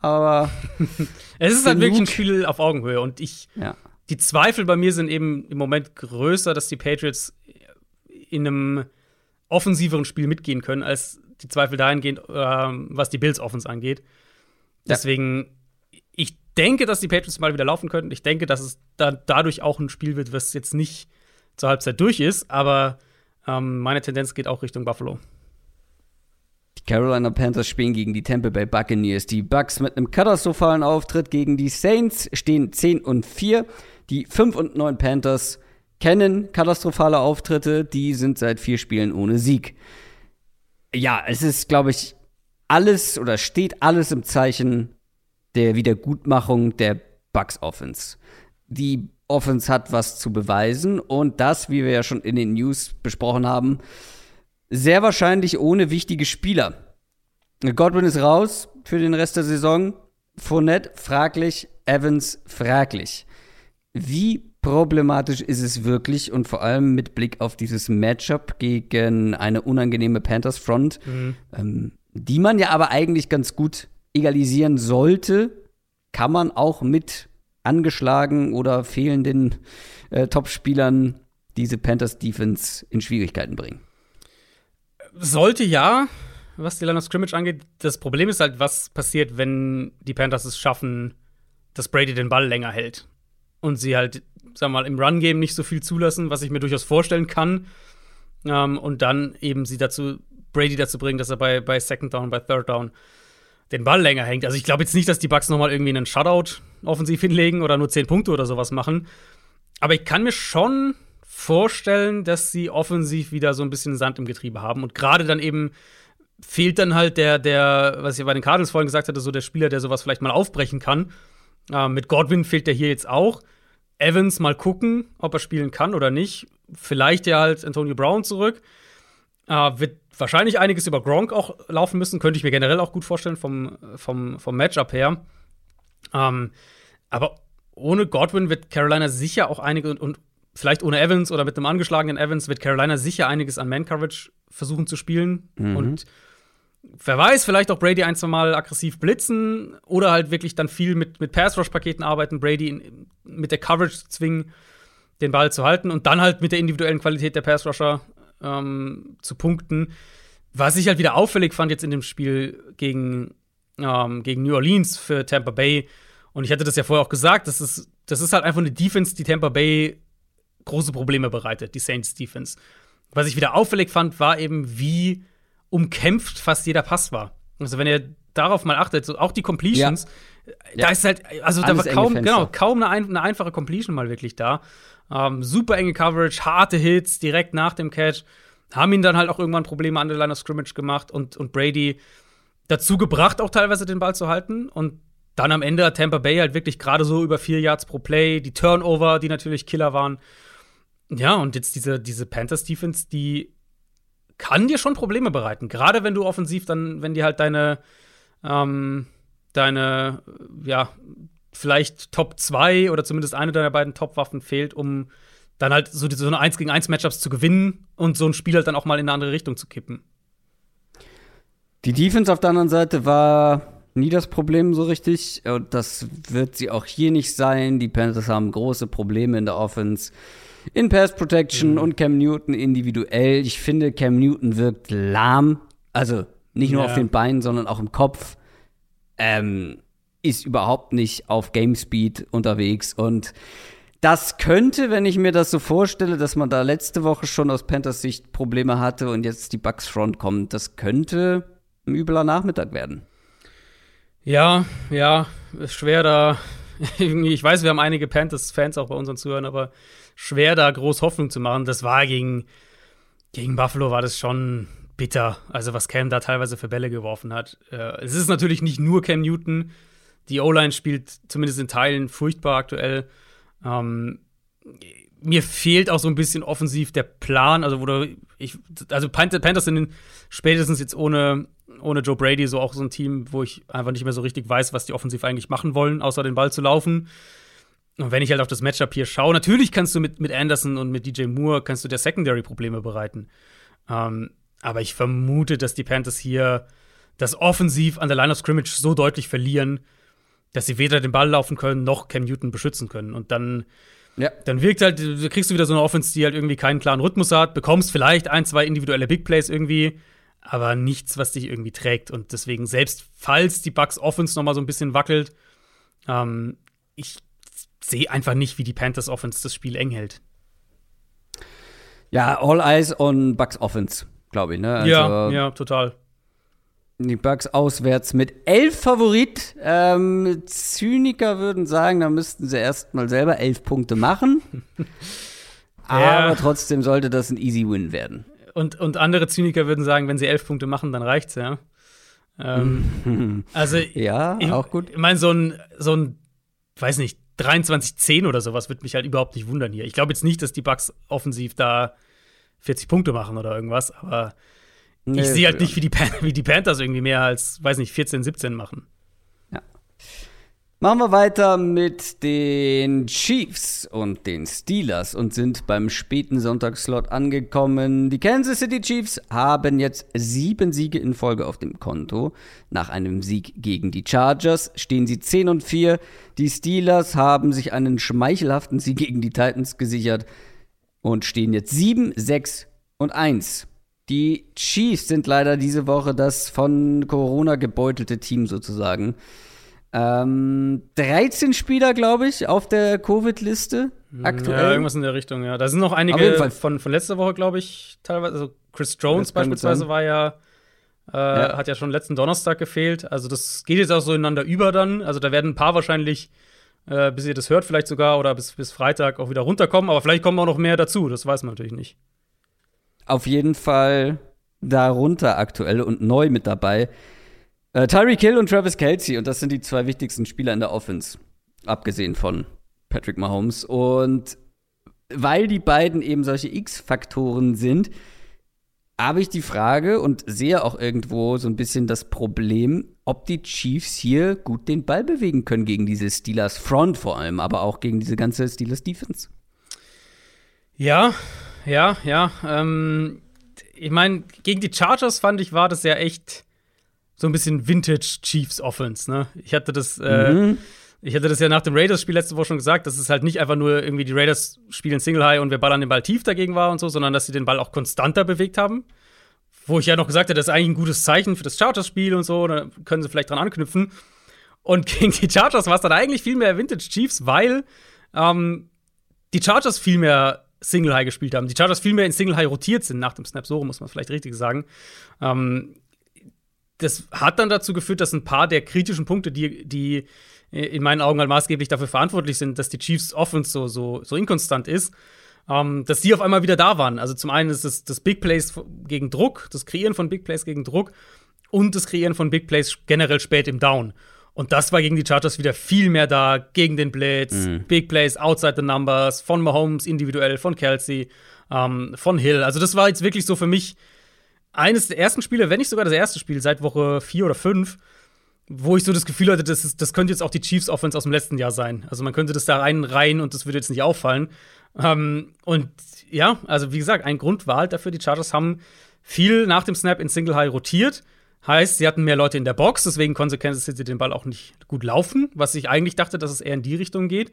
aber. es ist halt wirklich ein Spiel auf Augenhöhe und ich. Ja. Die Zweifel bei mir sind eben im Moment größer, dass die Patriots in einem offensiveren Spiel mitgehen können, als die Zweifel dahingehend, äh, was die Bills Offens angeht. Deswegen, ich denke, dass die Patriots mal wieder laufen könnten. Ich denke, dass es da dadurch auch ein Spiel wird, was jetzt nicht zur Halbzeit durch ist, aber ähm, meine Tendenz geht auch Richtung Buffalo. Die Carolina Panthers spielen gegen die Tampa Bay Buccaneers. Die Bucks mit einem katastrophalen Auftritt gegen die Saints stehen 10 und 4. Die 5 und 9 Panthers kennen katastrophale Auftritte. Die sind seit vier Spielen ohne Sieg. Ja, es ist, glaube ich, alles oder steht alles im Zeichen der Wiedergutmachung der Bucks Offense. Die Offense hat was zu beweisen und das, wie wir ja schon in den News besprochen haben, sehr wahrscheinlich ohne wichtige Spieler. Godwin ist raus für den Rest der Saison. Fournette fraglich, Evans fraglich. Wie problematisch ist es wirklich und vor allem mit Blick auf dieses Matchup gegen eine unangenehme Panthers Front, mhm. ähm, die man ja aber eigentlich ganz gut egalisieren sollte, kann man auch mit angeschlagen oder fehlenden äh, Topspielern diese Panthers Defense in Schwierigkeiten bringen. Sollte ja, was die Line of Scrimmage angeht. Das Problem ist halt, was passiert, wenn die Panthers es schaffen, dass Brady den Ball länger hält. und sie halt, sag mal, im Run-Game nicht so viel zulassen, was ich mir durchaus vorstellen kann. Ähm, und dann eben sie dazu, Brady dazu bringen, dass er bei, bei Second Down, bei Third Down den Ball länger hängt. Also ich glaube jetzt nicht, dass die Bucks noch mal irgendwie einen Shutout offensiv hinlegen oder nur 10 Punkte oder sowas machen. Aber ich kann mir schon vorstellen, dass sie offensiv wieder so ein bisschen Sand im Getriebe haben. Und gerade dann eben fehlt dann halt der, der, was ich bei den Cardinals vorhin gesagt hatte, so der Spieler, der sowas vielleicht mal aufbrechen kann. Äh, mit Godwin fehlt der hier jetzt auch. Evans mal gucken, ob er spielen kann oder nicht. Vielleicht ja halt Antonio Brown zurück. Äh, wird wahrscheinlich einiges über Gronk auch laufen müssen. Könnte ich mir generell auch gut vorstellen vom, vom, vom Matchup her. Ähm, aber ohne Godwin wird Carolina sicher auch einige und, und vielleicht ohne Evans oder mit einem angeschlagenen Evans wird Carolina sicher einiges an Man-Coverage versuchen zu spielen. Mhm. Und wer weiß, vielleicht auch Brady ein, zwei Mal aggressiv blitzen oder halt wirklich dann viel mit, mit Pass-Rush-Paketen arbeiten, Brady in, mit der Coverage zwingen, den Ball zu halten und dann halt mit der individuellen Qualität der Pass-Rusher ähm, zu punkten. Was ich halt wieder auffällig fand jetzt in dem Spiel gegen, ähm, gegen New Orleans für Tampa Bay, und ich hatte das ja vorher auch gesagt, das ist, das ist halt einfach eine Defense, die Tampa Bay große Probleme bereitet, die Saints Defense. Was ich wieder auffällig fand, war eben, wie umkämpft fast jeder Pass war. Also wenn ihr darauf mal achtet, so auch die Completions, ja. da ja. ist halt, also Alles da war kaum, genau, kaum eine, eine, einfache Completion mal wirklich da. Ähm, super enge Coverage, harte Hits direkt nach dem Catch. Haben ihn dann halt auch irgendwann Probleme an der Line of Scrimmage gemacht und, und Brady dazu gebracht, auch teilweise den Ball zu halten. Und dann am Ende hat Tampa Bay halt wirklich gerade so über vier Yards pro Play, die Turnover, die natürlich Killer waren. Ja, und jetzt diese, diese Panthers Defense, die kann dir schon Probleme bereiten. Gerade wenn du offensiv dann, wenn dir halt deine, ähm, deine, ja, vielleicht Top 2 oder zumindest eine deiner beiden Top-Waffen fehlt, um dann halt so, so eine 1 gegen 1 Matchups zu gewinnen und so ein Spiel halt dann auch mal in eine andere Richtung zu kippen. Die Defense auf der anderen Seite war nie das Problem so richtig. Und das wird sie auch hier nicht sein. Die Panthers haben große Probleme in der Offense in Pass Protection mhm. und Cam Newton individuell. Ich finde, Cam Newton wirkt lahm. Also nicht nur ja. auf den Beinen, sondern auch im Kopf. Ähm, ist überhaupt nicht auf Game Speed unterwegs. Und das könnte, wenn ich mir das so vorstelle, dass man da letzte Woche schon aus Panthers Sicht Probleme hatte und jetzt die Bucks Front kommt, das könnte ein übler Nachmittag werden. Ja, ja, ist schwer da. Ich weiß, wir haben einige Panthers-Fans auch bei unseren Zuhörern, aber schwer, da groß Hoffnung zu machen. Das war gegen, gegen Buffalo war das schon bitter. Also, was Cam da teilweise für Bälle geworfen hat. Äh, es ist natürlich nicht nur Cam Newton. Die O-Line spielt zumindest in Teilen furchtbar aktuell. Ähm, mir fehlt auch so ein bisschen offensiv der Plan. Also, wo ich, also Panthers sind spätestens jetzt ohne, ohne Joe Brady so auch so ein Team, wo ich einfach nicht mehr so richtig weiß, was die offensiv eigentlich machen wollen, außer den Ball zu laufen. Und wenn ich halt auf das Matchup hier schaue, natürlich kannst du mit, mit Anderson und mit DJ Moore kannst du der Secondary Probleme bereiten. Ähm, aber ich vermute, dass die Panthers hier das offensiv an der Line of Scrimmage so deutlich verlieren, dass sie weder den Ball laufen können noch Cam Newton beschützen können. Und dann, ja. dann wirkt halt, du kriegst du wieder so eine Offense, die halt irgendwie keinen klaren Rhythmus hat, bekommst vielleicht ein, zwei individuelle Big Plays irgendwie, aber nichts, was dich irgendwie trägt. Und deswegen, selbst falls die Bucks Offense noch mal so ein bisschen wackelt, ähm, ich sehe einfach nicht, wie die Panthers Offense das Spiel eng hält. Ja, all eyes on Bucks Offense, glaube ich, ne? Also, ja, ja, total. Die Bucks auswärts mit elf Favorit. Ähm, Zyniker würden sagen, da müssten sie erst mal selber elf Punkte machen. ja. Aber trotzdem sollte das ein Easy Win werden. Und, und andere Zyniker würden sagen, wenn sie elf Punkte machen, dann reicht's, ja. Ähm, also, ja, ich, auch gut. Ich meine, so ein, so ein, weiß nicht, 23-10 oder sowas würde mich halt überhaupt nicht wundern hier. Ich glaube jetzt nicht, dass die Bucks offensiv da 40 Punkte machen oder irgendwas, aber nee, ich sehe halt nicht, wie die, wie die Panthers irgendwie mehr als, weiß nicht, 14, 17 machen. Machen wir weiter mit den Chiefs und den Steelers und sind beim späten Sonntagsslot angekommen. Die Kansas City Chiefs haben jetzt sieben Siege in Folge auf dem Konto. Nach einem Sieg gegen die Chargers stehen sie 10 und 4. Die Steelers haben sich einen schmeichelhaften Sieg gegen die Titans gesichert und stehen jetzt 7, 6 und 1. Die Chiefs sind leider diese Woche das von Corona gebeutelte Team sozusagen. Ähm, 13 Spieler, glaube ich, auf der Covid-Liste aktuell. Ja, irgendwas in der Richtung, ja. Da sind noch einige von, von letzter Woche, glaube ich, teilweise. Also Chris Jones beispielsweise war ja, äh, Ja. hat ja schon letzten Donnerstag gefehlt. Also das geht jetzt auch so ineinander über dann. Also da werden ein paar wahrscheinlich, äh, bis ihr das hört, vielleicht sogar oder bis, bis Freitag auch wieder runterkommen. Aber vielleicht kommen auch noch mehr dazu. Das weiß man natürlich nicht. Auf jeden Fall darunter aktuell und neu mit dabei. Äh, Tyreek Hill und Travis Kelsey. Und das sind die zwei wichtigsten Spieler in der Offense. Abgesehen von Patrick Mahomes. Und weil die beiden eben solche X-Faktoren sind, habe ich die Frage und sehe auch irgendwo so ein bisschen das Problem, ob die Chiefs hier gut den Ball bewegen können gegen diese Steelers Front vor allem, aber auch gegen diese ganze Steelers Defense. Ja, ja, ja. Ähm, ich meine, gegen die Chargers fand ich, war das ja echt so ein bisschen Vintage Chiefs Offense, ne? Ich hatte das, äh, Mhm. ich hatte das ja nach dem Raiders-Spiel letzte Woche schon gesagt, dass es halt nicht einfach nur irgendwie die Raiders spielen Single High und wir ballern den Ball tief dagegen war und so, sondern dass sie den Ball auch konstanter bewegt haben. Wo ich ja noch gesagt hätte, das ist eigentlich ein gutes Zeichen für das Chargers-Spiel und so, da können sie vielleicht dran anknüpfen. Und gegen die Chargers war es dann eigentlich viel mehr Vintage Chiefs, weil ähm, die Chargers viel mehr Single High gespielt haben. Die Chargers viel mehr in Single High rotiert sind nach dem Snap, so muss man vielleicht richtig sagen. Ähm, das hat dann dazu geführt, dass ein paar der kritischen Punkte, die, die in meinen Augen halt maßgeblich dafür verantwortlich sind, dass die Chiefs Offense so, so, so inkonstant ist, ähm, dass die auf einmal wieder da waren. Also zum einen ist es das Big Plays gegen Druck, das Kreieren von Big Plays gegen Druck und das Kreieren von Big Plays generell spät im Down. Und das war gegen die Chargers wieder viel mehr da, gegen den Blitz, Big Plays outside the numbers, von Mahomes individuell, von Kelsey, ähm, von Hill. Also das war jetzt wirklich so für mich eines der ersten Spiele, wenn nicht sogar das erste Spiel seit Woche vier oder fünf, wo ich so das Gefühl hatte, das, ist, das könnte jetzt auch die Chiefs Offense aus dem letzten Jahr sein. Also man könnte das da reinreihen und das würde jetzt nicht auffallen. Ähm, und ja, also wie gesagt, ein Grund war halt dafür, die Chargers haben viel nach dem Snap in Single High rotiert. Heißt, sie hatten mehr Leute in der Box, deswegen konnte Kansas City den Ball auch nicht gut laufen, was ich eigentlich dachte, dass es eher in die Richtung geht.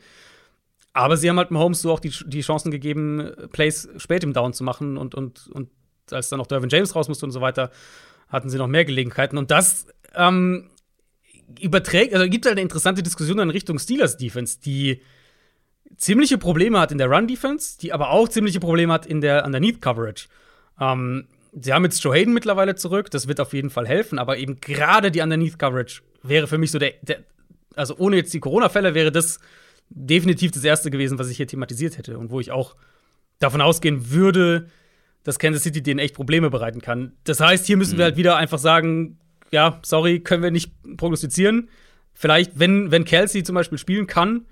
Aber sie haben halt Mahomes so auch die, die Chancen gegeben, Plays spät im Down zu machen und, und, und als dann noch Dervin James raus musste und so weiter, hatten sie noch mehr Gelegenheiten. Und das ähm, überträgt, also gibt halt eine interessante Diskussion in Richtung Steelers Defense, die ziemliche Probleme hat in der Run Defense, die aber auch ziemliche Probleme hat in der Underneath Coverage. Ähm, sie haben jetzt Joe Hayden mittlerweile zurück, das wird auf jeden Fall helfen, aber eben gerade die Underneath Coverage wäre für mich so der, der also ohne jetzt die Corona-Fälle wäre das definitiv das erste gewesen, was ich hier thematisiert hätte und wo ich auch davon ausgehen würde, dass Kansas City denen echt Probleme bereiten kann. Das heißt, hier müssen wir halt wieder einfach sagen, ja, sorry, können wir nicht prognostizieren. Vielleicht, wenn, wenn Kelsey zum Beispiel spielen kann,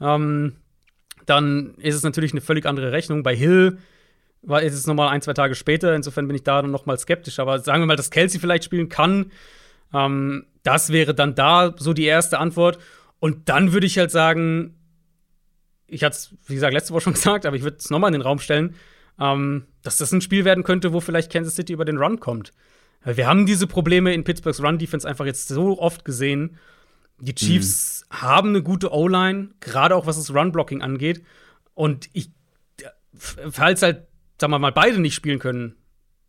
ähm, dann ist es natürlich eine völlig andere Rechnung. Bei Hill war ist es noch mal ein, zwei Tage später. Insofern bin ich da dann noch mal skeptisch. Aber sagen wir mal, dass Kelsey vielleicht spielen kann, ähm, das wäre dann da so die erste Antwort. Und dann würde ich halt sagen, ich hatte es, wie gesagt, letzte Woche schon gesagt, aber ich würde es noch mal in den Raum stellen, ähm, dass das ein Spiel werden könnte, wo vielleicht Kansas City über den Run kommt. Wir haben diese Probleme in Pittsburghs Run-Defense einfach jetzt so oft gesehen. Die Chiefs haben eine gute O-Line, gerade auch was das Run-Blocking angeht. Und ich, falls halt, sagen wir mal, beide nicht spielen können,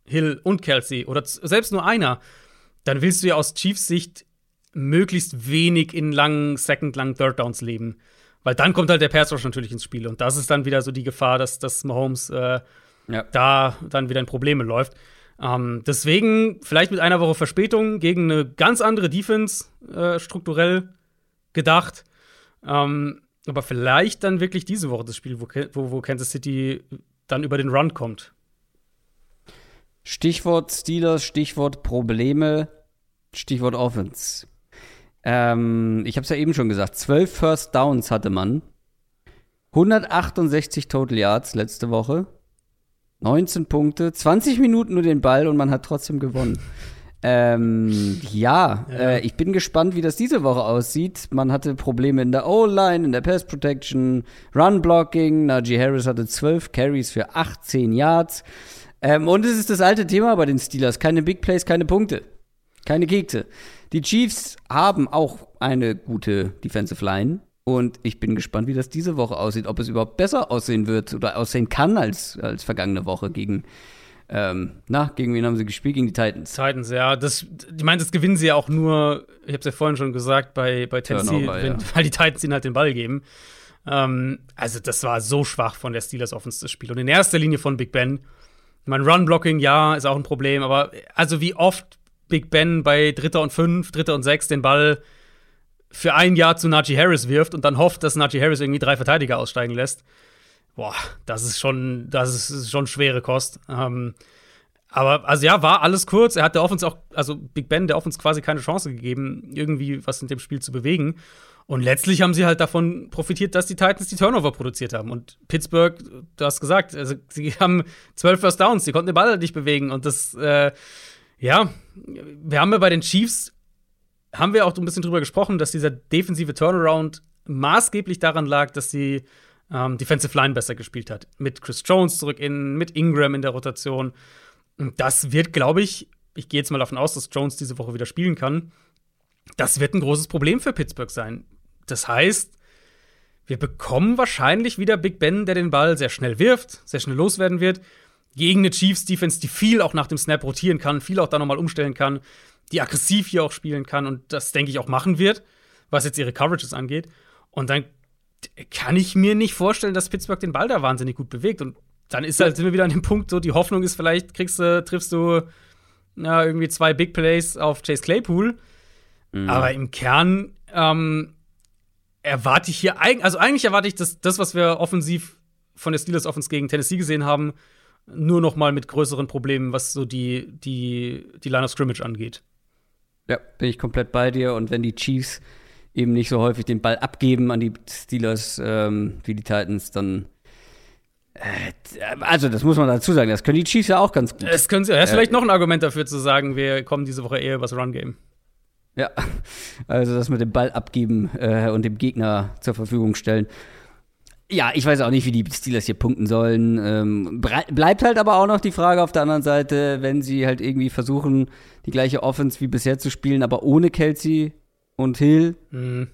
Hill und Kelsey, oder selbst nur einer, dann willst du ja aus Chiefs Sicht möglichst wenig in langen Second, langen Third Downs leben. Weil dann kommt halt der Pass Rush natürlich ins Spiel. Und das ist dann wieder so die Gefahr, dass, dass Mahomes äh, Ja. da dann wieder in Probleme läuft. Ähm, deswegen vielleicht mit einer Woche Verspätung gegen eine ganz andere Defense äh, strukturell gedacht. Ähm, aber vielleicht dann wirklich diese Woche das Spiel, wo, wo, wo Kansas City dann über den Run kommt. Stichwort Steelers, Stichwort Probleme, Stichwort Offense. Ähm, ich habe es ja eben schon gesagt, 12 First Downs hatte man. 168 Total Yards letzte Woche. 19 Punkte, 20 Minuten nur den Ball und man hat trotzdem gewonnen. Ähm, ja, Äh, ich bin gespannt, wie das diese Woche aussieht. Man hatte Probleme in der O-Line, in der Pass Protection, Run Blocking. Najee Harris hatte 12 Carries für 18 Yards. Ähm, und es ist das alte Thema bei den Steelers. Keine Big Plays, keine Punkte. Keine Kekse. Die Chiefs haben auch eine gute Defensive Line. Und ich bin gespannt, wie das diese Woche aussieht. Ob es überhaupt besser aussehen wird oder aussehen kann als, als vergangene Woche gegen Ähm, na, gegen wen haben sie gespielt? Gegen die Titans. Titans, ja. Das, ich meine, das gewinnen sie ja auch nur, ich habe es ja vorhin schon gesagt, bei, bei Tennessee, Turnover, wenn, ja. weil die Titans ihnen halt den Ball geben. Ähm, also, das war so schwach von der Steelers Offense, das Spiel. Und in erster Linie von Big Ben. Mein Run-Blocking, ja, ist auch ein Problem, aber also wie oft Big Ben bei Dritter und Fünf, Dritter und Sechs den Ball für ein Jahr zu Najee Harris wirft und dann hofft, dass Najee Harris irgendwie drei Verteidiger aussteigen lässt. Boah, das ist schon, das ist schon schwere Kost. Ähm, aber, also ja, war alles kurz. Er hat der Offense auch, also Big Ben, der Offense quasi keine Chance gegeben, irgendwie was in dem Spiel zu bewegen. Und letztlich haben sie halt davon profitiert, dass die Titans die Turnover produziert haben. Und Pittsburgh, du hast gesagt, also sie haben zwölf First Downs, sie konnten den Ball halt nicht bewegen. Und das, äh, ja, wir haben ja bei den Chiefs, haben wir auch ein bisschen drüber gesprochen, dass dieser defensive Turnaround maßgeblich daran lag, dass die ähm, Defensive Line besser gespielt hat. Mit Chris Jones zurück in, mit Ingram in der Rotation. Und das wird, glaube ich, ich gehe jetzt mal davon aus, dass Jones diese Woche wieder spielen kann. Das wird ein großes Problem für Pittsburgh sein. Das heißt, wir bekommen wahrscheinlich wieder Big Ben, der den Ball sehr schnell wirft, sehr schnell loswerden wird, gegen eine Chiefs-Defense, die viel auch nach dem Snap rotieren kann, viel auch da nochmal umstellen kann, die aggressiv hier auch spielen kann und das, denke ich, auch machen wird, was jetzt ihre Coverages angeht. Und dann kann ich mir nicht vorstellen, dass Pittsburgh den Ball da wahnsinnig gut bewegt. Und dann ist halt, sind wir wieder an dem Punkt, so die Hoffnung ist, vielleicht kriegst du, triffst du ja, irgendwie zwei Big Plays auf Chase Claypool. Mhm. Aber im Kern ähm, erwarte ich hier, eig also eigentlich erwarte ich, dass das, was wir offensiv von der Steelers Offense gegen Tennessee gesehen haben, nur noch mal mit größeren Problemen, was so die, die, die Line of Scrimmage angeht. Ja, bin ich komplett bei dir. Und wenn die Chiefs eben nicht so häufig den Ball abgeben an die Steelers ähm, wie die Titans, dann. Äh, also, das muss man dazu sagen, das können die Chiefs ja auch ganz gut. Es können sie, ja, ist vielleicht noch ein Argument dafür zu sagen, wir kommen diese Woche eher übers Run-Game. Ja, also das mit dem Ball abgeben äh, und dem Gegner zur Verfügung stellen. Ja, ich weiß auch nicht, wie die Steelers hier punkten sollen. Ähm, bleibt halt aber auch noch die Frage auf der anderen Seite, wenn sie halt irgendwie versuchen, die gleiche Offense wie bisher zu spielen, aber ohne Kelsey und Hill, Mhm.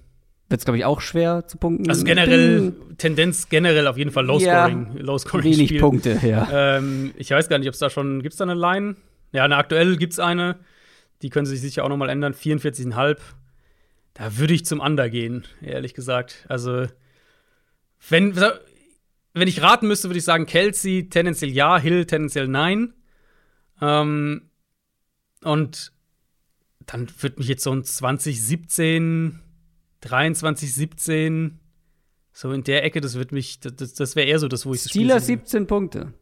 wird es, glaube ich, auch schwer zu punkten. Also generell, Tendenz generell auf jeden Fall Low-Scoring. Ja, Low-Scoring Wenig Spiel. Punkte, ja. Ähm, ich weiß gar nicht, ob es da schon, gibt es da eine Line? Ja, eine aktuell gibt es eine. Die können sich sicher auch noch mal ändern. 44,5. Da würde ich zum Under gehen, ehrlich gesagt. Also, wenn, wenn ich raten müsste, würde ich sagen, Kelsey tendenziell ja, Hill tendenziell nein. Ähm, und dann wird mich jetzt so ein 2017, 23, 17, so in der Ecke, das wird mich, das, das wäre eher so das, wo ich das Spiel Steelers sehe. 17 Punkte.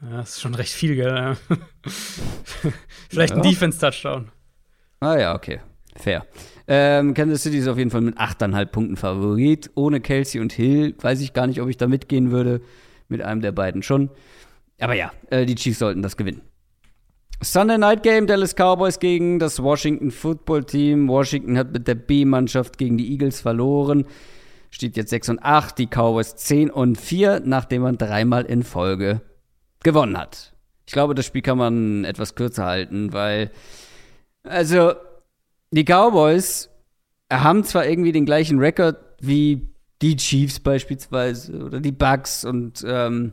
Ja, das ist schon recht viel, gell? Ja. Vielleicht ein Ja. Defense-Touchdown. Ah ja, okay. Fair. Ähm, Kansas City ist auf jeden Fall mit 8,5 Punkten Favorit. Ohne Kelsey und Hill weiß ich gar nicht, ob ich da mitgehen würde. Mit einem der beiden schon. Aber ja, äh, die Chiefs sollten das gewinnen. Sunday Night Game, Dallas Cowboys gegen das Washington Football Team. Washington hat mit der B-Mannschaft gegen die Eagles verloren. Steht jetzt 6 und 8, die Cowboys 10 und 4, nachdem man dreimal in Folge gewonnen hat. Ich glaube, das Spiel kann man etwas kürzer halten, weil, also, die Cowboys haben zwar irgendwie den gleichen Rekord wie die Chiefs beispielsweise oder die Bucks und ähm,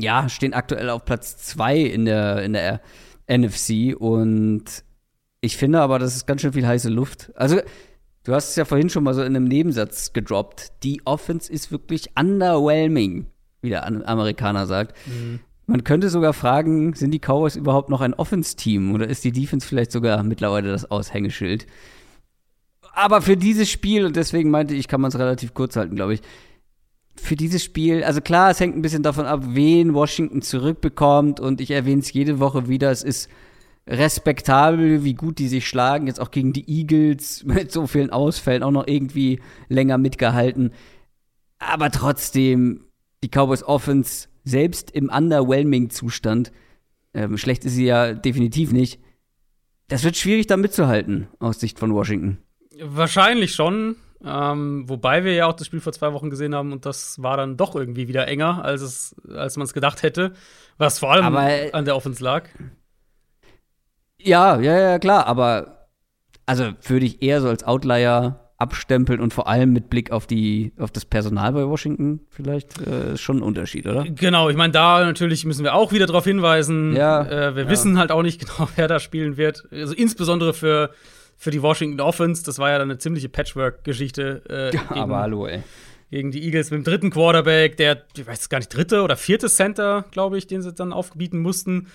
ja, stehen aktuell auf Platz 2 in der, in der NFC und ich finde aber, das ist ganz schön viel heiße Luft. Also, du hast es ja vorhin schon mal so in einem Nebensatz gedroppt. Die Offense ist wirklich underwhelming, wie der An- Amerikaner sagt. Man könnte sogar fragen, sind die Cowboys überhaupt noch ein Offense-Team oder ist die Defense vielleicht sogar mittlerweile das Aushängeschild? Aber für dieses Spiel, und deswegen meinte ich, kann man es relativ kurz halten, glaube ich, für dieses Spiel, also klar, es hängt ein bisschen davon ab, wen Washington zurückbekommt und ich erwähne es jede Woche wieder, es ist respektabel, wie gut die sich schlagen, jetzt auch gegen die Eagles mit so vielen Ausfällen auch noch irgendwie länger mitgehalten. Aber trotzdem, die Cowboys Offense, selbst im underwhelming Zustand, ähm, schlecht ist sie ja definitiv nicht, das wird schwierig da mitzuhalten, aus Sicht von Washington. Wahrscheinlich schon. Ähm, wobei wir ja auch das Spiel vor zwei Wochen gesehen haben und das war dann doch irgendwie wieder enger, als, es, als man es gedacht hätte. Was vor allem Aber, äh, an der Offense lag. Ja, ja, ja, klar, aber also würde ich eher so als Outlier abstempeln und vor allem mit Blick auf die auf das Personal bei Washington vielleicht äh, schon ein Unterschied, oder? Genau, ich meine, da natürlich müssen wir auch wieder darauf hinweisen. Ja, äh, wir ja. wissen halt auch nicht genau, wer da spielen wird. Also insbesondere für, für die Washington Offense, das war ja dann eine ziemliche Patchwork-Geschichte äh, Ja, aber hallo, ey. gegen die Eagles mit dem dritten Quarterback, der, ich weiß gar nicht, dritte oder vierte Center, glaube ich, den sie dann aufbieten mussten.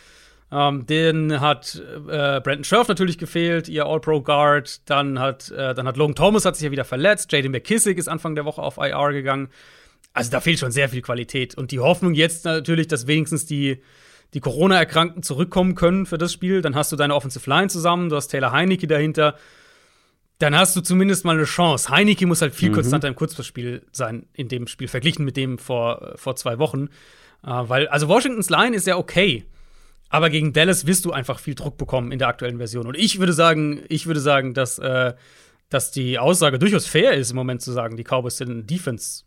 Ähm, den hat äh, Brandon Scherf natürlich gefehlt, ihr All-Pro-Guard. Dann hat, äh, dann hat Logan Thomas hat sich ja wieder verletzt. Jaden McKissick ist Anfang der Woche auf IR gegangen. Also da fehlt schon sehr viel Qualität. Und die Hoffnung jetzt natürlich, dass wenigstens die, die Corona-Erkrankten zurückkommen können für das Spiel. Dann hast du deine Offensive Line zusammen, du hast Taylor Heinecke dahinter. Dann hast du zumindest mal eine Chance. Heinecke muss halt viel konstanter im Kurzpassspiel sein in dem Spiel, verglichen mit dem vor, vor zwei Wochen. Äh, weil, also Washingtons Line ist ja okay. Aber gegen Dallas wirst du einfach viel Druck bekommen in der aktuellen Version. Und ich würde sagen, ich würde sagen, dass, äh, dass die Aussage durchaus fair ist, im Moment zu sagen, die Cowboys sind ein Defense,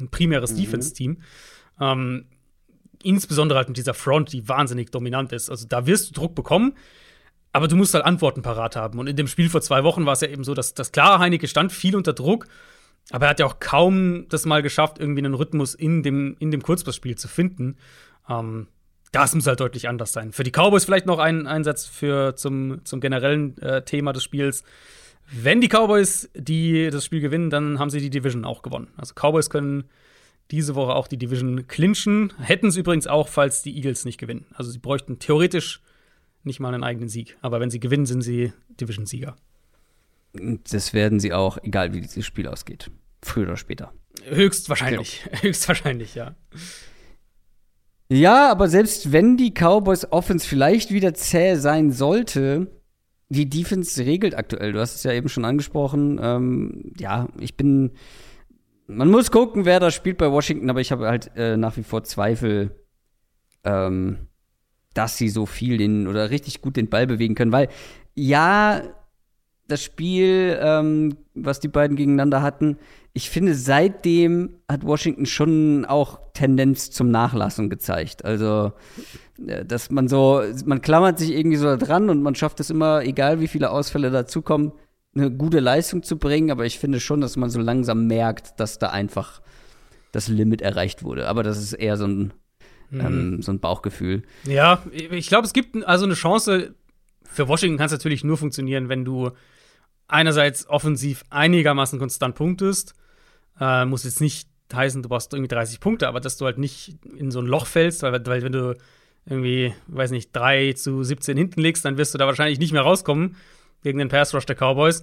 ein primäres Defense-Team. Ähm, insbesondere halt mit dieser Front, die wahnsinnig dominant ist. Also da wirst du Druck bekommen, aber du musst halt Antworten parat haben. Und in dem Spiel vor zwei Wochen war es ja eben so, dass das klare Heineke stand viel unter Druck, aber er hat ja auch kaum das mal geschafft, irgendwie einen Rhythmus in dem, in dem Kurzpassspiel zu finden. Ähm, das muss halt deutlich anders sein. Für die Cowboys vielleicht noch ein Einsatz für zum, zum generellen äh, Thema des Spiels. Wenn die Cowboys die das Spiel gewinnen, dann haben sie die Division auch gewonnen. Also Cowboys können diese Woche auch die Division clinchen. Hätten es übrigens auch, falls die Eagles nicht gewinnen. Also sie bräuchten theoretisch nicht mal einen eigenen Sieg. Aber wenn sie gewinnen, sind sie Division-Sieger. Und Das werden sie auch, egal wie dieses Spiel ausgeht. Früher oder später. Höchstwahrscheinlich. Höchstwahrscheinlich, ja. Ja, aber selbst wenn die Cowboys Offense vielleicht wieder zäh sein sollte, die Defense regelt aktuell. Du hast es ja eben schon angesprochen. Ähm, ja, ich bin. Man muss gucken, wer da spielt bei Washington, aber ich habe halt äh, nach wie vor Zweifel, ähm, dass sie so viel den oder richtig gut den Ball bewegen können, weil ja, das Spiel, ähm, was die beiden gegeneinander hatten, ich finde, seitdem hat Washington schon auch Tendenz zum Nachlassen gezeigt. Also, äh, dass man so, man klammert sich irgendwie so dran und man schafft es immer, egal wie viele Ausfälle dazukommen, eine gute Leistung zu bringen. Aber ich finde schon, dass man so langsam merkt, dass da einfach das Limit erreicht wurde. Aber das ist eher so ein, ähm, so ein Bauchgefühl. Ja, ich glaube, es gibt also eine Chance. Für Washington kann es natürlich nur funktionieren, wenn du einerseits offensiv einigermaßen konstant punktest. Äh, muss jetzt nicht heißen, du brauchst irgendwie 30 Punkte, aber dass du halt nicht in so ein Loch fällst, weil, weil wenn du irgendwie, weiß nicht, 3 zu 17 hinten liegst, dann wirst du da wahrscheinlich nicht mehr rauskommen gegen den Pass Rush der Cowboys.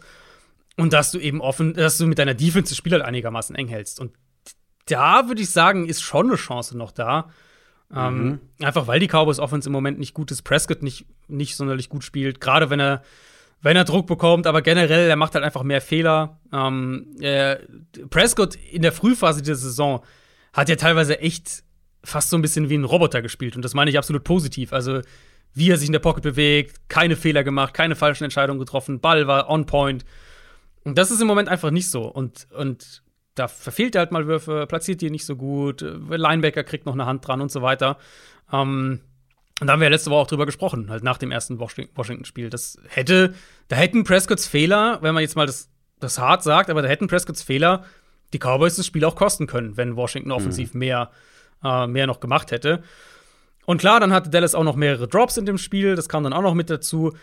Und dass du eben offen, dass du mit deiner Defense das Spiel halt einigermaßen eng hältst. Und da würde ich sagen, ist schon eine Chance noch da. Ähm, einfach weil die Cowboys Offense im Moment nicht gut ist, Prescott nicht, nicht sonderlich gut spielt, gerade wenn er, wenn er Druck bekommt, aber generell, er macht halt einfach mehr Fehler. Ähm, äh, Prescott in der Frühphase dieser Saison hat ja teilweise echt fast so ein bisschen wie ein Roboter gespielt. Und das meine ich absolut positiv. Also, wie er sich in der Pocket bewegt, keine Fehler gemacht, keine falschen Entscheidungen getroffen, Ball war on point. Und das ist im Moment einfach nicht so. Und, und da verfehlt er halt mal Würfe, platziert die nicht so gut, äh, Linebacker kriegt noch eine Hand dran und so weiter. Ähm, und da haben wir ja letzte Woche auch drüber gesprochen, halt nach dem ersten Washing- Washington-Spiel. Das hätte, da hätten Prescotts Fehler, wenn man jetzt mal das, das hart sagt, aber da hätten Prescotts Fehler die Cowboys das Spiel auch kosten können, wenn Washington offensiv mehr, äh, mehr noch gemacht hätte. Und klar, dann hatte Dallas auch noch mehrere Drops in dem Spiel, das kam dann auch noch mit dazu.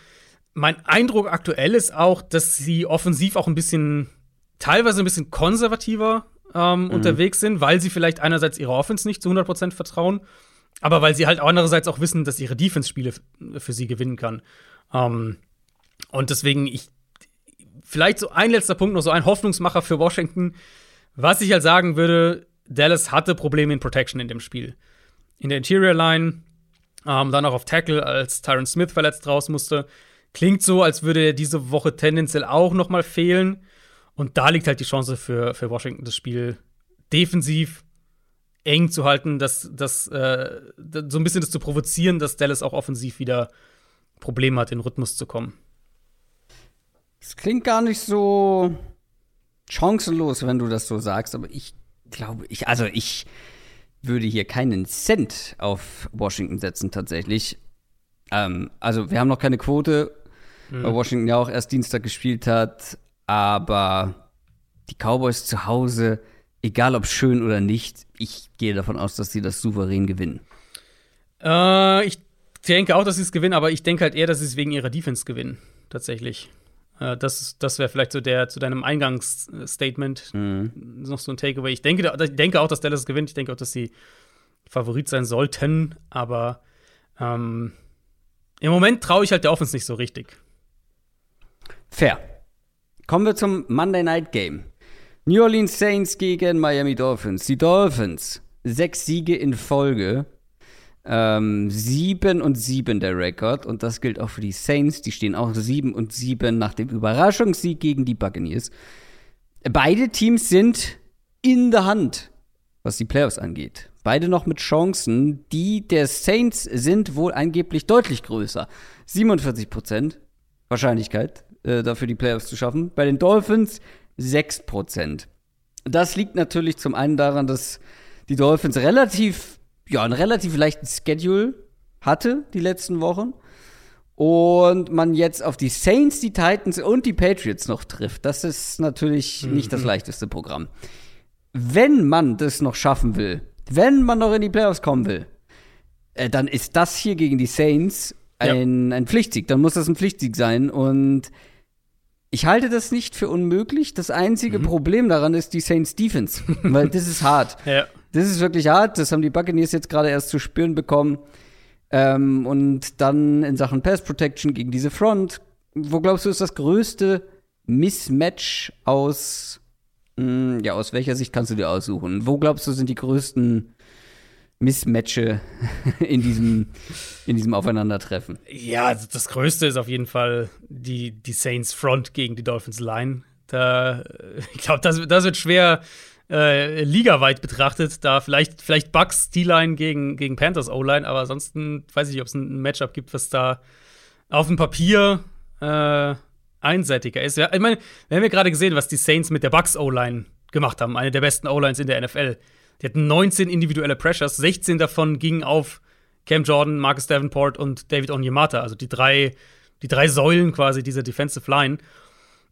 Mein Eindruck aktuell ist auch, dass sie offensiv auch ein bisschen, teilweise ein bisschen konservativer ähm, unterwegs sind, weil sie vielleicht einerseits ihrer Offense nicht zu 100% vertrauen, aber weil sie halt andererseits auch wissen, dass ihre Defense-Spiele f- für sie gewinnen kann. Ähm, und deswegen, ich, vielleicht so ein letzter Punkt noch, so ein Hoffnungsmacher für Washington. Was ich halt sagen würde, Dallas hatte Probleme in Protection in dem Spiel. In der Interior Line, ähm, dann auch auf Tackle, als Tyron Smith verletzt raus musste. Klingt so, als würde er diese Woche tendenziell auch noch mal fehlen. Und da liegt halt die Chance für, für Washington, das Spiel defensiv eng zu halten, das, das, äh, so ein bisschen das zu provozieren, dass Dallas auch offensiv wieder Probleme hat, in Rhythmus zu kommen. Es klingt gar nicht so chancenlos, wenn du das so sagst, aber ich glaube, ich, also ich würde hier keinen Cent auf Washington setzen, tatsächlich. Ähm, also, wir haben noch keine Quote, weil Washington ja auch erst Dienstag gespielt hat, aber die Cowboys zu Hause, egal ob schön oder nicht, ich gehe davon aus, dass sie das souverän gewinnen. Äh, ich denke auch, dass sie es gewinnen, aber ich denke halt eher, dass sie es wegen ihrer Defense gewinnen, tatsächlich. Äh, das das wäre vielleicht so der zu deinem Eingangsstatement Mhm. noch so ein Takeaway. Ich denke, ich denke auch, dass Dallas gewinnt. Ich denke auch, dass sie Favorit sein sollten, aber ähm, im Moment traue ich halt der Offense nicht so richtig. Fair. Kommen wir zum Monday Night Game. New Orleans Saints gegen Miami Dolphins. Die Dolphins, sechs Siege in Folge. Ähm, sieben und sieben der Rekord. Und das gilt auch für die Saints. Die stehen auch sieben und sieben nach dem Überraschungssieg gegen die Buccaneers. Beide Teams sind in der Hand, was die Playoffs angeht. Beide noch mit Chancen. Die der Saints sind wohl angeblich deutlich größer. 47% Wahrscheinlichkeit, äh, dafür die Playoffs zu schaffen. Bei den Dolphins 6%. Das liegt natürlich zum einen daran, dass die Dolphins relativ, ja, einen relativ leichten Schedule hatte die letzten Wochen. Und man jetzt auf die Saints, die Titans und die Patriots noch trifft. Das ist natürlich nicht das leichteste Programm. Wenn man das noch schaffen will, wenn man noch in die Playoffs kommen will, äh, dann ist das hier gegen die Saints ein, ein Pflichtsieg. Dann muss das ein Pflichtsieg sein. Und ich halte das nicht für unmöglich. Das einzige Problem daran ist die Saints Defense. weil das ist hart. Ja. Das ist wirklich hart. Das haben die Buccaneers jetzt gerade erst zu spüren bekommen. Ähm, und dann in Sachen Pass Protection gegen diese Front. Wo glaubst du, ist das größte Mismatch aus, mh, ja, aus welcher Sicht kannst du dir aussuchen? Wo glaubst du, sind die größten Mismatche in diesem, in diesem Aufeinandertreffen? Ja, also das Größte ist auf jeden Fall die, die Saints Front gegen die Dolphins Line. Da, ich glaube, das, das wird schwer äh, ligaweit betrachtet. Da vielleicht, vielleicht Bucks D-Line gegen, gegen Panthers O-Line, aber ansonsten weiß ich nicht, ob es ein Matchup gibt, was da auf dem Papier äh, einseitiger ist. Ja, ich meine, wir haben ja gerade gesehen, was die Saints mit der Bucks O-Line gemacht haben, eine der besten O-Lines in der NFL. Die hatten 19 individuelle Pressures, 16 davon gingen auf Cam Jordan, Marcus Davenport und David Onyemata, also die drei, die drei Säulen quasi dieser Defensive Line.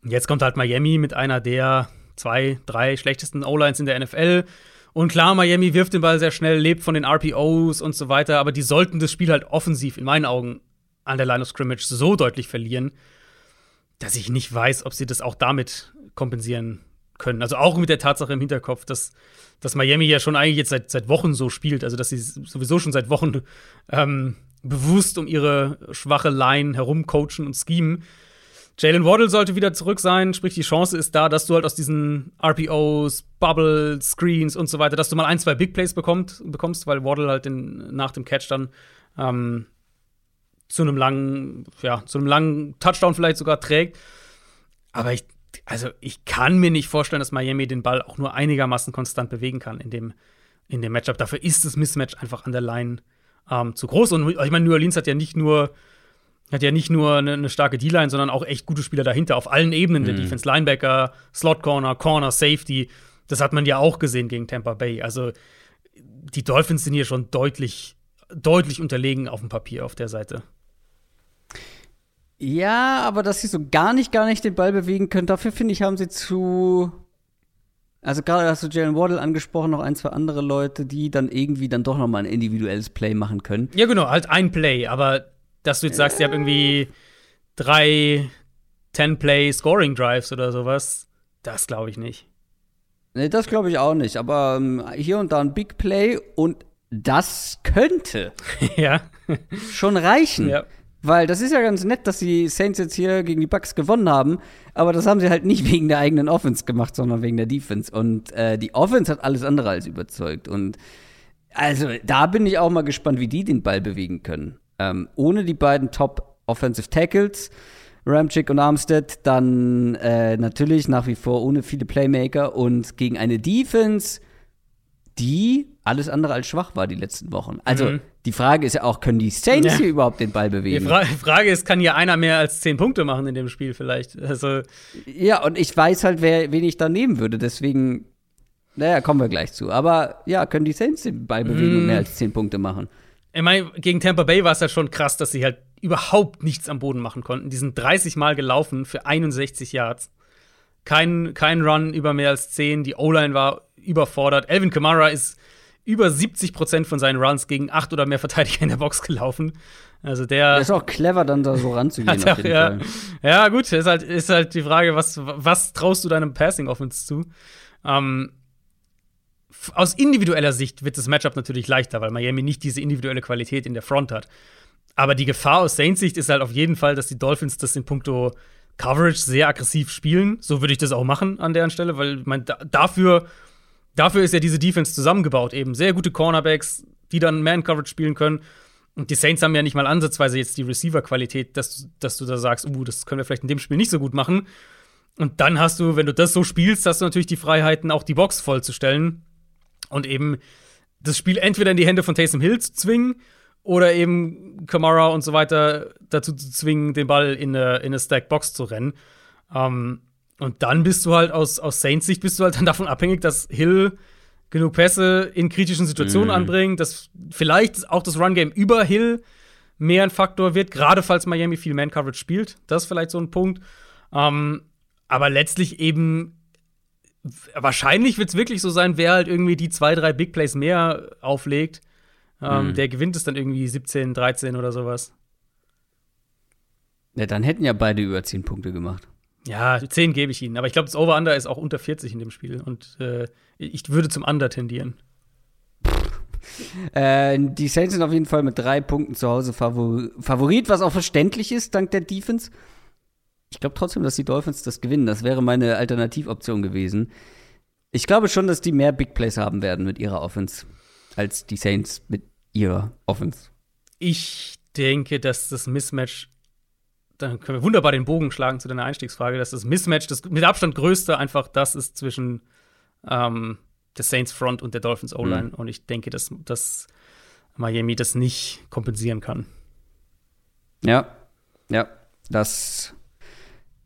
Und jetzt kommt halt Miami mit einer der zwei, drei schlechtesten O-Lines in der NFL. Und klar, Miami wirft den Ball sehr schnell, lebt von den RPOs und so weiter, aber die sollten das Spiel halt offensiv in meinen Augen an der Line of Scrimmage so deutlich verlieren, dass ich nicht weiß, ob sie das auch damit kompensieren können. Also auch mit der Tatsache im Hinterkopf, dass, dass Miami ja schon eigentlich jetzt seit, seit Wochen so spielt, also dass sie sowieso schon seit Wochen ähm, bewusst um ihre schwache Line herumcoachen und schemen. Jalen Waddle sollte wieder zurück sein, sprich die Chance ist da, dass du halt aus diesen RPOs, Bubble, Screens und so weiter, dass du mal ein, zwei Big Plays bekommt, bekommst, weil Waddle halt den, nach dem Catch dann ähm, zu einem langen, ja, zu einem langen Touchdown vielleicht sogar trägt. Aber ich, also ich kann mir nicht vorstellen, dass Miami den Ball auch nur einigermaßen konstant bewegen kann in dem, in dem Matchup. Dafür ist das Mismatch einfach an der Line ähm, zu groß. Und ich meine, New Orleans hat ja nicht nur hat ja nicht nur eine, eine starke D-Line, sondern auch echt gute Spieler dahinter auf allen Ebenen der Defense. Linebacker, Slot Corner, Corner, Safety. Das hat man ja auch gesehen gegen Tampa Bay. Also die Dolphins sind hier schon deutlich, deutlich unterlegen auf dem Papier auf der Seite. Ja, aber dass sie so gar nicht, gar nicht den Ball bewegen können, dafür finde ich, haben sie zu. Also gerade hast du Jalen Waddle angesprochen, noch ein, zwei andere Leute, die dann irgendwie dann doch noch mal ein individuelles Play machen können. Ja, genau, halt ein Play, aber dass du jetzt sagst, ihr habt irgendwie drei 10-Play-Scoring-Drives oder sowas, das glaube ich nicht. Nee, das glaube ich auch nicht, aber ähm, hier und da ein Big Play und das könnte ja. schon reichen. ja. Weil das ist ja ganz nett, dass die Saints jetzt hier gegen die Bucks gewonnen haben, aber das haben sie halt nicht wegen der eigenen Offense gemacht, sondern wegen der Defense. Und äh, die Offense hat alles andere als überzeugt. Und also da bin ich auch mal gespannt, wie die den Ball bewegen können. Ähm, ohne die beiden Top Offensive Tackles, Ramchick und Armstead, dann äh, natürlich nach wie vor ohne viele Playmaker und gegen eine Defense, die alles andere als schwach war die letzten Wochen. Also Mhm. die Frage ist ja auch, können die Saints Ja. hier überhaupt den Ball Die bewegen? Fra Frage ist, kann hier einer mehr als 10 Punkte machen in dem Spiel vielleicht? Also, Ja, und ich weiß halt, wer, wen ich da nehmen würde, deswegen, naja, kommen wir gleich zu. Aber ja, können die Saints den Ball bewegen Mhm. und mehr als 10 Punkte machen? Ich meine, gegen Tampa Bay war es ja schon krass, dass sie halt überhaupt nichts am Boden machen konnten. Die sind 30 Mal gelaufen für 61 Yards. kein, kein Run über mehr als 10. Die O-Line war überfordert. Alvin Kamara ist über 70 Prozent von seinen Runs gegen acht oder mehr Verteidiger in der Box gelaufen. Also der. Der ist auch clever, dann da so ranzugehen. ja, ja. ja, gut, ist halt, ist halt die Frage, was, was traust du deinem Passing Offense zu? Ähm, aus individueller Sicht wird das Matchup natürlich leichter, weil Miami nicht diese individuelle Qualität in der Front hat. Aber die Gefahr aus Saints Sicht ist halt auf jeden Fall, dass die Dolphins das in puncto Coverage sehr aggressiv spielen. So würde ich das auch machen an deren Stelle, weil mein, da, dafür, dafür ist ja diese Defense zusammengebaut. Eben sehr gute Cornerbacks, die dann Man-Coverage spielen können. Und die Saints haben ja nicht mal ansatzweise jetzt die Receiver-Qualität, dass, dass du da sagst, uh, das können wir vielleicht in dem Spiel nicht so gut machen. Und dann hast du, wenn du das so spielst, hast du natürlich die Freiheiten, auch die Box vollzustellen und eben das Spiel entweder in die Hände von Taysom Hill zu zwingen oder eben Kamara und so weiter dazu zu zwingen, den Ball in eine, in eine Stack-Box zu rennen. Ähm, und dann bist du halt aus, aus Saints Sicht bist du halt dann davon abhängig, dass Hill genug Pässe in kritischen Situationen mhm. anbringt, dass vielleicht auch das Run-Game über Hill mehr ein Faktor wird, gerade falls Miami viel Man-Coverage spielt. Das ist vielleicht so ein Punkt. Ähm, aber letztlich eben wahrscheinlich wird es wirklich so sein, wer halt irgendwie die zwei, drei Big Plays mehr auflegt, ähm, mhm. der gewinnt es dann irgendwie 17, 13 oder sowas. Ja, dann hätten ja beide über 10 Punkte gemacht. Ja, 10 gebe ich ihnen. Aber ich glaube, das Over-Under ist auch unter 40 in dem Spiel. Und äh, ich würde zum Under tendieren. Äh, die Saints sind auf jeden Fall mit drei Punkten zu Hause Favor Favorit, was auch verständlich ist, dank der Defense. Ich glaube trotzdem, dass die Dolphins das gewinnen. Das wäre meine Alternativoption gewesen. Ich glaube schon, dass die mehr Big Plays haben werden mit ihrer Offense als die Saints mit ihrer Offense. Ich denke, dass das Mismatch, dann können wir wunderbar den Bogen schlagen zu deiner Einstiegsfrage, dass das Mismatch, das mit Abstand größte, einfach das ist zwischen ähm, der Saints Front und der Dolphins O-Line. Mhm. Und ich denke, dass, dass Miami das nicht kompensieren kann. Ja, ja, das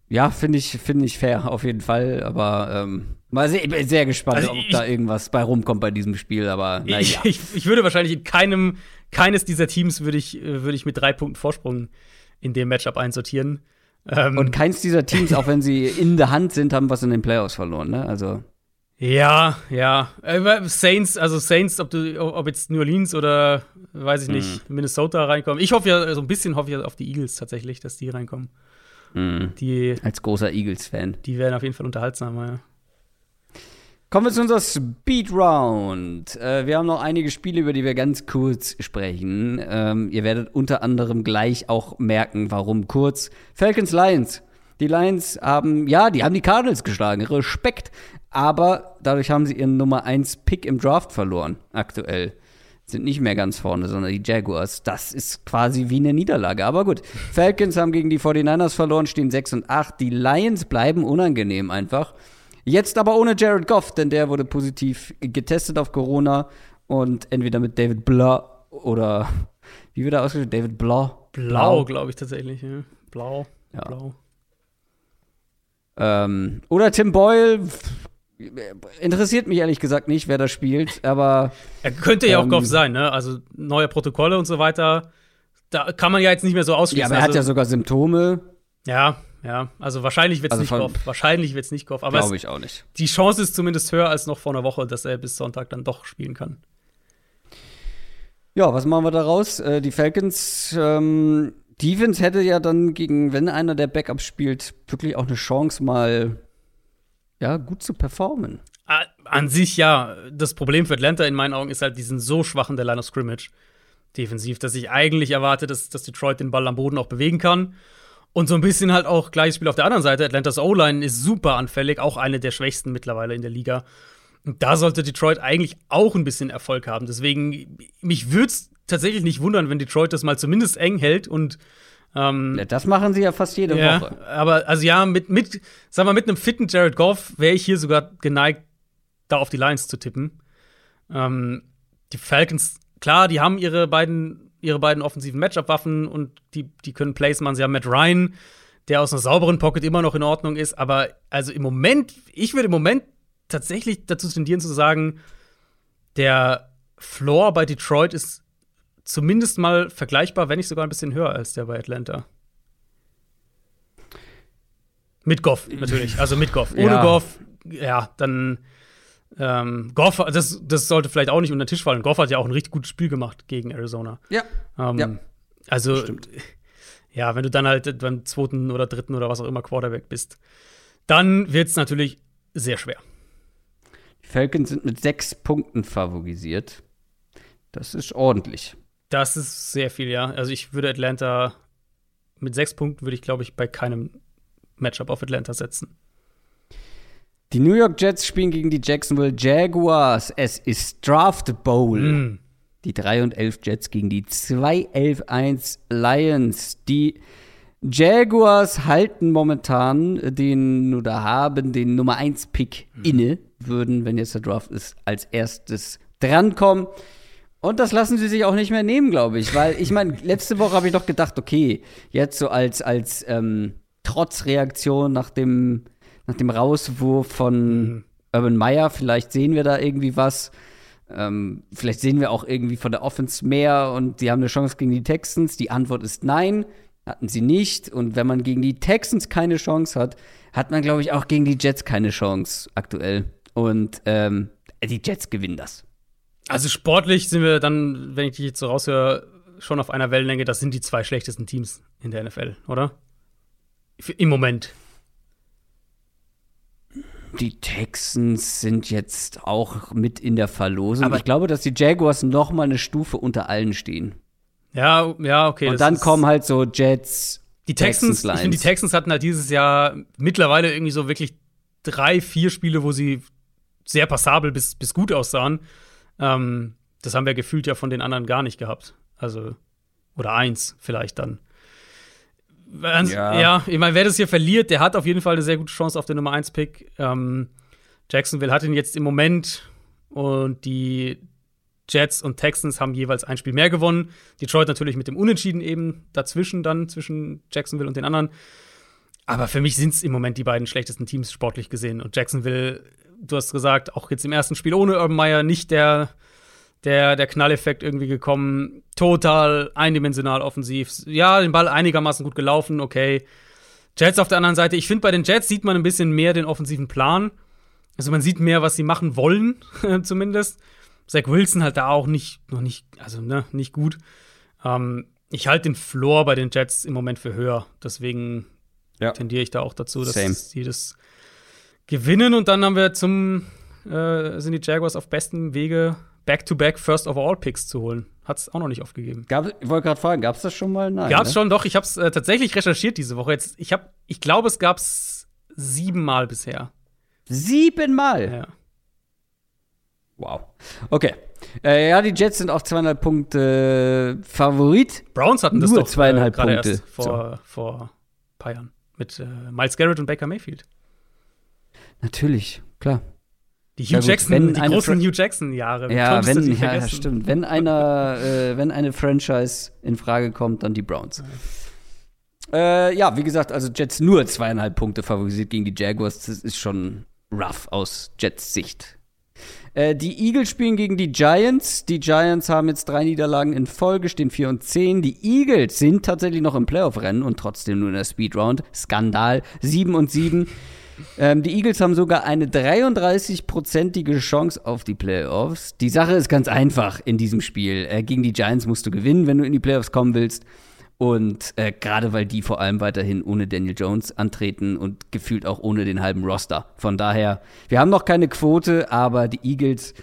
ja, finde ich, finde ich fair, auf jeden Fall. Aber ähm, mal sehr, ich bin sehr gespannt, also ich, ob da irgendwas bei rumkommt bei diesem Spiel. Aber naja. Ich, ich, ich, würde wahrscheinlich in keinem, keines dieser Teams würde ich, würde ich mit drei Punkten Vorsprung in dem Matchup einsortieren. Ähm, Und keins dieser Teams, auch wenn sie in der Hand sind, haben was in den Playoffs verloren, ne? Also. Ja, ja. Äh, Saints, also Saints, ob du, ob jetzt New Orleans oder weiß ich nicht, mhm. Minnesota reinkommen. Ich hoffe ja, so ein bisschen hoffe ich auf die Eagles tatsächlich, dass die reinkommen. Mhm. Die, Als großer Eagles-Fan. Die werden auf jeden Fall unterhaltsamer, ja. Kommen wir zu unserer Speed Round. Äh, wir haben noch einige Spiele, über die wir ganz kurz sprechen. Ähm, ihr werdet unter anderem gleich auch merken, warum kurz. Falcons Lions. Die Lions haben, ja, die haben die Cardinals geschlagen. Respekt. Aber dadurch haben sie ihren Nummer 1 Pick im Draft verloren, aktuell sind nicht mehr ganz vorne, sondern die Jaguars. Das ist quasi wie eine Niederlage. Aber gut, Falcons haben gegen die 49ers verloren, stehen 6 und 8. Die Lions bleiben unangenehm einfach. Jetzt aber ohne Jared Goff, denn der wurde positiv getestet auf Corona und entweder mit David Blah oder wie wird er ausgesprochen? David Blah? Blau, Blau. glaube ich tatsächlich. Ja. Blau. Ja. Blau. Ähm, oder Tim Boyle, interessiert mich ehrlich gesagt nicht, wer das spielt, aber. Er könnte ja ähm, auch Goff sein, ne? Also neue Protokolle und so weiter. Da kann man ja jetzt nicht mehr so ausschließen. Ja, aber er also, hat ja sogar Symptome. Ja, ja. Also wahrscheinlich wird es also nicht Goff. Wahrscheinlich wird es nicht Goff. Glaube ich auch nicht. Die Chance ist zumindest höher als noch vor einer Woche, dass er bis Sonntag dann doch spielen kann. Ja, was machen wir daraus? Äh, die Falcons, ähm, Defense hätte ja dann gegen, wenn einer der Backups spielt, wirklich auch eine Chance, mal ja, gut zu performen. An sich ja. Das Problem für Atlanta in meinen Augen ist halt, die sind so schwach in der Line of Scrimmage defensiv, dass ich eigentlich erwarte, dass, dass Detroit den Ball am Boden auch bewegen kann. Und so ein bisschen halt auch gleiches Spiel auf der anderen Seite. Atlantas O-Line ist super anfällig, auch eine der schwächsten mittlerweile in der Liga. Und da sollte Detroit eigentlich auch ein bisschen Erfolg haben. Deswegen, mich würde es tatsächlich nicht wundern, wenn Detroit das mal zumindest eng hält und ähm, ja, das machen sie ja fast jede ja, Woche. Aber also ja, mit, mit, sag mal, mit einem fitten Jared Goff wäre ich hier sogar geneigt, da auf die Lions zu tippen. Ähm, die Falcons, klar, die haben ihre beiden, ihre beiden offensiven Matchup-Waffen und die, die können Plays machen. Sie haben Matt Ryan, der aus einer sauberen Pocket immer noch in Ordnung ist. Aber also im Moment, ich würde im Moment tatsächlich dazu tendieren zu sagen, der Floor bei Detroit ist zumindest mal vergleichbar, wenn nicht sogar ein bisschen höher als der bei Atlanta. Mit Goff, natürlich. Also mit Goff. Ohne Ja. Goff, ja, dann ähm, Goff, das, das sollte vielleicht auch nicht unter den Tisch fallen. Goff hat ja auch ein richtig gutes Spiel gemacht gegen Arizona. Ja. Ähm, Ja. Also, Stimmt. ja, wenn du dann halt beim zweiten oder dritten oder was auch immer Quarterback bist, dann wird es natürlich sehr schwer. Die Falcons sind mit sechs Punkten favorisiert. Das ist ordentlich. Das ist sehr viel, ja. Also ich würde Atlanta mit sechs Punkten würde ich, glaube ich, bei keinem Matchup auf Atlanta setzen. Die New York Jets spielen gegen die Jacksonville Jaguars. Es ist Draft Bowl. Mm. Die 3 und 11 Jets gegen die 2 11 1 Lions. Die Jaguars halten momentan den oder haben den Nummer 1 Pick inne, würden, wenn jetzt der Draft ist, als erstes drankommen. Und das lassen sie sich auch nicht mehr nehmen, glaube ich. Weil, ich meine, letzte Woche habe ich doch gedacht, okay, jetzt so als, als ähm, Trotzreaktion nach dem, nach dem Rauswurf von Urban Meyer, vielleicht sehen wir da irgendwie was. Ähm, vielleicht sehen wir auch irgendwie von der Offense mehr und die haben eine Chance gegen die Texans. Die Antwort ist nein, hatten sie nicht. Und wenn man gegen die Texans keine Chance hat, hat man, glaube ich, auch gegen die Jets keine Chance aktuell. Und ähm, die Jets gewinnen das. Also sportlich sind wir dann, wenn ich dich jetzt so raushöre, schon auf einer Wellenlänge. Das sind die zwei schlechtesten Teams in der NFL, oder? Für, Im Moment. Die Texans sind jetzt auch mit in der Verlosung. Aber- ich glaube, dass die Jaguars noch mal eine Stufe unter allen stehen. Ja, ja, okay. Und dann kommen halt so Jets, die Texans. ich finde, die Texans hatten halt dieses Jahr mittlerweile irgendwie so wirklich drei, vier Spiele, wo sie sehr passabel bis, bis gut aussahen. Ähm, das haben wir gefühlt ja von den anderen gar nicht gehabt. Also, oder eins vielleicht dann. Ans- Ja. ja, ich meine, wer das hier verliert, der hat auf jeden Fall eine sehr gute Chance auf den Nummer 1-Pick. Ähm, Jacksonville hat ihn jetzt im Moment und die Jets und Texans haben jeweils ein Spiel mehr gewonnen. Detroit natürlich mit dem Unentschieden eben dazwischen dann, zwischen Jacksonville und den anderen. Aber für mich sind es im Moment die beiden schlechtesten Teams sportlich gesehen. Und Jacksonville, du hast gesagt, auch jetzt im ersten Spiel ohne Urban Meyer nicht der, der, der Knalleffekt irgendwie gekommen. Total eindimensional offensiv. Ja, den Ball einigermaßen gut gelaufen, okay. Jets auf der anderen Seite, ich finde, bei den Jets sieht man ein bisschen mehr den offensiven Plan. Also man sieht mehr, was sie machen wollen, zumindest. Zach Wilson halt da auch nicht, noch nicht, also ne, nicht gut. Ähm, ich halte den Floor bei den Jets im Moment für höher. Deswegen Ja. tendiere ich da auch dazu, dass Same. sie das gewinnen. Und dann haben wir zum, äh, sind die Jaguars auf bestem Wege, Back-to-Back First Overall Picks zu holen. Hat es auch noch nicht aufgegeben. Gab, ich wollte gerade fragen, gab es das schon mal? Nein. Gab's ne? schon, doch. Ich habe es äh, tatsächlich recherchiert diese Woche. Jetzt, ich ich glaube, es gab's siebenmal bisher. Siebenmal. Ja. Wow. Okay. Äh, ja, die Jets sind auf zweieinhalb Punkte äh, Favorit. Browns hatten das Nur doch zweieinhalb gerade Punkte. erst vor, vor ein paar Jahren mit äh, Miles Garrett und Baker Mayfield. Natürlich, klar. Die Hugh Ja, Jackson, wenn die großen Fra- Hugh Jackson Jahre. Wie Ja, wenn, ja, vergessen? stimmt. Wenn einer, äh, wenn eine Franchise in Frage kommt, dann die Browns. Äh, ja, wie gesagt, also Jets nur zweieinhalb Punkte favorisiert gegen die Jaguars. Das ist schon rough aus Jets Sicht. Äh, die Eagles spielen gegen die Giants. Die Giants haben jetzt drei Niederlagen in Folge, stehen 4 und 10. Die Eagles sind tatsächlich noch im Playoff-Rennen und trotzdem nur in der Speedround. Skandal. 7 und 7. Ähm, die Eagles haben sogar eine 33-prozentige Chance auf die Playoffs. Die Sache ist ganz einfach in diesem Spiel. Äh, gegen die Giants musst du gewinnen, wenn du in die Playoffs kommen willst. Und äh, gerade weil die vor allem weiterhin ohne Daniel Jones antreten und gefühlt auch ohne den halben Roster. Von daher, wir haben noch keine Quote, aber die Eagles,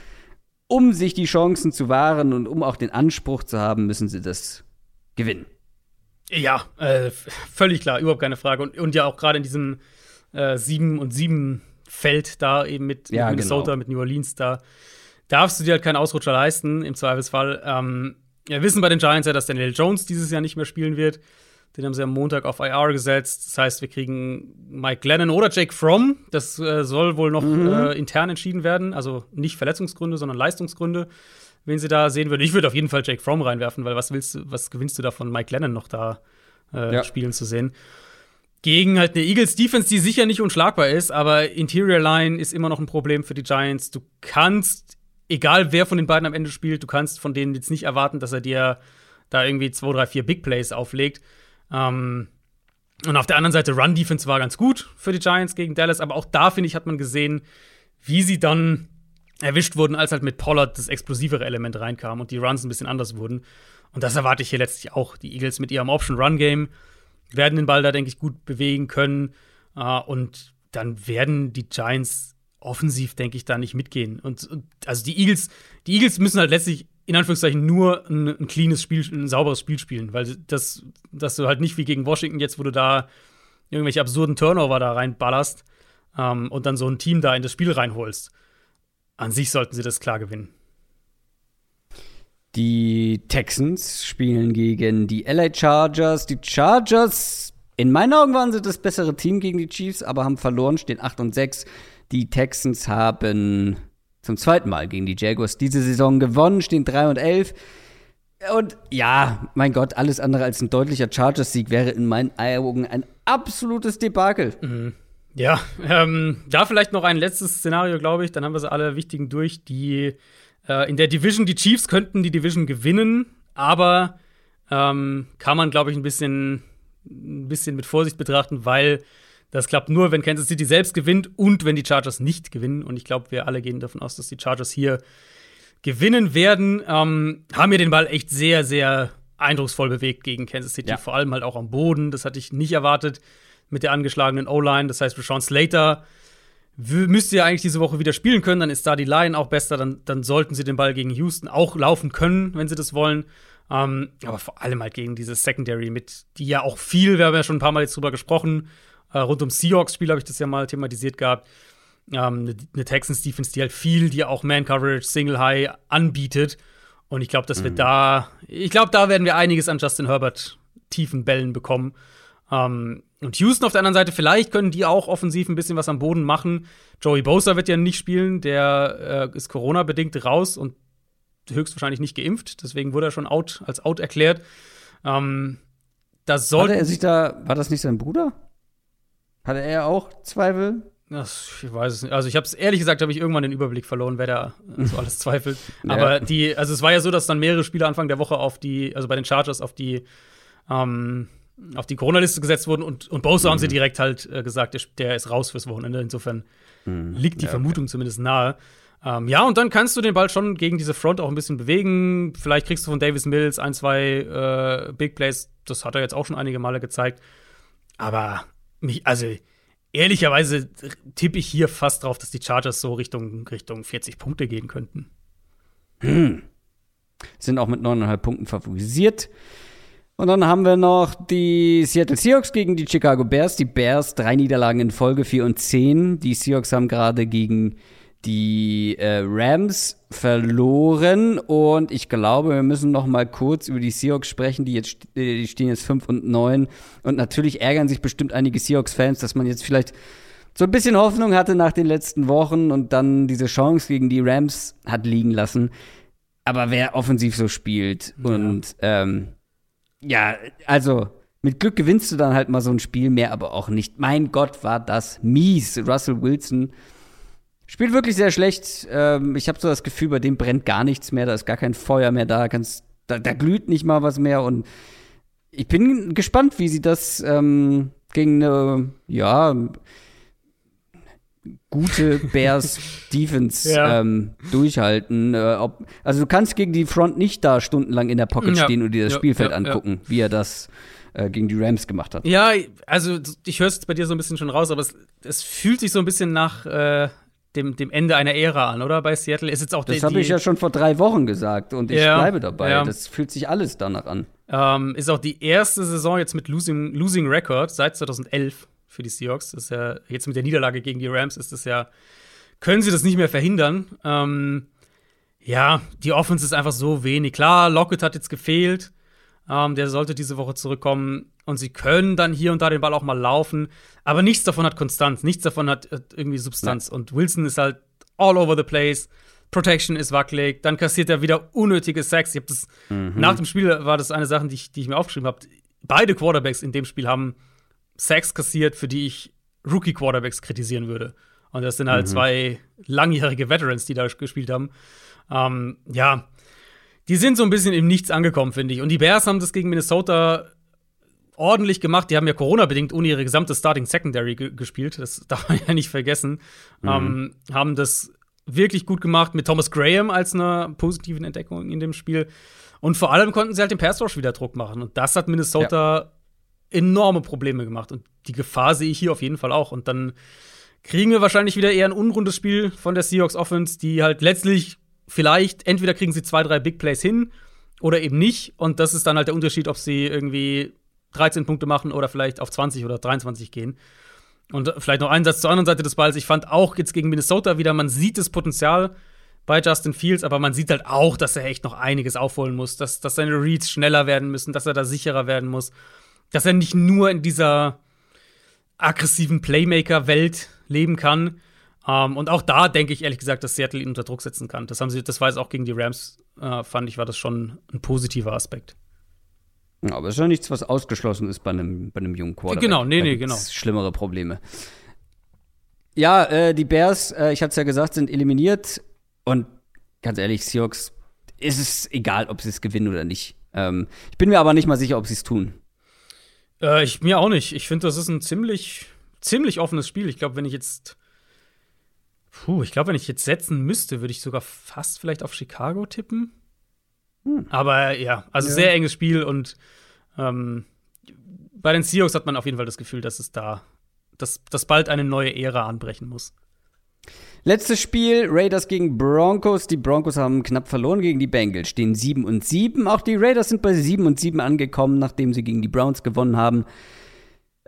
um sich die Chancen zu wahren und um auch den Anspruch zu haben, müssen sie das gewinnen. Ja, äh, völlig klar, überhaupt keine Frage. Und, und ja auch gerade in diesem äh, 7 und 7 Feld da eben mit, Ja, mit Minnesota, genau. mit New Orleans, da darfst du dir halt keinen Ausrutscher leisten, im Zweifelsfall. Ähm, wir wissen bei den Giants ja, dass Daniel Jones dieses Jahr nicht mehr spielen wird. Den haben sie am Montag auf IR gesetzt. Das heißt, wir kriegen Mike Glennon oder Jake Fromm. Das äh, soll wohl noch äh, intern entschieden werden. Also nicht Verletzungsgründe, sondern Leistungsgründe, wen sie da sehen würden. Ich würde auf jeden Fall Jake Fromm reinwerfen, weil was willst du, was gewinnst du davon, Mike Glennon noch da äh, Ja. spielen zu sehen? Gegen halt eine Eagles Defense, die sicher nicht unschlagbar ist, aber Interior Line ist immer noch ein Problem für die Giants. Du kannst, egal wer von den beiden am Ende spielt, du kannst von denen jetzt nicht erwarten, dass er dir da irgendwie zwei, drei, vier Big Plays auflegt. Ähm, Und auf der anderen Seite, Run-Defense war ganz gut für die Giants gegen Dallas, aber auch da, finde ich, hat man gesehen, wie sie dann erwischt wurden, als halt mit Pollard das explosivere Element reinkam und die Runs ein bisschen anders wurden. Und das erwarte ich hier letztlich auch. Die Eagles mit ihrem Option-Run-Game werden den Ball da, denke ich, gut bewegen können. Uh, und dann werden die Giants offensiv, denke ich, da nicht mitgehen. Und, und, also die Eagles, die Eagles müssen halt letztlich in Anführungszeichen nur ein, ein cleanes Spiel, ein sauberes Spiel spielen, weil das, dass du halt nicht wie gegen Washington jetzt, wo du da irgendwelche absurden Turnover da reinballerst ähm, und dann so ein Team da in das Spiel reinholst. An sich sollten sie das klar gewinnen. Die Texans spielen gegen die LA Chargers. Die Chargers, in meinen Augen waren sie das bessere Team gegen die Chiefs, aber haben verloren, stehen 8 und 6. Die Texans haben zum zweiten Mal gegen die Jaguars diese Saison gewonnen, stehen 3 und 11. Und ja, mein Gott, alles andere als ein deutlicher Chargers-Sieg wäre in meinen Augen ein absolutes Debakel. Mhm. Ja, ähm, da vielleicht noch ein letztes Szenario, glaube ich. Dann haben wir sie alle wichtigen durch. Die äh, in der Division, die Chiefs könnten die Division gewinnen, aber ähm, kann man, glaube ich, ein bisschen, ein bisschen mit Vorsicht betrachten, weil das klappt nur, wenn Kansas City selbst gewinnt und wenn die Chargers nicht gewinnen. Und ich glaube, wir alle gehen davon aus, dass die Chargers hier gewinnen werden. Ähm, haben mir den Ball echt sehr, sehr eindrucksvoll bewegt gegen Kansas City, ja. vor allem halt auch am Boden. Das hatte ich nicht erwartet mit der angeschlagenen O-Line. Das heißt, Rashawn Slater müsste ja eigentlich diese Woche wieder spielen können. Dann ist da die Line auch besser. Dann, dann sollten sie den Ball gegen Houston auch laufen können, wenn sie das wollen. Ähm, aber vor allem halt gegen dieses Secondary mit, die ja auch viel, wir haben ja schon ein paar Mal jetzt drüber gesprochen, äh, rund um Seahawks-Spiel habe ich das ja mal thematisiert gehabt. Ähm, eine Texans-Defense, die halt viel, die auch Man-Coverage, Single-High anbietet. Und ich glaube, dass mhm. wir da, ich glaube, da werden wir einiges an Justin Herbert tiefen Bällen bekommen. Ähm, und Houston auf der anderen Seite, vielleicht können die auch offensiv ein bisschen was am Boden machen. Joey Bosa wird ja nicht spielen, der äh, ist Corona-bedingt raus und höchstwahrscheinlich nicht geimpft. Deswegen wurde er schon out, als out erklärt. Ähm, das sollte er sich da, war das nicht sein Bruder? Hatte er auch Zweifel? Das, ich weiß es nicht. Also ich habe es ehrlich gesagt, habe ich irgendwann den Überblick verloren, wer da so alles zweifelt. ja. Aber die, also es war ja so, dass dann mehrere Spieler Anfang der Woche auf die, also bei den Chargers auf die ähm, auf die Corona-Liste gesetzt wurden und, und Bosa mhm. haben sie direkt halt äh, gesagt, der, der, ist raus fürs Wochenende. Insofern mhm. liegt die ja, Vermutung okay. zumindest nahe. Ähm, ja, und dann kannst du den Ball schon gegen diese Front auch ein bisschen bewegen. Vielleicht kriegst du von Davis Mills ein, zwei äh, Big Plays. Das hat er jetzt auch schon einige Male gezeigt. Aber mich, also ehrlicherweise tippe ich hier fast drauf, dass die Chargers so Richtung, Richtung 40 Punkte gehen könnten. Hm. Sind auch mit 9,5 Punkten favorisiert. Und dann haben wir noch die Seattle Seahawks gegen die Chicago Bears. Die Bears drei Niederlagen in Folge, 4 und 10. Die Seahawks haben gerade gegen die äh, Rams verloren und ich glaube, wir müssen noch mal kurz über die Seahawks sprechen, die jetzt äh, die stehen jetzt 5 und 9 und natürlich ärgern sich bestimmt einige Seahawks Fans, dass man jetzt vielleicht so ein bisschen Hoffnung hatte nach den letzten Wochen und dann diese Chance gegen die Rams hat liegen lassen. Aber wer offensiv so spielt ja. und ähm, ja, also mit Glück gewinnst du dann halt mal so ein Spiel mehr, aber auch nicht. Mein Gott, war das mies. Russell Wilson spielt wirklich sehr schlecht. Ähm, ich habe so das Gefühl, bei dem brennt gar nichts mehr, da ist gar kein Feuer mehr da, kannst, da, da glüht nicht mal was mehr und ich bin gespannt, wie sie das ähm, gegen eine, ja, gute Bears Defense ja. ähm, durchhalten. Äh, ob, also du kannst gegen die Front nicht da stundenlang in der Pocket ja. stehen und dir das ja, Spielfeld angucken, wie er das äh, gegen die Rams gemacht hat. Ja, also ich höre es bei dir so ein bisschen schon raus, aber es, es fühlt sich so ein bisschen nach äh, dem, dem Ende einer Ära an, oder? Bei Seattle ist jetzt auch Das habe ich ja schon vor drei Wochen gesagt und ich bleibe dabei. Das fühlt sich alles danach an. Ähm, ist auch die erste Saison jetzt mit Losing, Losing Record seit 2011 für die Seahawks. Das ist ja jetzt mit der Niederlage gegen die Rams ist das ja, können sie das nicht mehr verhindern. Ähm, ja, die Offense ist einfach so wenig. Klar, Lockett hat jetzt gefehlt. Ähm, der sollte diese Woche zurückkommen. Und sie können dann hier und da den Ball auch mal laufen. Aber nichts davon hat Konstanz. Nichts davon hat, hat irgendwie Substanz. Ja. Und Wilson ist halt all over the place. Protection ist wackelig. Dann kassiert er wieder unnötige Sacks. Ich hab das, mhm. Nach dem Spiel war das eine Sache, die ich, die ich mir aufgeschrieben habe. Beide Quarterbacks in dem Spiel haben Sacks kassiert, für die ich Rookie-Quarterbacks kritisieren würde. Und das sind halt mhm. zwei langjährige Veterans, die da gespielt haben. Ähm, ja, die sind so ein bisschen im Nichts angekommen, finde ich. Und die Bears haben das gegen Minnesota ordentlich gemacht. Die haben ja Corona-bedingt ohne ihre gesamte Starting Secondary gespielt. Das darf man ja nicht vergessen. Mhm. Ähm, haben das wirklich gut gemacht mit Thomas Graham als einer positiven Entdeckung in dem Spiel. Und vor allem konnten sie halt den Pass Rush wieder Druck machen. Und das hat Minnesota ja. Enorme Probleme gemacht. Und die Gefahr sehe ich hier auf jeden Fall auch. Und dann kriegen wir wahrscheinlich wieder eher ein unrundes Spiel von der Seahawks Offense, die halt letztlich vielleicht entweder kriegen sie zwei, drei Big Plays hin oder eben nicht. Und das ist dann halt der Unterschied, ob sie irgendwie 13 Punkte machen oder vielleicht auf 20 oder 23 gehen. Und vielleicht noch ein Satz zur anderen Seite des Balls. Ich fand auch jetzt gegen Minnesota wieder, man sieht das Potenzial bei Justin Fields, aber man sieht halt auch, dass er echt noch einiges aufholen muss, dass, dass seine Reads schneller werden müssen, dass er da sicherer werden muss, dass er nicht nur in dieser aggressiven Playmaker-Welt leben kann. Ähm, und auch da denke ich ehrlich gesagt, dass Seattle ihn unter Druck setzen kann. Das haben sie, das war jetzt auch gegen die Rams, äh, fand ich, war das schon ein positiver Aspekt. Aber es ist ja nichts, was ausgeschlossen ist bei einem, bei einem jungen Quarterback. Genau, nee, nee, genau. Schlimmere Probleme. Ja, äh, die Bears, äh, ich hatte es ja gesagt, sind eliminiert. Und ganz ehrlich, Seahawks, ist es egal, ob sie es gewinnen oder nicht. Ähm, ich bin mir aber nicht mal sicher, ob sie es tun. Äh, ich mir auch nicht. Ich finde, das ist ein ziemlich, ziemlich offenes Spiel. Ich glaube, wenn ich jetzt Puh, ich glaube, wenn ich jetzt setzen müsste, würde ich sogar fast vielleicht auf Chicago tippen. Hm. Aber ja, also ja. sehr enges Spiel und ähm, bei den Seahawks hat man auf jeden Fall das Gefühl, dass es da, dass, dass bald eine neue Ära anbrechen muss. Letztes Spiel, Raiders gegen Broncos. Die Broncos haben knapp verloren gegen die Bengals, stehen 7 und 7. Auch die Raiders sind bei 7 und 7 angekommen, nachdem sie gegen die Browns gewonnen haben.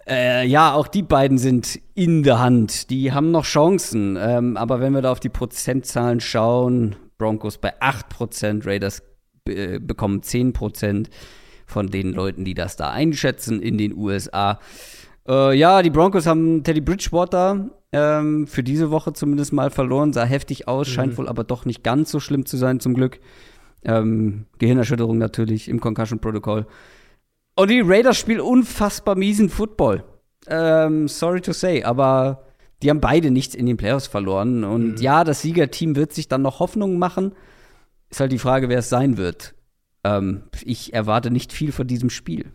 Äh, ja, auch die beiden sind in der Hand. Die haben noch Chancen. Ähm, aber wenn wir da auf die Prozentzahlen schauen, Broncos bei 8%, Raiders äh, bekommen 10% von den Leuten, die das da einschätzen in den USA. Äh, ja, die Broncos haben Teddy Bridgewater ähm, für diese Woche zumindest mal verloren. Sah heftig aus, mhm. scheint wohl aber doch nicht ganz so schlimm zu sein, zum Glück. Ähm, Gehirnerschütterung natürlich im Concussion-Protokoll. Und die Raiders spielen unfassbar miesen Football. Ähm, sorry to say, aber die haben beide nichts in den Playoffs verloren. Und mhm. ja, das Siegerteam wird sich dann noch Hoffnungen machen. Ist halt die Frage, wer es sein wird. Ähm, ich erwarte nicht viel von diesem Spiel.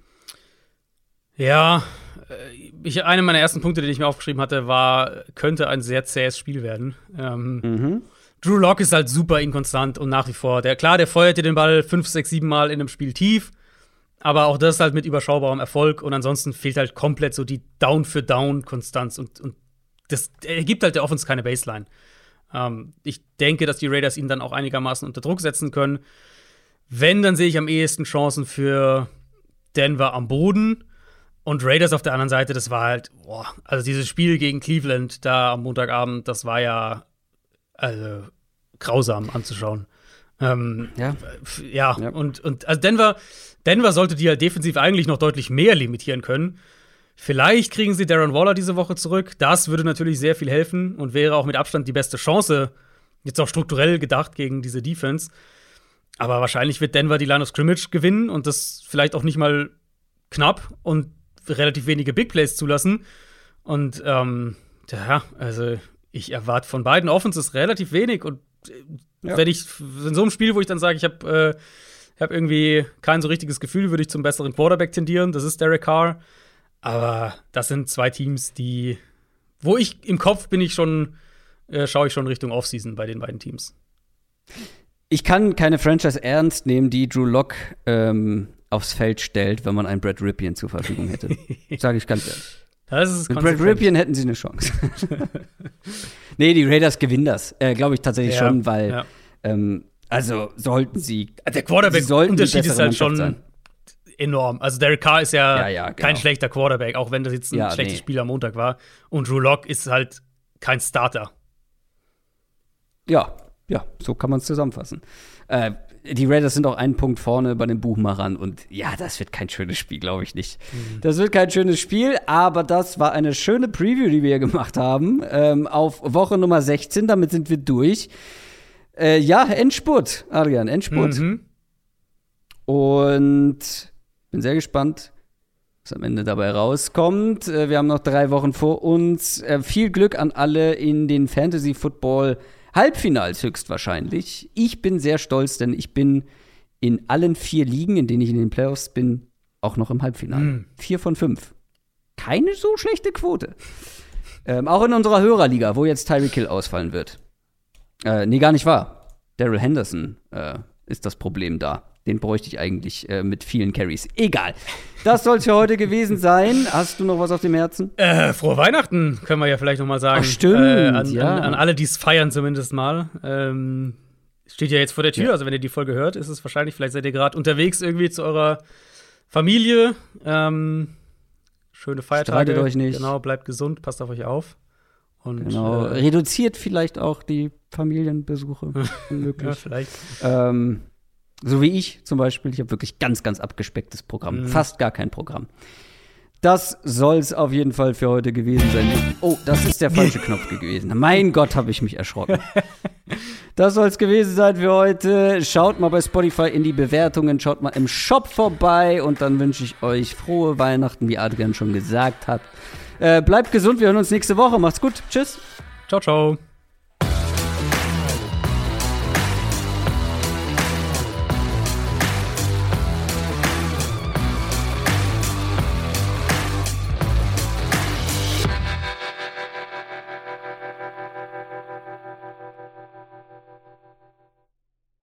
Ja, äh, ich, einer meiner ersten Punkte, den ich mir aufgeschrieben hatte, war, könnte ein sehr zähes Spiel werden. Ähm, mhm. Drew Locke ist halt super inkonstant und nach wie vor. Der, klar, der feuerte den Ball fünf, sechs, sieben Mal in einem Spiel tief. Aber auch das halt mit überschaubarem Erfolg und ansonsten fehlt halt komplett so die Down-für-Down-Konstanz und, und das ergibt halt der Offense keine Baseline. Ähm, ich denke, dass die Raiders ihn dann auch einigermaßen unter Druck setzen können. Wenn, dann sehe ich am ehesten Chancen für Denver am Boden. Und Raiders auf der anderen Seite, das war halt, boah, also dieses Spiel gegen Cleveland da am Montagabend, das war ja also, grausam anzuschauen. Ähm, ja. ja. ja, und, und also Denver, Denver sollte die halt defensiv eigentlich noch deutlich mehr limitieren können. Vielleicht kriegen sie Darren Waller diese Woche zurück. Das würde natürlich sehr viel helfen und wäre auch mit Abstand die beste Chance, jetzt auch strukturell gedacht, gegen diese Defense. Aber wahrscheinlich wird Denver die Line of Scrimmage gewinnen und das vielleicht auch nicht mal knapp und relativ wenige Big Plays zulassen. Und ähm, ja, also ich erwarte von beiden Offenses relativ wenig und äh, ja. wenn ich in so einem Spiel, wo ich dann sage, ich habe äh, ich habe irgendwie kein so richtiges Gefühl, würde ich zum besseren Quarterback tendieren. Das ist Derek Carr. Aber das sind zwei Teams, die, wo ich im Kopf bin ich schon, äh, schaue ich schon Richtung Offseason bei den beiden Teams. Ich kann keine Franchise ernst nehmen, die Drew Lock ähm, aufs Feld stellt, wenn man einen Brad Ripien zur Verfügung hätte. Sage ich ganz ehrlich. Das ist Mit Brad Ripien hätten sie eine Chance. nee, die Raiders gewinnen das. Äh, Glaube ich tatsächlich ja, schon, weil ja. ähm, also sollten sie. Der Quarterback-Unterschied ist halt schon sein. enorm. Also Derek Carr ist ja, ja, ja genau. kein schlechter Quarterback, auch wenn das jetzt ein ja, schlechtes nee. Spiel am Montag war. Und Drew Lock ist halt kein Starter. Ja, ja, so kann man es zusammenfassen. Äh, die Raiders sind auch einen Punkt vorne bei den Buchmachern und ja, das wird kein schönes Spiel, glaube ich nicht. Mhm. Das wird kein schönes Spiel, aber das war eine schöne Preview, die wir gemacht haben ähm, auf Woche Nummer 16. Damit sind wir durch. Äh, ja, Endspurt, Adrian, Endspurt. Mhm. Und bin sehr gespannt, was am Ende dabei rauskommt. Äh, wir haben noch drei Wochen vor uns. Äh, viel Glück an alle in den Fantasy Football Halbfinals höchstwahrscheinlich. Ich bin sehr stolz, denn ich bin in allen vier Ligen, in denen ich in den Playoffs bin, auch noch im Halbfinale. Vier von fünf. Keine so schlechte Quote. Ähm, auch in unserer Hörerliga, wo jetzt Tyreek Hill ausfallen wird. Äh, nee, gar nicht wahr. Daryl Henderson äh, ist das Problem da. Den bräuchte ich eigentlich äh, mit vielen Carries. Egal. Das soll es für heute gewesen sein. Hast du noch was auf dem Herzen? Äh, frohe Weihnachten, können wir ja vielleicht noch mal sagen. Ach, stimmt, Äh, an, ja. an, an alle, die es feiern zumindest mal. Ähm, steht ja jetzt vor der Tür, also wenn ihr die Folge hört, ist es wahrscheinlich, vielleicht seid ihr gerade unterwegs irgendwie zu eurer Familie. Ähm, schöne Feiertage. Streitet euch nicht. Genau, bleibt gesund, passt auf euch auf. Und, Genau. Äh, Reduziert vielleicht auch die Familienbesuche. wenn ja, möglich. vielleicht. ähm, so wie ich zum Beispiel. Ich habe wirklich ganz, ganz abgespecktes Programm. Mhm. Fast gar kein Programm. Das soll es auf jeden Fall für heute gewesen sein. Oh, das ist der falsche Knopf gewesen. Mein Gott, habe ich mich erschrocken. Das soll es gewesen sein für heute. Schaut mal bei Spotify in die Bewertungen, schaut mal im Shop vorbei und dann wünsche ich euch frohe Weihnachten, wie Adrian schon gesagt hat. Äh, bleibt gesund, wir hören uns nächste Woche. Macht's gut. Tschüss. Ciao, ciao.